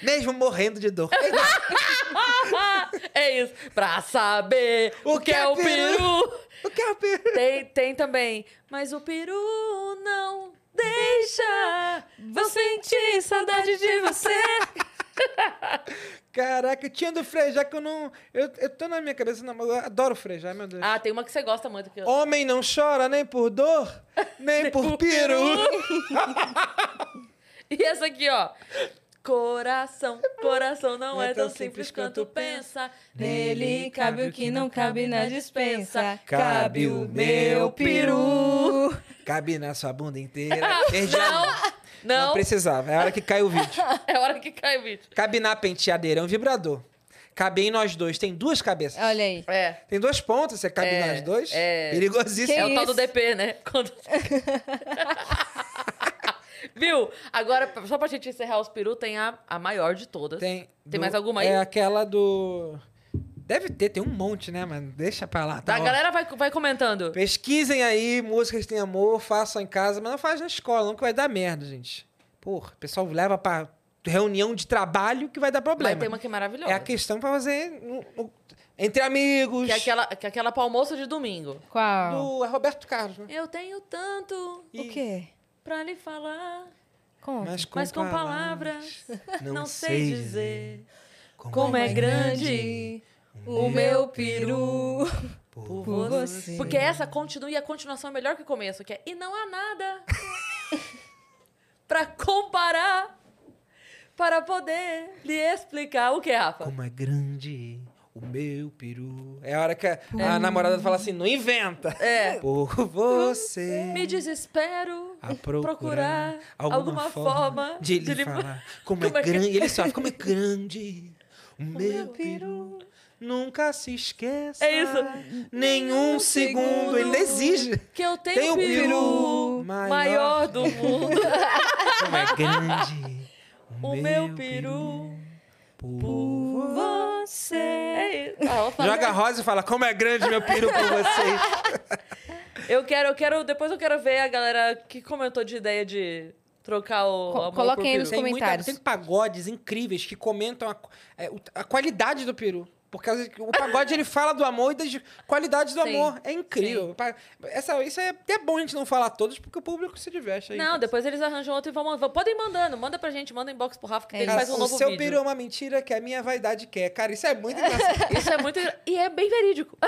Mesmo morrendo de dor. É isso. Pra saber o, que é o peru. O que é o peru? Tem, tem também. Mas o peru não deixa. Vou sentir saudade de você. Caraca, tinha do Frejá que eu não. Eu, eu tô na minha cabeça, não, mas eu adoro Frejá, meu Deus. Ah, tem uma que você gosta muito. Que eu... Homem não chora nem por dor, nem por peru. E essa aqui, ó. Coração, coração não é tão simples quanto pensa. Nele cabe o que não cabe na dispensa. Cabe o meu peru. Cabe na sua bunda inteira. Perdi a mão. Não, Não precisava, é a hora que cai o vídeo. é hora que cai o vídeo. Cabe na penteadeira, é um vibrador. Cabe em nós dois, tem duas cabeças. Olha aí. É. Tem duas pontas, você cabe É, nas duas. é. Perigosíssimo. É o tal do isso? DP, né? Quando- Viu? Agora, só pra gente encerrar os peru, tem a, a maior de todas. Tem, Tem do- mais alguma aí? É aquela do. Deve ter, tem um monte, né, mano? Deixa pra lá. Tá, a ó. galera vai, vai comentando. Pesquisem aí, músicas tem amor, façam em casa, mas não faz na escola, não que vai dar merda, gente. Porra, o pessoal leva pra reunião de trabalho que vai dar problema. Mas tem uma que é maravilhosa. É a questão pra fazer no- no- entre amigos. Que é aquela, que é aquela pra almoço de domingo. Qual? do é Roberto Carlos, né? Eu tenho tanto O quê? pra lhe falar, Conta. Mas com, mas com palavras não, sei dizer como, como é é grande o meu peru por por você. Porque essa continua e a continuação é melhor que o começo, que é e não há nada pra comparar para poder lhe explicar o que, Rafa? Como é grande o meu peru. É a hora que a, a namorada fala assim, não inventa. É. Por você. Me desespero a procurar, procurar alguma, forma, de lhe lhe- falar como, Como é é que- grande. Ele sofre, como é grande o meu meu peru. Nunca se esqueça. É isso. Nenhum segundo. Ele exige. que eu tenho Tem o o peru, peru maior. maior do mundo. Como é grande o meu peru por você. É isso. Ah, Joga rosa e fala, como é grande meu peru por vocês. Eu quero, eu quero, depois eu quero ver a galera que comentou de ideia de trocar o Co- coloquem aí peru. nos Tem, muita, comentários. tem pagodes incríveis que comentam a, é, a qualidade do peru. Por causa que o pagode ele fala do amor e das qualidades do Sim, amor. É incrível. Essa, isso é até bom a gente não falar todos, porque o público se diverte aí. Não, depois eles arranjam outro e vão mandando. Podem mandando, manda pra gente, manda inbox pro Rafa que É ele faz um o novo seu vídeo. peru é uma mentira que a minha vaidade quer. Cara, isso é muito engraçado. Isso é muito. E é bem verídico.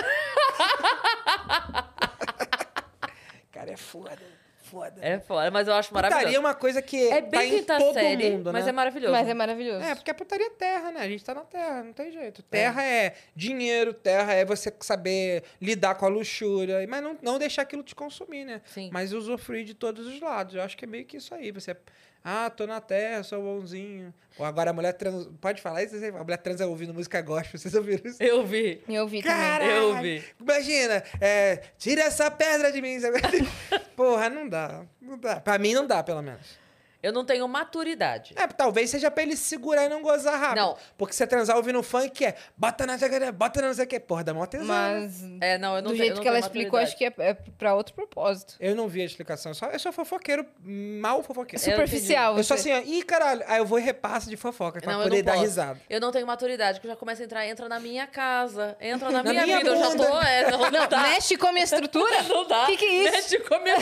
Cara, é foda. Foda. É foda, mas eu acho Putaria é maravilhoso. uma coisa que É tá bem em quinta todo série, mundo, mas né? é maravilhoso. Mas é maravilhoso. É, porque a putaria é terra, né? A gente tá na terra, não tem jeito. Terra é, dinheiro, terra é você saber lidar com a luxúria, mas não, não deixar aquilo te consumir, né? Sim. Mas usufruir de todos os lados. Eu acho que é meio que isso aí. Você, ah, tô na terra, sou bonzinho. Ou agora a mulher trans... Pode falar isso? A mulher transa ouvindo música gospel, vocês ouviram isso? Eu vi. Eu vi também. Caralho! Eu vi. Imagina, é, tira essa pedra de mim. Porra, não dá. Não dá. Pra mim não dá, pelo menos. Eu não tenho maturidade. É, talvez seja pra ele se segurar e não gozar rápido. Não. Porque você transar ouvindo funk é bota na jacaré, bota na não sei o que. Porra, dá mó tesão. né? Mas É, não, eu não do eu jeito não que ela explicou, acho que é, é pra outro propósito. Eu não vi a explicação. Eu sou, eu sou fofoqueiro, mal fofoqueiro. Eu Superficial. Eu sou você. assim, ó, ih, caralho. Aí eu vou e repasso de fofoca pra Não, eu poder dar posso. risada. Eu não tenho maturidade, que eu já começo a entrar, entra na minha casa, entra na, Na minha, minha vida, eu já tô. É, não, não, Não, dá. mexe com a minha estrutura? Não dá. Que que é isso? Mexe com a minha...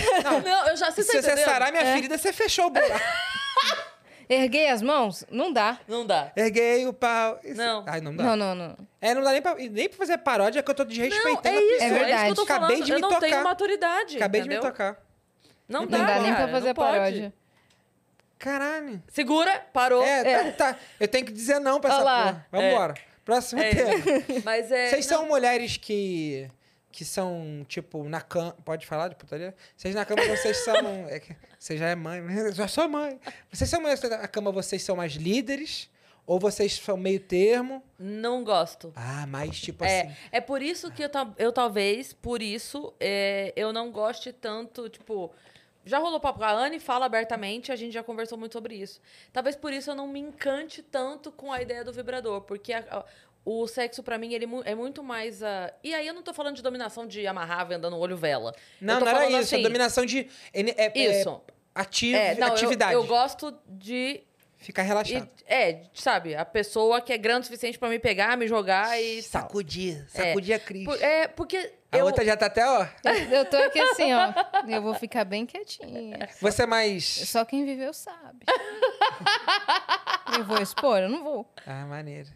Não, eu já sei Se você sarar minha É. ferida, você fechou o buraco. Erguei as mãos? Não dá. Não dá. Erguei o pau. Isso- Não. Ai, não dá. Não, não, não. É, não dá nem pra, nem pra fazer paródia que eu tô Não, desrespeitando é a isso, pessoa. É verdade. isso que eu tô falando. Acabei de eu me não tocar. tenho maturidade, Acabei de me entendeu? tocar. Não, Não dá, dá, nem pra fazer não a paródia. Caralho. Segura, parou. É, Tá, tá. Eu tenho que dizer não pra essa Olha lá. porra. Vambora. Próximo É. tema. Mas é... Vocês não, são mulheres que. Que são, tipo, na cama. Pode falar de putaria? Vocês na cama, vocês são. É que você já é mãe, mas já sou mãe. Vocês são mulheres que na cama, vocês são mais líderes? Ou vocês são meio termo? Não gosto. Ah, mais tipo É, assim. é por isso que eu, eu talvez, por isso, é, eu não goste tanto, tipo... Já rolou papo com a Anne, fala abertamente, a gente já conversou muito sobre isso. Talvez por isso eu não me encante tanto com a ideia do vibrador, porque a- a- o sexo, pra mim, ele é muito mais... ah, E aí eu não tô falando de dominação de amarrar vendando o olho vela. Eu Não, não era isso. A assim, dominação de. É, é- é Isso. ati- É, não, eu- atividade. Eu, gosto de Ficar relaxado. E- é, sabe, a pessoa que é grande o suficiente pra me pegar, me jogar e. Sacudir. Sacudir a Cris. Por- é, porque A eu... outra já tá até, ó. Eu, eu tô aqui assim, ó. Eu vou ficar bem quietinha. Você é mais. Só quem viveu sabe. Eu vou expor? Eu não vou. Ah, maneiro.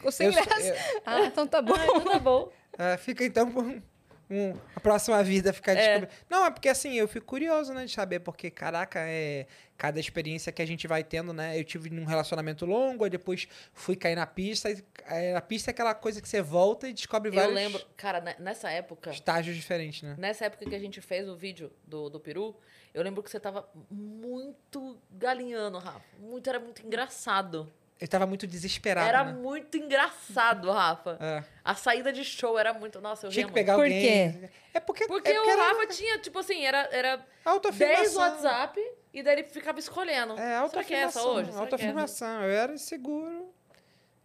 Ficou sem Eu graça. eu- Ah, então tá bom. Ah, então tá bom. É, fica então por um- um- a próxima vida ficar É. descobrindo. Não, é porque assim, eu fico curioso, né, de saber, porque, caraca, é cada experiência que a gente vai tendo, né? Eu tive num relacionamento longo, aí depois fui cair na pista. E, é, a pista é aquela coisa que você volta e descobre Eu vários lembro, cara, ne- nessa época, estágios diferentes, né? nessa época que a gente fez o vídeo do, do peru, eu lembro que você tava muito galinhando, Rafa. Muito, era muito engraçado. Eu tava muito desesperado, era né? muito engraçado, Rafa. É. A saída de show era muito. Nossa, eu Tinha que muito. pegar Por alguém. É porque, Porque, é porque o era Rafa tinha, tipo assim, era, era 10 autoafirmação. WhatsApp e daí ele ficava escolhendo. É, Será que é essa autoafirmação. hoje? É? Autoafirmação. Eu era inseguro.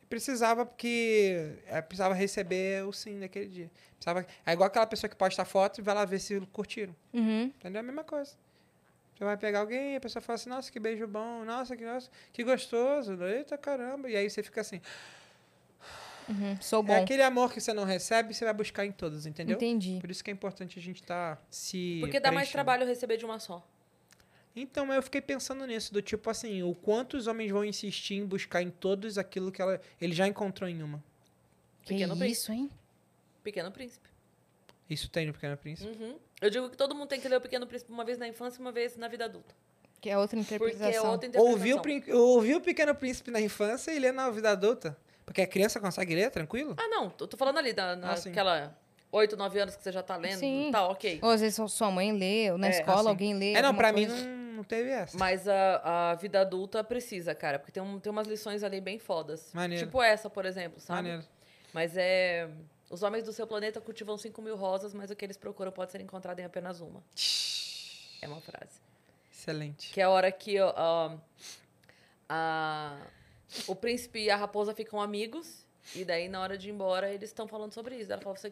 Precisava, porque é, precisava receber o sim naquele dia. Precisava, é igual aquela pessoa que posta foto e vai lá ver se curtiram. Uhum. Entendeu? É a mesma coisa. Você vai pegar alguém, a pessoa fala assim, nossa, que beijo bom, nossa, que, nossa, que gostoso, eita caramba. E aí você fica assim. Uhum. Sou bom. É aquele amor que você não recebe, você vai buscar em todos, entendeu? Entendi. Por isso que é importante a gente estar se. Porque dá mais trabalho receber de uma só. Então, eu fiquei pensando nisso, do tipo assim, o quanto os homens vão insistir em buscar em todos aquilo que ela, ele já encontrou em uma. Que Pequeno Príncipe. isso, hein? Pequeno Príncipe. Isso tem no Pequeno Príncipe. Uhum. Eu digo que todo mundo tem que ler o Pequeno Príncipe uma vez na infância e uma vez na vida adulta. Que é outra Porque é interpretação. outra interpretação. Ouviu, o o Pequeno Príncipe na infância e lê na vida adulta? Porque a criança consegue ler, tranquilo? Ah, não. Tô, tô falando ali, da, Ah, sim. naquela 8, 9 anos que você já tá lendo. Sim. Tá, ok. Ou às vezes sua mãe lê, ou na É, escola assim. alguém lê. é, não, pra mim coisa. não, não teve essa. Mas a, a vida adulta precisa, cara. Porque tem, um, tem umas lições ali bem fodas. Maneiro. Tipo essa, por exemplo, sabe? Maneiro. Mas é... Os homens do seu planeta cultivam 5 mil rosas, mas o que eles procuram pode ser encontrado em apenas uma. É uma frase. Excelente. Que é a hora que ó, a, o príncipe e a raposa ficam amigos. E daí, na hora de ir embora, eles estão falando sobre isso. Ela fala, você,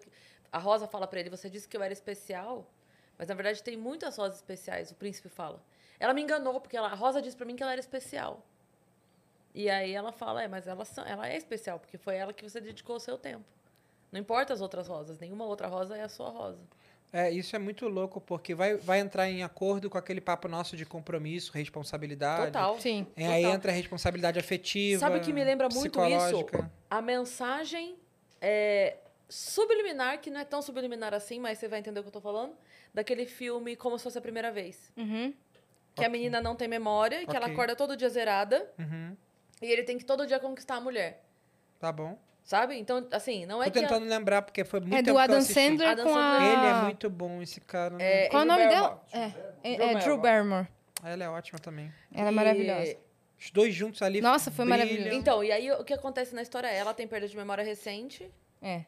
a Rosa fala pra ele, você disse que eu era especial, mas na verdade tem muitas rosas especiais, o príncipe fala. Ela me enganou, porque ela, a Rosa disse pra mim que ela era especial. E aí ela fala, é, mas ela, ela é especial, porque foi ela que você dedicou o seu tempo. Não importa as outras rosas, nenhuma outra rosa é a sua rosa. É, isso é muito louco, porque vai, vai entrar em acordo com aquele papo nosso de compromisso, responsabilidade. Total. Sim. É, aí Total. entra a responsabilidade afetiva. Sabe o que me lembra muito isso? A mensagem é, subliminar, que não é tão subliminar assim, mas você vai entender o que eu tô falando, daquele filme Como se fosse a primeira vez. Uhum. Que a menina não tem memória, que ela Ok. acorda todo dia zerada, Uhum, e ele tem que todo dia conquistar a mulher. tá bom. Sabe? Então, assim, não é Tô que. tentando lembrar, porque foi muito É tempo do que eu Adam. Sandler Adam com a... Ele é muito bom, esse cara. né? É, Qual é o Drew nome dela? É, é, Drew é Drew Barrymore. Ela é ótima também. Ela é E- maravilhosa. Os dois juntos ali. Nossa, foi brilham. maravilhoso. Então, e aí o que acontece na história é, ela tem perda de memória recente, É.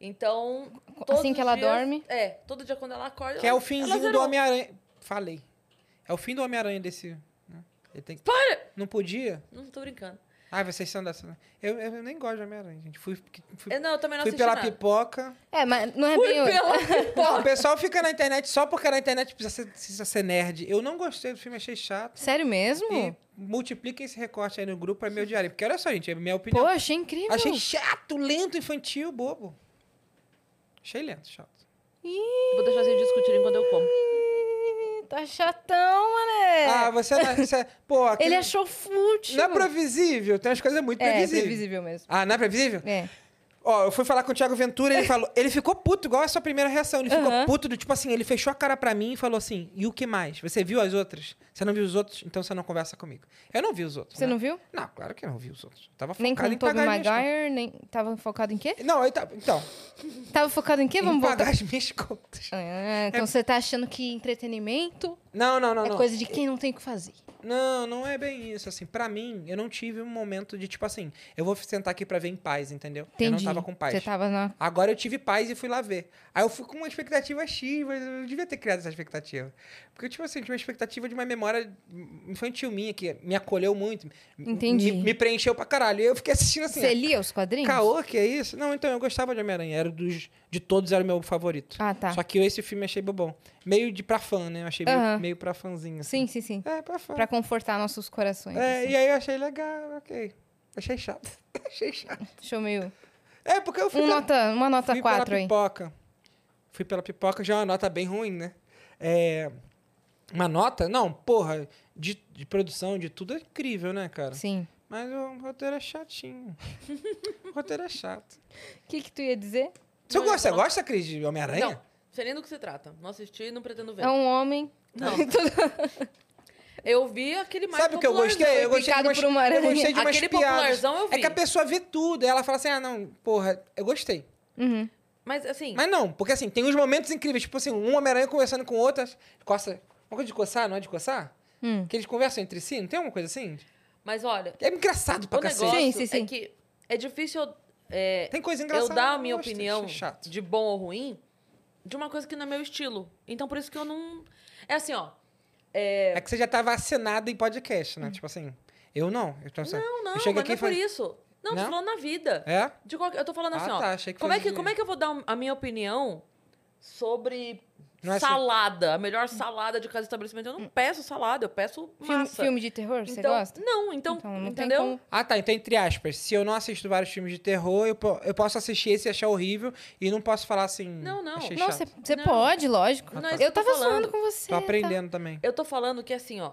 então. Assim que ela dias- dorme. É, todo dia quando ela acorda. Que é ela- o finzinho do. Homem-Aranha. Falei. É o fim do Homem-Aranha desse. né? Ele tem... Para! Não podia? Não tô brincando. Ah, vocês são dessa. né? Eu, eu nem gosto de Homem-Aranha, gente. Fui, fui, É, não, eu também não fui pela nada. pipoca. É, mas não é Fui bem... pela pipoca. O pessoal fica na internet só porque na internet precisa ser, precisa ser nerd. Eu não gostei do filme, achei chato. Sério mesmo? E multipliquem esse recorte aí no grupo, é meu diário. Porque olha só, gente, é minha opinião. Pô, achei incrível. Achei chato, lento, infantil, bobo. Achei lento, chato. Vou deixar vocês discutirem quando eu como. Tá chatão, mané. Ah, você não. Você, pô, aquele- Ele achou fútil. Não é previsível, tem umas coisas muito É, previsíveis. previsível mesmo. Ah, não é previsível? É. Ó, eu fui falar com o Thiago Ventura, ele falou. Ele ficou puto, igual a sua primeira reação. Ele ficou puto do tipo assim, ele fechou a cara pra mim e falou assim: e o que mais? Você viu as outras? Você não viu os outros? Então você não conversa comigo. Eu não vi os outros. Você né? não viu? Não, claro que eu não vi os outros. Tava Nem focado com em Tobey pagar as minhas Maguire, nem... Tava focado em quê? contas. Não, aí tá- então, Tava focado em quê? em Vamos pagar voltar. as minhas contas. Ah, então você tá achando que entretenimento Não, não, não, é não. coisa de quem não tem o que fazer. Não, não é bem isso. Assim, pra mim, eu não tive um momento de tipo assim, eu vou sentar aqui pra ver em paz, entendeu? Entendi. Eu não tava com paz. Você tava na... Agora eu tive paz e fui lá ver. Aí eu fui com uma expectativa X, mas eu devia ter criado essa expectativa. Porque, tipo assim, tinha uma expectativa de uma memória infantil minha, que me acolheu muito. Entendi. Me, me preencheu pra caralho. E eu fiquei assistindo assim. Você lia os quadrinhos? Caô, que é isso? Não, então, eu gostava de Homem-Aranha. Era dos. De todos era o meu favorito. Ah, tá. Só que eu esse filme achei bobão. Meio de pra fã, né? Eu achei meio, meio pra fãzinho. Assim. Sim, sim, sim. É, pra fã. Pra confortar nossos corações. É, assim. e aí eu achei legal, ok. Achei chato. achei chato. Eu meio... É, porque eu fui. Um pela- nota, uma nota fui 4 pela aí. pipoca. Fui pela pipoca, já é uma nota bem ruim, né? É, uma nota? Não, porra, de, de produção, de tudo é incrível, né, cara? Sim. Mas o roteiro é chatinho. o roteiro é chato. O que, que tu ia dizer? Você Não, gosta, falar- gosta, Cris, de Homem-Aranha? Não, sei nem do que se trata. Não assisti e não pretendo ver. É um homem. Não. Eu vi aquele mais Sabe o que eu gostei? Eu gostei umas, por uma eu gostei de umas Aquele piadas. eu É vi. que a pessoa vê tudo. E ela fala assim, ah, não, porra, eu gostei. Uhum. Mas assim, Mas não, porque assim, tem uns momentos incríveis. Tipo assim, um Homem-Aranha conversando com outro. Coça. Uma coisa de coçar, não é de coçar? Hum. Que eles conversam entre si, não tem uma coisa assim? mas olha, É engraçado pra o cacete. negócio Sim, sim, sim. é que é difícil eu, é, Tem coisa eu engraçada. dar a eu minha gosto, opinião de bom ou ruim de uma coisa que não é meu estilo. Então por isso que eu não. É assim, ó. É... É que você já tá vacinado em podcast, né? Tipo assim, eu não. Eu tô, Não, não, eu chego mas aqui não é por isso. Não, Não? tô falando na vida. É? De qualquer- Eu tô falando Ah, assim, ó. tá, achei que como, é que, de- como é que eu vou dar a minha opinião sobre Não é assim- salada? A melhor salada de cada estabelecimento. Eu não peço salada, eu peço Filme, massa. filme de terror, você então, gosta? Não, então, Então, não tem entendeu? como- Ah, tá. Então, entre aspas, se eu não assisto vários filmes de terror, eu, eu posso assistir esse e achar horrível e não posso falar assim. Não, não. Achei Não, você você pode, lógico. Não é eu tava falando. zoando com você. Tô tá? aprendendo também. Eu tô falando que assim, ó.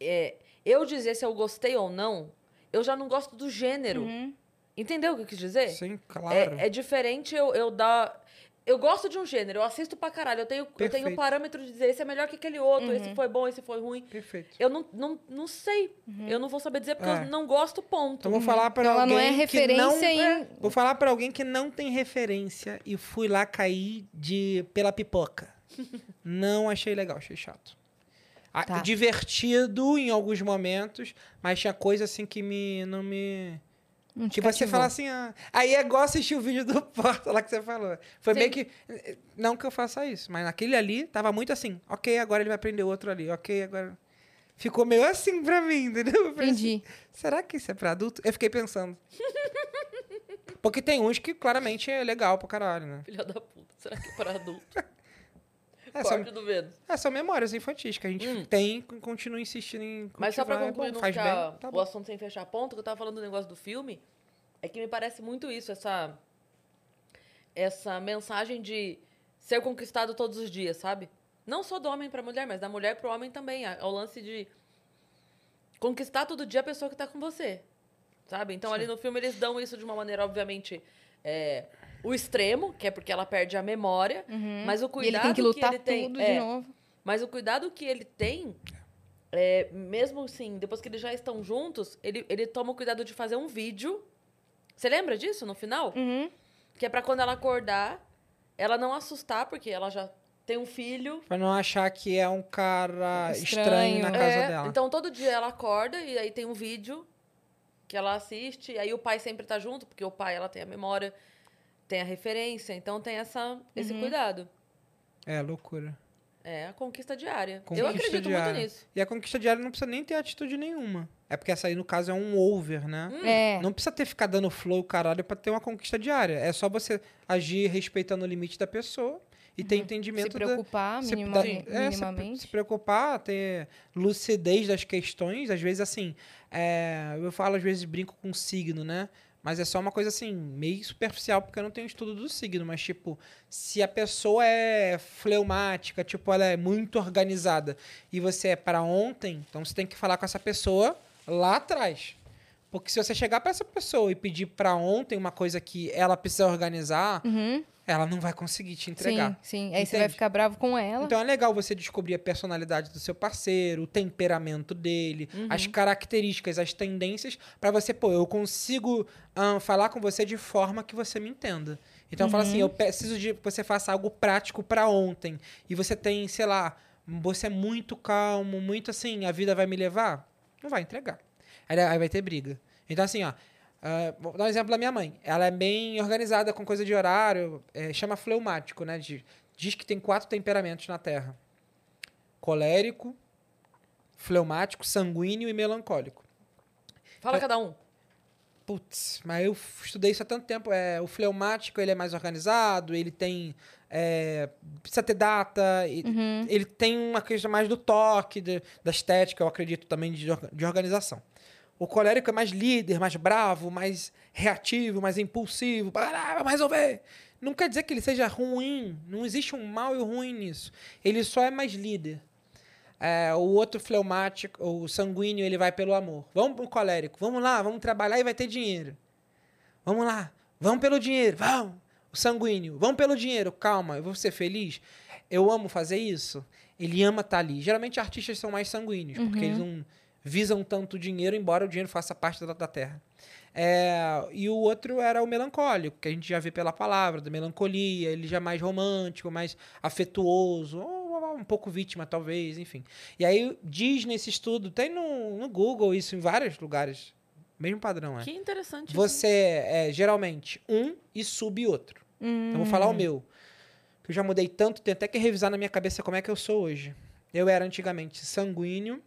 é, eu dizer se eu gostei ou não, eu já não gosto do gênero. Uhum. Entendeu o que eu quis dizer? Sim, claro. É, é diferente eu, eu dar. Eu gosto de um gênero, eu assisto pra caralho. Eu tenho, eu tenho Perfeito. parâmetro de dizer esse é melhor que aquele outro, Uhum. esse foi bom, esse foi ruim. Perfeito. Eu não, não, não sei. Eu não vou saber dizer porque É. eu não gosto, ponto. Então vou falar pra Então ela alguém não é que referência não... em- É, Vou falar pra alguém que não tem referência e fui lá cair de pela pipoca. não achei legal, achei chato. Ah, Tá. Divertido em alguns momentos, mas tinha coisa assim que me não me Não te que você cativou. fala assim, ah, aí é igual assistir o vídeo do Porta lá que você falou. Foi Sim. meio que não que eu faça isso, mas naquele ali tava muito assim, OK, agora ele vai aprender outro ali. OK, agora ficou meio assim pra mim, entendeu? Eu falei assim, Entendi. Será que isso é pra adulto? Eu fiquei pensando. Porque tem uns que claramente é legal pra caralho, né? Filha da puta. Será que é para adulto? É, são, Corte do é, são memórias infantis que a gente Hum. tem e continua insistindo em Mas só pra é concluir, bom, não ficar bem, tá o bom. assunto sem fechar ponto, que eu tava falando do negócio do filme, é que me parece muito isso, essa, essa mensagem de ser conquistado todos os dias, sabe? Não só do homem pra mulher, mas da mulher pro homem também. É o lance de conquistar todo dia a pessoa que tá com você, sabe? Então ali no filme eles dão isso de uma maneira, obviamente, é, o extremo, que é porque ela perde a memória, mas o E cuidado ele tem que lutar ele tem, tudo é, de novo. mas o cuidado que ele tem, é, mesmo assim, depois que eles já estão juntos, ele, ele toma o cuidado de fazer um vídeo. Você lembra disso no final? Uhum. Que é pra quando ela acordar, ela não assustar, porque ela já tem um filho. Pra não achar que é um cara estranho, Estranho. na casa É, dela. Então todo dia ela acorda e aí tem um vídeo que ela assiste, e aí o pai sempre tá junto, porque o pai ela tem a memória, tem a referência, então tem essa, esse Uhum. cuidado. É, loucura. É a conquista diária. Conquista Eu acredito diária. muito nisso. E a conquista diária não precisa nem ter atitude nenhuma. É porque essa aí, no caso, é um over, né? Hum. É. Não precisa ter ficar dando flow, caralho, pra ter uma conquista diária. É só você agir respeitando o limite da pessoa e ter Se entendimento da, preocupar se- minima- da- mi- é, se- minimamente. Se, preocupar, ter lucidez das questões. Às vezes, assim, é, eu falo, às vezes, brinco com signo, né? Mas é só uma coisa assim, meio superficial, porque eu não tenho estudo do signo. Mas, tipo, se a pessoa é fleumática, tipo, ela é muito organizada e você é para ontem, então você tem que falar com essa pessoa lá atrás. Porque se você chegar para essa pessoa e pedir para ontem uma coisa que ela precisa organizar, Uhum. Ela não vai conseguir te entregar. Sim, sim. Aí você vai Entende? ficar bravo com ela. Então é legal você descobrir a personalidade do seu parceiro, o temperamento dele, as características, as tendências, pra você, pô, eu consigo ahn, falar com você de forma que você me entenda. Então fala assim, eu preciso de que você faça algo prático pra ontem. E você tem, sei lá, você é muito calmo, muito assim, a vida vai me levar? Não vai entregar. Aí, aí vai ter briga. Então assim, ó, ah, vou dar um exemplo da minha mãe. Ela é bem organizada com coisa de horário, é, chama fleumático, né? de- diz que tem quatro temperamentos na Terra: colérico, fleumático, sanguíneo e melancólico. Fala cada um. Putz, mas eu estudei isso há tanto tempo. É, o fleumático ele é mais organizado, ele tem. é, precisa ter data, e- Uhum. ele tem uma questão mais do toque, de- da estética, eu acredito também, de, de organização. O colérico é mais líder, mais bravo, mais reativo, mais impulsivo. Para, vamos resolver. Não quer dizer que ele seja ruim. Não existe um mal e um ruim nisso. Ele só é mais líder. É, o outro fleumático, o sanguíneo, ele vai pelo amor. Vamos pro colérico. Vamos lá, vamos trabalhar e vai ter dinheiro. Vamos lá. Vamos pelo dinheiro. Vamos. O sanguíneo. Vamos pelo dinheiro. Calma, eu vou ser feliz. Eu amo fazer isso. Ele ama estar ali. Geralmente artistas são mais sanguíneos, porque eles não visam tanto dinheiro, embora o dinheiro faça parte da, da terra. É, e o outro era o melancólico, que a gente já vê pela palavra, da melancolia, ele já é mais romântico, mais afetuoso, ou um pouco vítima, talvez, enfim. E aí diz nesse estudo, tem no, no Google isso em vários lugares, mesmo padrão, é. Que interessante. Você é geralmente um e sub outro. Hum. Eu vou falar o meu. Que eu já mudei tanto, tenho até que revisar na minha cabeça como é que eu sou hoje. Eu era antigamente sanguíneo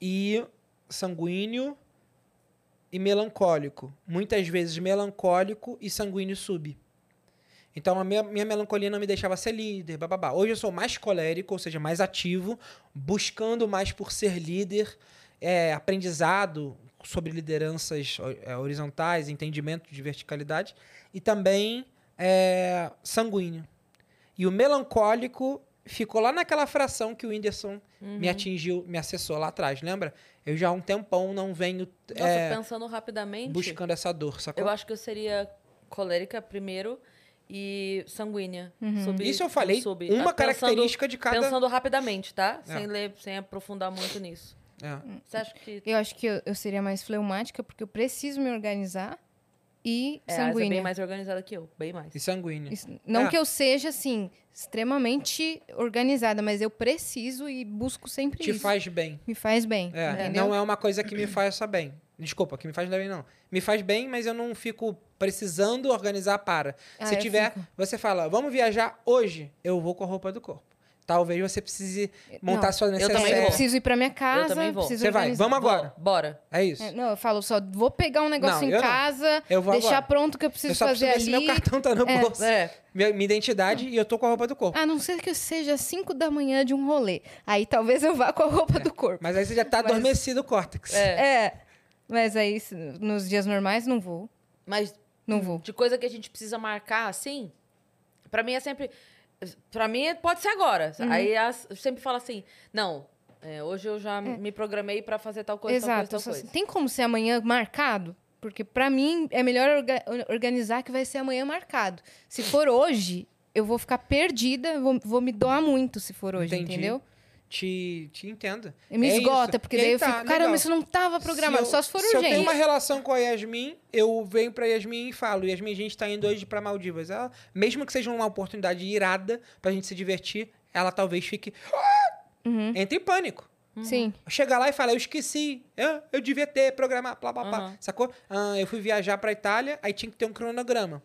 e sanguíneo e melancólico. Muitas vezes melancólico e sanguíneo sub. Então a minha, minha melancolia não me deixava ser líder, bababá. Hoje eu sou mais colérico, ou seja, mais ativo, buscando mais por ser líder, é, aprendizado sobre lideranças é, horizontais, entendimento de verticalidade, e também é, sanguíneo. E o melancólico ficou lá naquela fração que o Whindersson Uhum. me atingiu, me acessou lá atrás, lembra? Eu já há um tempão não venho Nossa, é, pensando rapidamente, buscando essa dor, sacou? eu acho que eu seria colérica primeiro e sanguínea. Sub- Isso eu falei, sub. uma Ah, pensando- característica de cada... Pensando rapidamente, tá? É. Sem ler, sem aprofundar muito nisso. É. Você acha que Eu acho que eu, eu seria mais fleumática, porque eu preciso me organizar e é, a Asa é sanguínea. bem mais organizada que eu, bem mais. E sanguíneo. Isso- Não É. que eu seja, assim, extremamente organizada, mas eu preciso e busco sempre Te isso. faz bem. Me faz bem, É, não é uma coisa que me faça bem. Desculpa, que me faz bem, não. Me faz bem, mas eu não fico precisando organizar para. Ah, Se tiver, fico. você fala, vamos viajar hoje, eu vou com a roupa do corpo. Talvez você precise montar Não, sua eu também Eu vou. preciso ir pra minha casa, também vou. preciso Você vai, vamos agora. Vou, bora. É isso. É, não, eu falo só, vou pegar um negócio Não, em eu não. casa, Eu vou deixar agora. pronto o que eu preciso eu só fazer preciso ver se ali. meu cartão tá no É. bolso. É. Minha, minha identidade e eu tô com a roupa do corpo. A não ser que seja 5 da manhã de um rolê. Aí talvez eu vá com a roupa do corpo. Mas aí você já tá Mas- adormecido o córtex. É. É. Mas aí, nos dias normais, não vou. Mas Não vou. de coisa que a gente precisa marcar, assim, pra mim é sempre... Pra mim pode ser agora. Uhum. Aí as- eu sempre falo assim, não, é, hoje eu já me programei pra fazer tal coisa, Exato. tal coisa, assim, tal coisa. Tem como ser amanhã marcado? Porque pra mim é melhor orga- organizar que vai ser amanhã marcado. Se for hoje, eu vou ficar perdida, vou, vou me doar muito se for hoje, Entendi. entendeu? Te, te entendo. E me É esgota, isso. porque E daí aí eu tá, fico, caramba, legal. isso não tava programado, eu- só se for Se eu urgente. tenho uma relação com a Yasmin, eu venho pra Yasmin e falo, Yasmin, a gente tá indo hoje pra Maldivas. Ela, mesmo que seja uma oportunidade irada pra gente se divertir, ela talvez fique... Uhum. Entre em pânico. Sim. Chega lá e fala, eu esqueci, eu, eu devia ter programado, blá, blá, blá. Aham. Sacou? Ah, eu fui viajar pra Itália, aí tinha que ter um cronograma.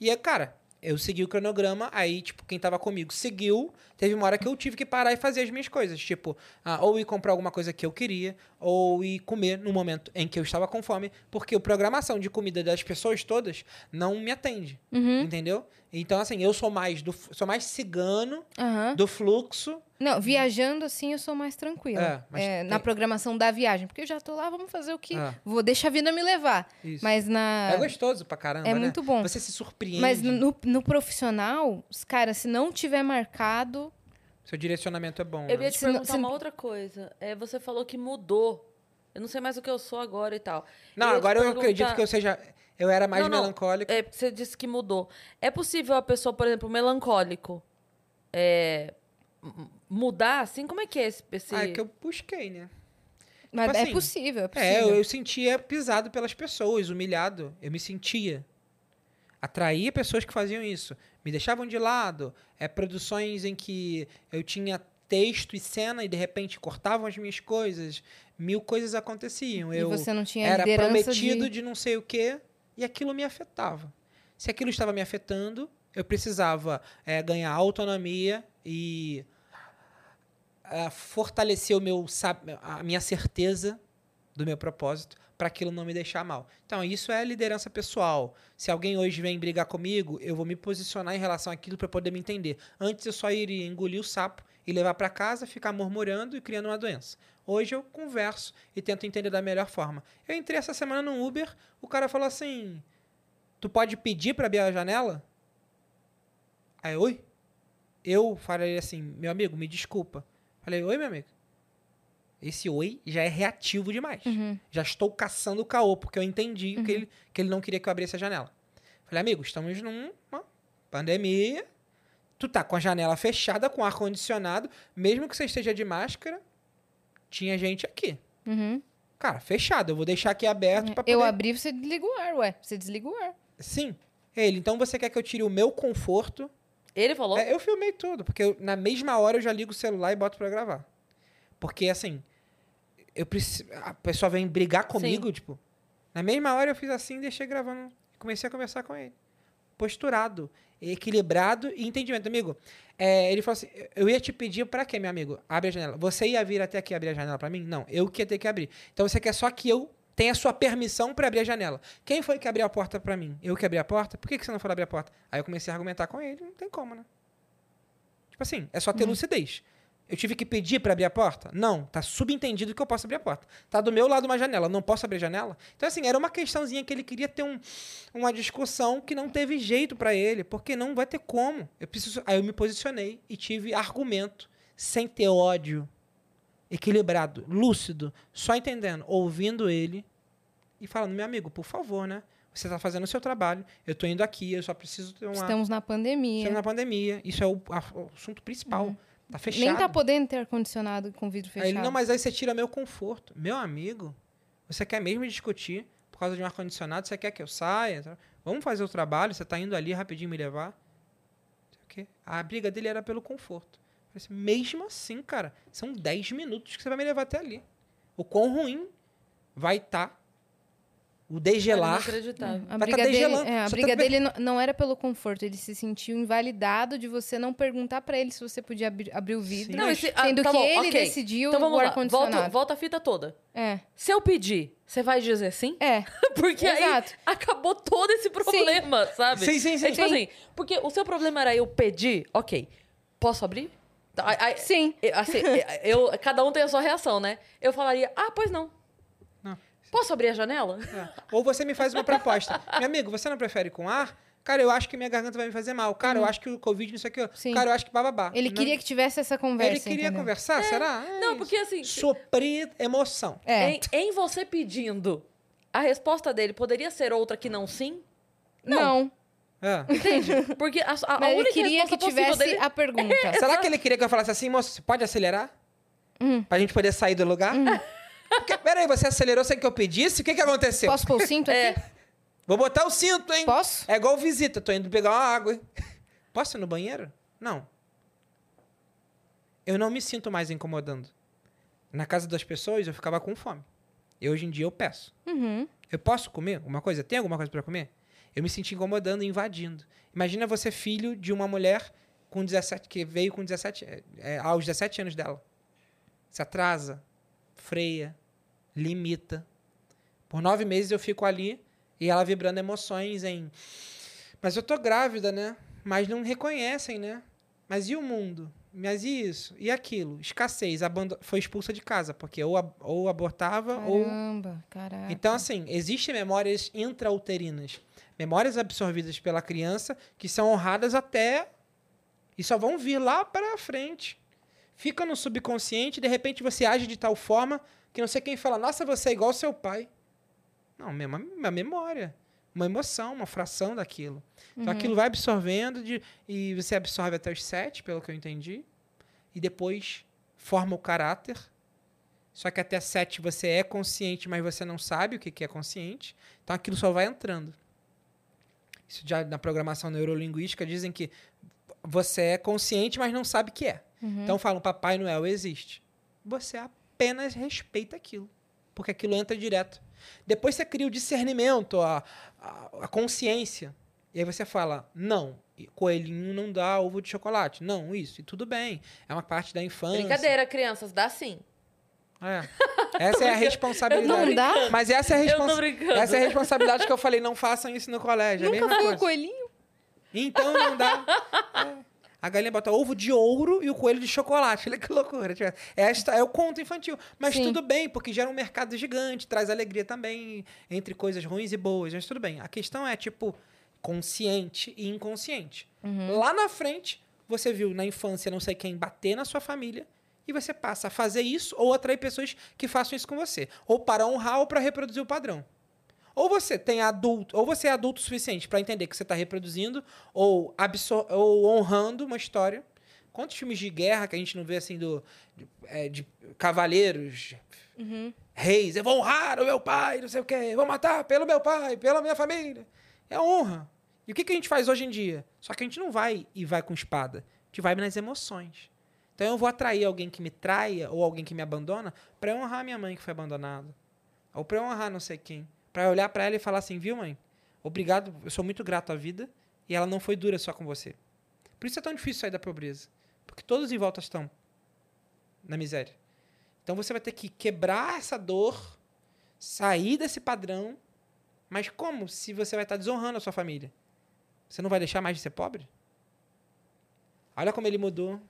E aí, cara, eu segui o cronograma, aí, tipo, quem tava comigo seguiu. Teve uma hora que eu tive que parar e fazer as minhas coisas. Tipo, ah, ou ir comprar alguma coisa que eu queria, ou ir comer no momento em que eu estava com fome, porque a programação de comida das pessoas todas não me atende. Uhum. Entendeu? Então, assim, eu sou mais do sou mais cigano Aham. do fluxo. Não, viajando assim eu sou mais tranquila. É, mas É, tem- Na programação da viagem. Porque eu já tô lá, vamos fazer o que. Ah. Vou deixar a vida me levar. Isso. Mas na. É gostoso pra caramba, É né? muito bom. Você se surpreende. Mas no, no profissional, os cara, se não tiver marcado. Seu direcionamento é bom. Eu né? ia te Se não- perguntar se- uma outra coisa. É, você falou que mudou. Eu não sei mais o que eu sou agora e tal. Não, te agora eu perguntar- acredito que eu seja. Eu era mais Não, não. melancólico. É, você disse que mudou. É possível a pessoa, por exemplo, melancólico, é, mudar assim? Como é que é esse... esse... Ah, é que eu busquei, né? Mas Tipo é assim, possível, é É, possível. eu, eu sentia pisado pelas pessoas, humilhado. Eu me sentia. Atraía pessoas que faziam isso. Me deixavam de lado. É, produções em que eu tinha texto e cena e de repente cortavam as minhas coisas. Mil coisas aconteciam. E eu você não tinha era prometido de... de... não sei o quê e aquilo me afetava. Se aquilo estava me afetando, eu precisava é, ganhar autonomia e fortalecer o meu, a minha certeza do meu propósito para aquilo não me deixar mal. Então, isso é liderança pessoal. Se alguém hoje vem brigar comigo, eu vou me posicionar em relação àquilo para poder me entender. Antes eu só iria engolir o sapo e levar para casa, ficar murmurando e criando uma doença. Hoje eu converso e tento entender da melhor forma. Eu entrei essa semana no Uber, o cara falou assim: "Tu pode pedir para abrir a janela?" Aí, oi? Eu falei assim: "Meu amigo, me desculpa, Falei, oi, meu amigo. Esse oi já é reativo demais. Uhum. Já estou caçando o caô, porque eu entendi que, ele, que ele não queria que eu abrisse a janela. Falei, amigo, estamos numa pandemia. Tu tá com a janela fechada, com ar-condicionado. Mesmo que você esteja de máscara, tinha gente aqui. Uhum. Cara, fechado. Eu vou deixar aqui aberto pra poder... Eu abri, você desliga o ar, ué. Você desliga o ar. Sim. Ele, então você quer que eu tire o meu conforto? Ele falou. É, eu filmei tudo, porque eu- na mesma hora eu já ligo o celular e boto pra gravar. Porque, assim, eu preciso, a pessoa vem brigar comigo, tipo, na mesma hora eu fiz assim, deixei gravando, comecei a conversar com ele. Posturado, equilibrado e entendimento. Amigo, é, ele falou assim, eu ia te pedir pra quê, meu amigo? Abre a janela. Você ia vir até aqui abrir a janela pra mim? Não, eu que ia ter que abrir. Então você quer só que eu tenha a sua permissão pra abrir a janela. Quem foi que abriu a porta pra mim? Eu que abri a porta? Por que, que você não foi abrir a porta? Aí eu comecei a argumentar com ele, não tem como, né? Tipo assim, é só ter lucidez. Eu tive que pedir pra abrir a porta? Não, tá subentendido que eu posso abrir a porta. Tá do meu lado uma janela, não posso abrir a janela? Então assim, era uma questãozinha que ele queria ter um, uma discussão que não teve jeito pra ele, porque não vai ter como. Eu preciso, aí eu me posicionei e tive argumento, sem ter ódio, equilibrado, lúcido, só entendendo, ouvindo ele e falando, meu amigo, por favor, né? Você tá fazendo o seu trabalho, eu tô indo aqui, eu só preciso ter uma Estamos na pandemia. Estamos na pandemia. Isso é o, a- o assunto principal. Tá fechado. Nem tá podendo ter ar-condicionado com vidro fechado. ele, não, mas aí você tira meu conforto. Meu amigo, você quer mesmo discutir por causa de um ar-condicionado? Você quer que eu saia? Vamos fazer o trabalho, você tá indo ali rapidinho me levar? A briga dele era pelo conforto. Falei assim, mesmo assim, cara, são 10 minutos que você vai me levar até ali. O quão ruim vai estar o degelar. Inacreditável. A Vai briga, tá dele, degelando. é, a Você briga tá be- dele não, não era pelo conforto, ele se sentiu invalidado de você não perguntar pra ele se você podia abrir, abrir o vidro. Sim. Não, esse, ah, sendo tá que bom, ele ok. decidiu Então vamos o lá. ar-condicionado. Volta, volta a fita toda. É, Se eu pedir, você vai dizer sim? é. Porque aí Exato. acabou todo esse problema, sabe? Sim, sim, sim. É tipo Sim. assim, porque o seu problema era eu pedir, ok, posso abrir? Tá, aí- aí- Sim. eu- assim, eu, cada um tem a sua reação, né? Eu falaria, ah, pois não. Não. Posso abrir a janela? É. Ou você me faz uma proposta. Meu amigo, você não prefere com ar? Cara, eu acho que minha garganta vai me fazer mal. Cara, eu acho que o Covid, não sei o que. Uhum. Sim. Cara, eu acho que bababá. Ele Não- queria que tivesse essa conversa. Ele queria entendeu? conversar, será? É Não, isso. porque assim, Suprir emoção. É. em, em você pedindo, a resposta dele poderia ser outra que não sim? Não. É. Entende? Porque a, a, única queria que tivesse dele... a pergunta. Será que ele queria que eu falasse assim, moço, você pode acelerar? Hum. Pra gente poder sair do lugar? Porque, peraí, você acelerou sem que eu pedisse? O que que aconteceu? Posso pôr o cinto aqui? É, Vou botar o cinto, hein? Posso? É igual visita, tô indo pegar uma água. hein? Posso ir no banheiro? Não. Eu não me sinto mais incomodando. Na casa das pessoas, eu ficava com fome. E hoje em dia eu peço. Uhum. Eu posso comer alguma coisa? Tem alguma coisa para comer? Eu me senti incomodando e invadindo. Imagina você filho de uma mulher com 17, que veio com 17, é, é, aos 17 anos dela. Se atrasa, freia, limita. Por nove meses eu fico ali e ela vibrando emoções em. Mas eu tô grávida, né? Mas não reconhecem, né? Mas e o mundo? Mas e isso? E aquilo? Escassez. Abando... Foi expulsa de casa, porque ou, ab- ou abortava ou Caramba, caraca. então, assim, existem memórias intrauterinas. Memórias absorvidas pela criança que são honradas até. e só vão vir lá para frente. Fica no subconsciente, de repente você age de tal forma que não sei quem fala, nossa, você é igual ao seu pai. Não, mesma, uma memória. Uma emoção, uma fração daquilo. Então aquilo vai absorvendo de, e você absorve até os sete, pelo que eu entendi. E depois forma o caráter. Só que até sete você é consciente, mas você não sabe o que que é consciente. Então aquilo só vai entrando. Isso já na programação neurolinguística dizem que você é consciente, mas não sabe o que é. Então falam, Papai Noel existe. Você apenas respeita aquilo. Porque aquilo entra direto. Depois você cria o discernimento, a, a, a consciência. E aí você fala, não, coelhinho não dá ovo de chocolate. Não, isso. E tudo bem. É uma parte da infância. brincadeira, crianças, dá sim. É. Essa é a responsabilidade. Não dá? Mas essa é a, respons... essa é a responsabilidade que eu falei, não façam isso no colégio. É Nunca mesma foi coisa. o coelhinho? Então não dá. É. A galinha bota ovo de ouro e o coelho de chocolate. Olha que loucura. Tipo, Esta é o conto infantil. Mas Sim. tudo bem, porque gera um mercado gigante, traz alegria também entre coisas ruins e boas. Mas tudo bem. A questão é, tipo, consciente e inconsciente. Uhum. Lá na frente, você viu na infância não sei quem bater na sua família E você passa a fazer isso ou atrair pessoas que façam isso com você. Ou para honrar ou para reproduzir o padrão. Ou você tem adulto, ou você é adulto o suficiente para entender que você está reproduzindo ou, ou honrando uma história. Quantos filmes de guerra que a gente não vê assim do de, é, de cavaleiros, reis, eu vou honrar o meu pai, não sei o quê, eu vou matar pelo meu pai, pela minha família. É honra. E o que, que a gente faz hoje em dia? Só que a gente não vai e vai com espada. A gente vai nas emoções. Então eu vou atrair alguém que me traia ou alguém que me abandona para eu honrar minha mãe que foi abandonada. Ou para eu honrar não sei quem. Para olhar para ela e falar assim, viu, mãe? Obrigado, eu sou muito grato à vida e ela não foi dura só com você. Por isso é tão difícil sair da pobreza. Porque todos em volta estão na miséria. Então você vai ter que quebrar essa dor, sair desse padrão. Mas como? Se você vai estar desonrando a sua família. Você não vai deixar mais de ser pobre? Olha como ele mudou.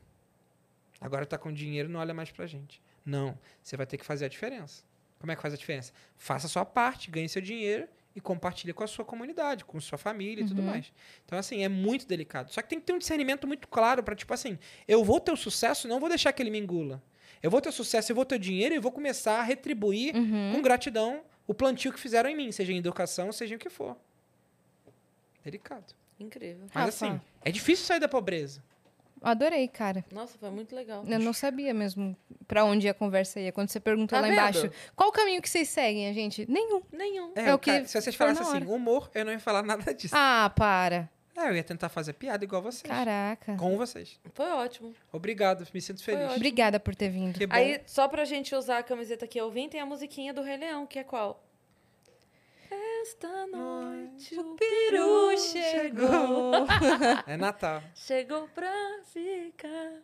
Agora tá com dinheiro, não olha mais pra gente. Não, você vai ter que fazer a diferença. Como é que faz a diferença? Faça a sua parte, ganhe seu dinheiro e compartilhe com a sua comunidade, com sua família e tudo mais. Então, assim, é muito delicado. Só que tem que ter um discernimento muito claro para tipo assim, eu vou ter o sucesso, não vou deixar que ele me engula. Eu vou ter sucesso, eu vou ter dinheiro e vou começar a retribuir com gratidão o plantio que fizeram em mim, seja em educação, seja em o que for. Delicado. Incrível. Mas Rafa. assim, é difícil sair da pobreza. Adorei, cara. Nossa, foi muito legal. Eu não sabia mesmo pra onde a conversa ia. Quando você perguntou Tá lá vendo? embaixo, qual o caminho que vocês seguem, a gente? Nenhum. Nenhum. É, É o que cara- se vocês falassem assim, humor, eu não ia falar nada disso. Ah, para. É, eu ia tentar fazer piada igual vocês. Caraca. Com vocês. Foi ótimo. Obrigado, me sinto feliz. Obrigada por ter vindo. Que bom. Aí, só pra gente usar a camiseta que eu vim, tem a musiquinha do Rei Leão, que é qual? Esta noite o peru chegou. É Natal. Chegou pra ficar.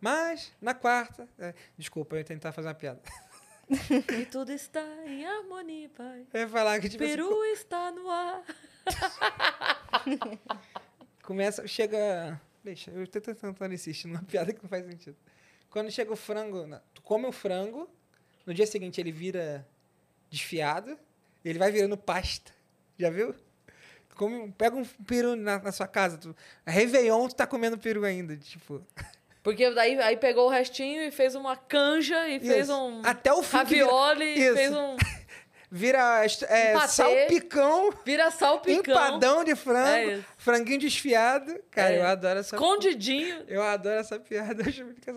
Mas, na quarta. é, desculpa, eu ia tentar fazer uma piada. E tudo está em harmonia, pai. Eu ia falar que, O tipo assim, peru está no ar. começa. Chega. Deixa, eu tô tentando insistir numa piada que não faz sentido. Quando chega o frango. Tu come o frango, no dia seguinte ele vira desfiado, ele vai virando pasta. Já viu? Come, pega um peru na, na sua casa. Tu, Réveillon, tu tá comendo peru ainda. Tipo. Porque daí aí pegou o restinho e fez uma canja e fez Isso. um Até o fim vira- ravioli e Isso. fez um Vira é, Um patê. salpicão, vira salpicão. empadão de frango, É franguinho desfiado. Cara, É. eu adoro essa Escondidinho. Eu adoro essa piada.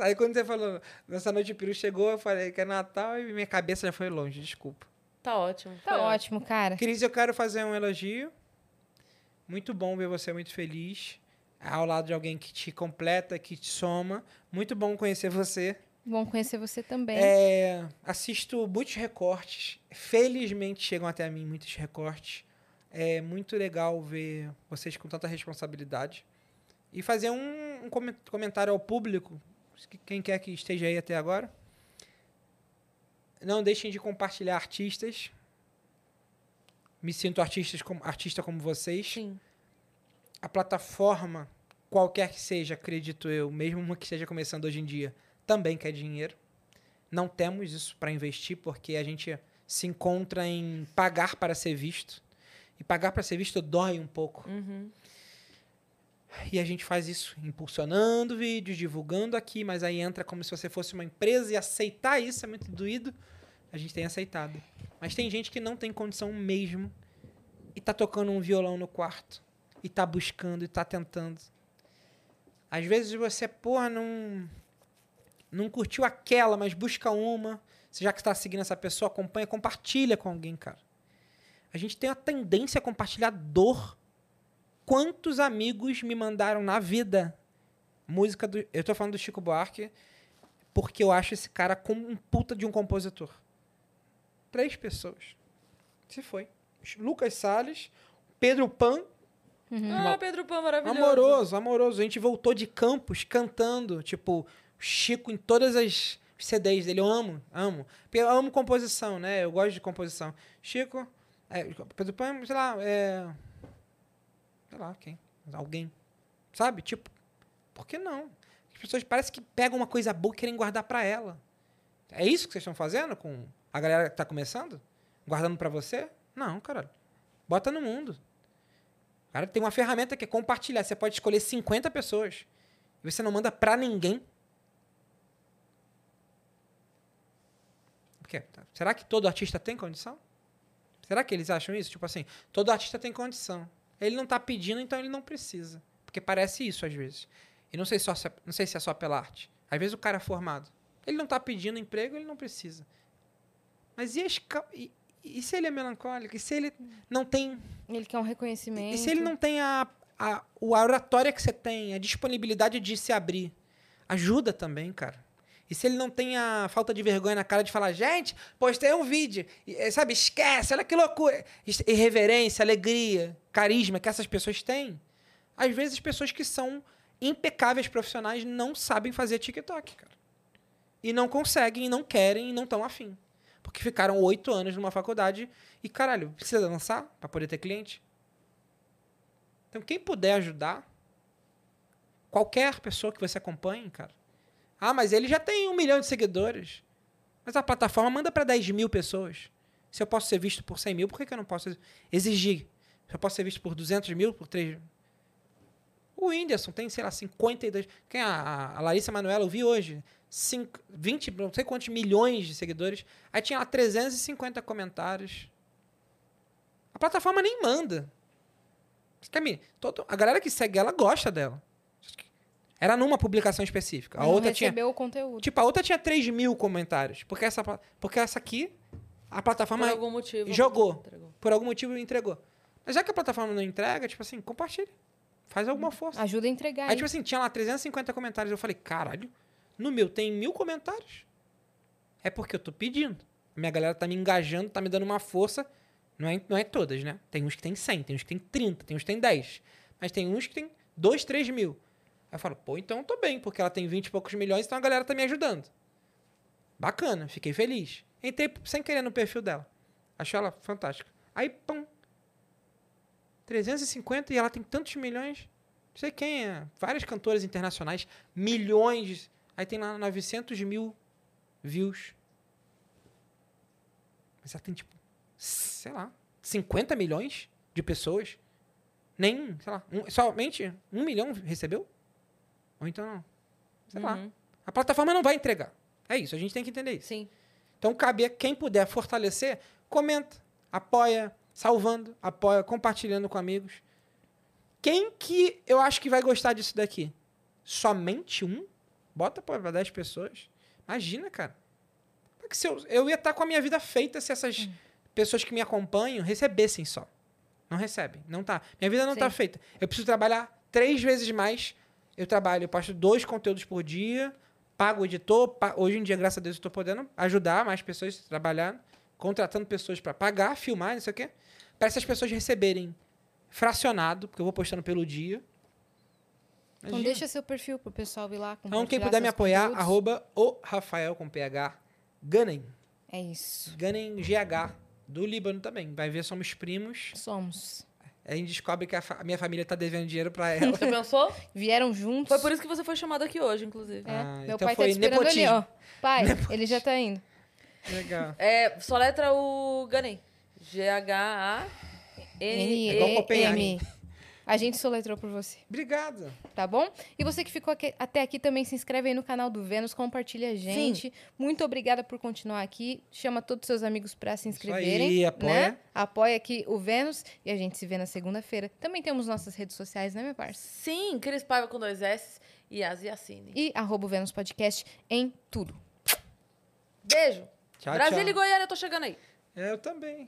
Aí quando você falou, nessa noite o peru chegou, eu falei que é Natal e minha cabeça já foi longe, desculpa. Tá ótimo. Tá foi ótimo, cara. Cris, eu quero fazer um elogio. Muito bom ver você muito feliz. Ao lado de alguém que te completa, que te soma. Muito bom conhecer você. Bom conhecer você também. É, assisto muitos recortes. Felizmente chegam até mim muitos recortes. É muito legal ver vocês com tanta responsabilidade. E fazer um, um comen- comentário ao público, que- quem quer que esteja aí até agora. Não deixem de compartilhar artistas. Me sinto artistas como, artista como vocês Sim. a plataforma, qualquer que seja, acredito eu, mesmo uma que esteja começando hoje em dia, também quer dinheiro. Não temos isso para investir porque a gente se encontra em pagar para ser visto. E pagar para ser visto dói um pouco. Uhum. E a gente faz isso impulsionando vídeos, divulgando aqui, mas aí entra como se você fosse uma empresa e aceitar isso é muito doído. A gente tem aceitado. Mas tem gente que não tem condição mesmo e tá tocando um violão no quarto e tá buscando e tá tentando. Às vezes você, porra, não não curtiu aquela, mas busca uma. Você já que está seguindo essa pessoa, acompanha, compartilha com alguém, cara. A gente tem a tendência a compartilhar dor quantos amigos me mandaram na vida música do. Eu tô falando do Chico Buarque porque eu acho esse cara como um puta de um compositor. Três pessoas. Se foi. Lucas Salles, Pedro Pan, Ah, Pedro Pão, maravilhoso. amoroso, amoroso. A gente voltou de campos cantando, tipo, Chico em todas as CDs dele. Eu amo, amo. Porque Eu amo composição, né? Eu gosto de composição. Chico, é, Pedro Pan, sei lá, é. Sei lá, quem? Alguém. Sabe? Tipo, por que não? As pessoas parecem que pegam uma coisa boa e querem guardar pra ela. É isso que vocês estão fazendo com a galera que tá começando? Guardando pra você? Não, caralho. Bota no mundo. Cara, tem uma ferramenta que é compartilhar. Você pode escolher 50 pessoas. E você não manda pra ninguém. Será que todo artista tem condição? Será que eles acham isso? Tipo assim, todo artista tem condição. Ele não tá pedindo, então ele não precisa. Porque parece isso às vezes. E não sei, só se é, não sei se é só pela arte. Às vezes o cara é formado. Ele não tá pedindo emprego, ele não precisa. Mas e, as, e, e se ele é melancólico? E se ele não tem. Ele quer um reconhecimento. E se ele não tem a, a, a oratória que você tem, a disponibilidade de se abrir? Ajuda também, cara. E se ele não tem a falta de vergonha na cara de falar, gente, postei um vídeo, e, eh, sabe, esquece, olha que loucura. Irreverência, alegria, carisma que essas pessoas têm. Às vezes, pessoas que são impecáveis profissionais não sabem fazer TikTok, cara. E não conseguem, não querem, e não estão afim. Porque ficaram oito anos numa faculdade e, caralho, precisa lançar para poder ter cliente? Então, quem puder ajudar, qualquer pessoa que você acompanhe, cara, ah, mas ele já tem um milhão de seguidores. Mas a plataforma manda para 10 mil pessoas. Se eu posso ser visto por 100 mil, por que, que eu não posso exigir? Se eu posso ser visto por 200 mil, por 3 mil? O Whindersson tem, sei lá, 52. Quem a, a Larissa Manoela, eu vi hoje. 5, 20, não sei quantos milhões de seguidores. Aí tinha lá 350 comentários. A plataforma nem manda. Todo, a galera que segue ela gosta dela. Era numa publicação específica. A não outra recebeu tinha. o conteúdo. Tipo, a outra tinha 3 mil comentários. Porque essa, porque essa aqui, a plataforma. Por algum motivo. Jogou. Por algum motivo entregou. Mas já que a plataforma não entrega, tipo assim, compartilha. Faz alguma força. Ajuda a entregar. Aí, hein? tipo assim, tinha lá 350 comentários. Eu falei, caralho, no meu tem mil comentários. É porque eu tô pedindo. Minha galera tá me engajando, tá me dando uma força. Não é, não é todas, né? Tem uns que tem 100, tem uns que tem 30, tem uns que tem 10. Mas tem uns que tem 2, 3 mil. Aí eu falo, pô, então eu tô bem, porque ela tem 20 e poucos milhões, então a galera tá me ajudando. Bacana, fiquei feliz. Entrei sem querer no perfil dela. Achei ela fantástica. Aí, pum. 350 e ela tem tantos milhões. Não sei quem é. Várias cantoras internacionais, milhões. Aí tem lá 900 mil views. Mas ela tem, tipo, sei lá, 50 milhões de pessoas. Nem, sei lá, um, somente um milhão recebeu? Ou então não. Sei lá. Uhum. A plataforma não vai entregar. É isso, a gente tem que entender isso. Sim. Então, cabe a quem puder fortalecer, comenta, apoia, salvando, apoia, compartilhando com amigos. Quem que eu acho que vai gostar disso daqui? Somente um? Bota para 10 pessoas. Imagina, cara. Porque se eu, eu ia estar com a minha vida feita se essas Hum. pessoas que me acompanham recebessem só. Não recebem. Não tá. Minha vida não tá Sim. feita. Eu preciso trabalhar três vezes mais. Eu trabalho, eu posto dois conteúdos por dia, pago o editor. pa- Hoje em dia, graças a Deus, eu tô podendo ajudar mais pessoas a trabalhar, contratando pessoas para pagar, filmar, não sei o quê. Para essas pessoas receberem fracionado, porque eu vou postando pelo dia. Então Imagina. deixa seu perfil pro pessoal ir lá. Então, quem puder me apoiar, conteúdos. arroba o Rafael com PH Ganem. É isso. Ganem GH, do Líbano também. Vai ver, somos primos. Somos. A gente descobre que a, fa- a minha família tá devendo dinheiro para ela. Você pensou? Vieram juntos. Foi por isso que você foi chamado aqui hoje, inclusive. É, Ah, meu então pai tá foi te esperando ali, nepotismo. ó. Pai, ele já tá indo. Legal. É, só letra o Ganem. G-H-A-N. É igual Copenhague. A gente soletrou por você, Obrigado. tá bom? E você que ficou aqui- até aqui também se inscreve aí no canal do Vênus, compartilha a gente. Muito obrigada por continuar aqui. Chama todos os seus amigos pra se inscreverem. aí, apoia. Né? Apoia aqui o Vênus e a gente se vê na segunda-feira. Também temos nossas redes sociais, né, minha parça? Sim, Cris Paiva com dois S e As Yacine. E arroba o Vênus Podcast em tudo. Beijo. Tchau, Brasília tchau. e Goiânia, eu tô chegando aí. É, eu também.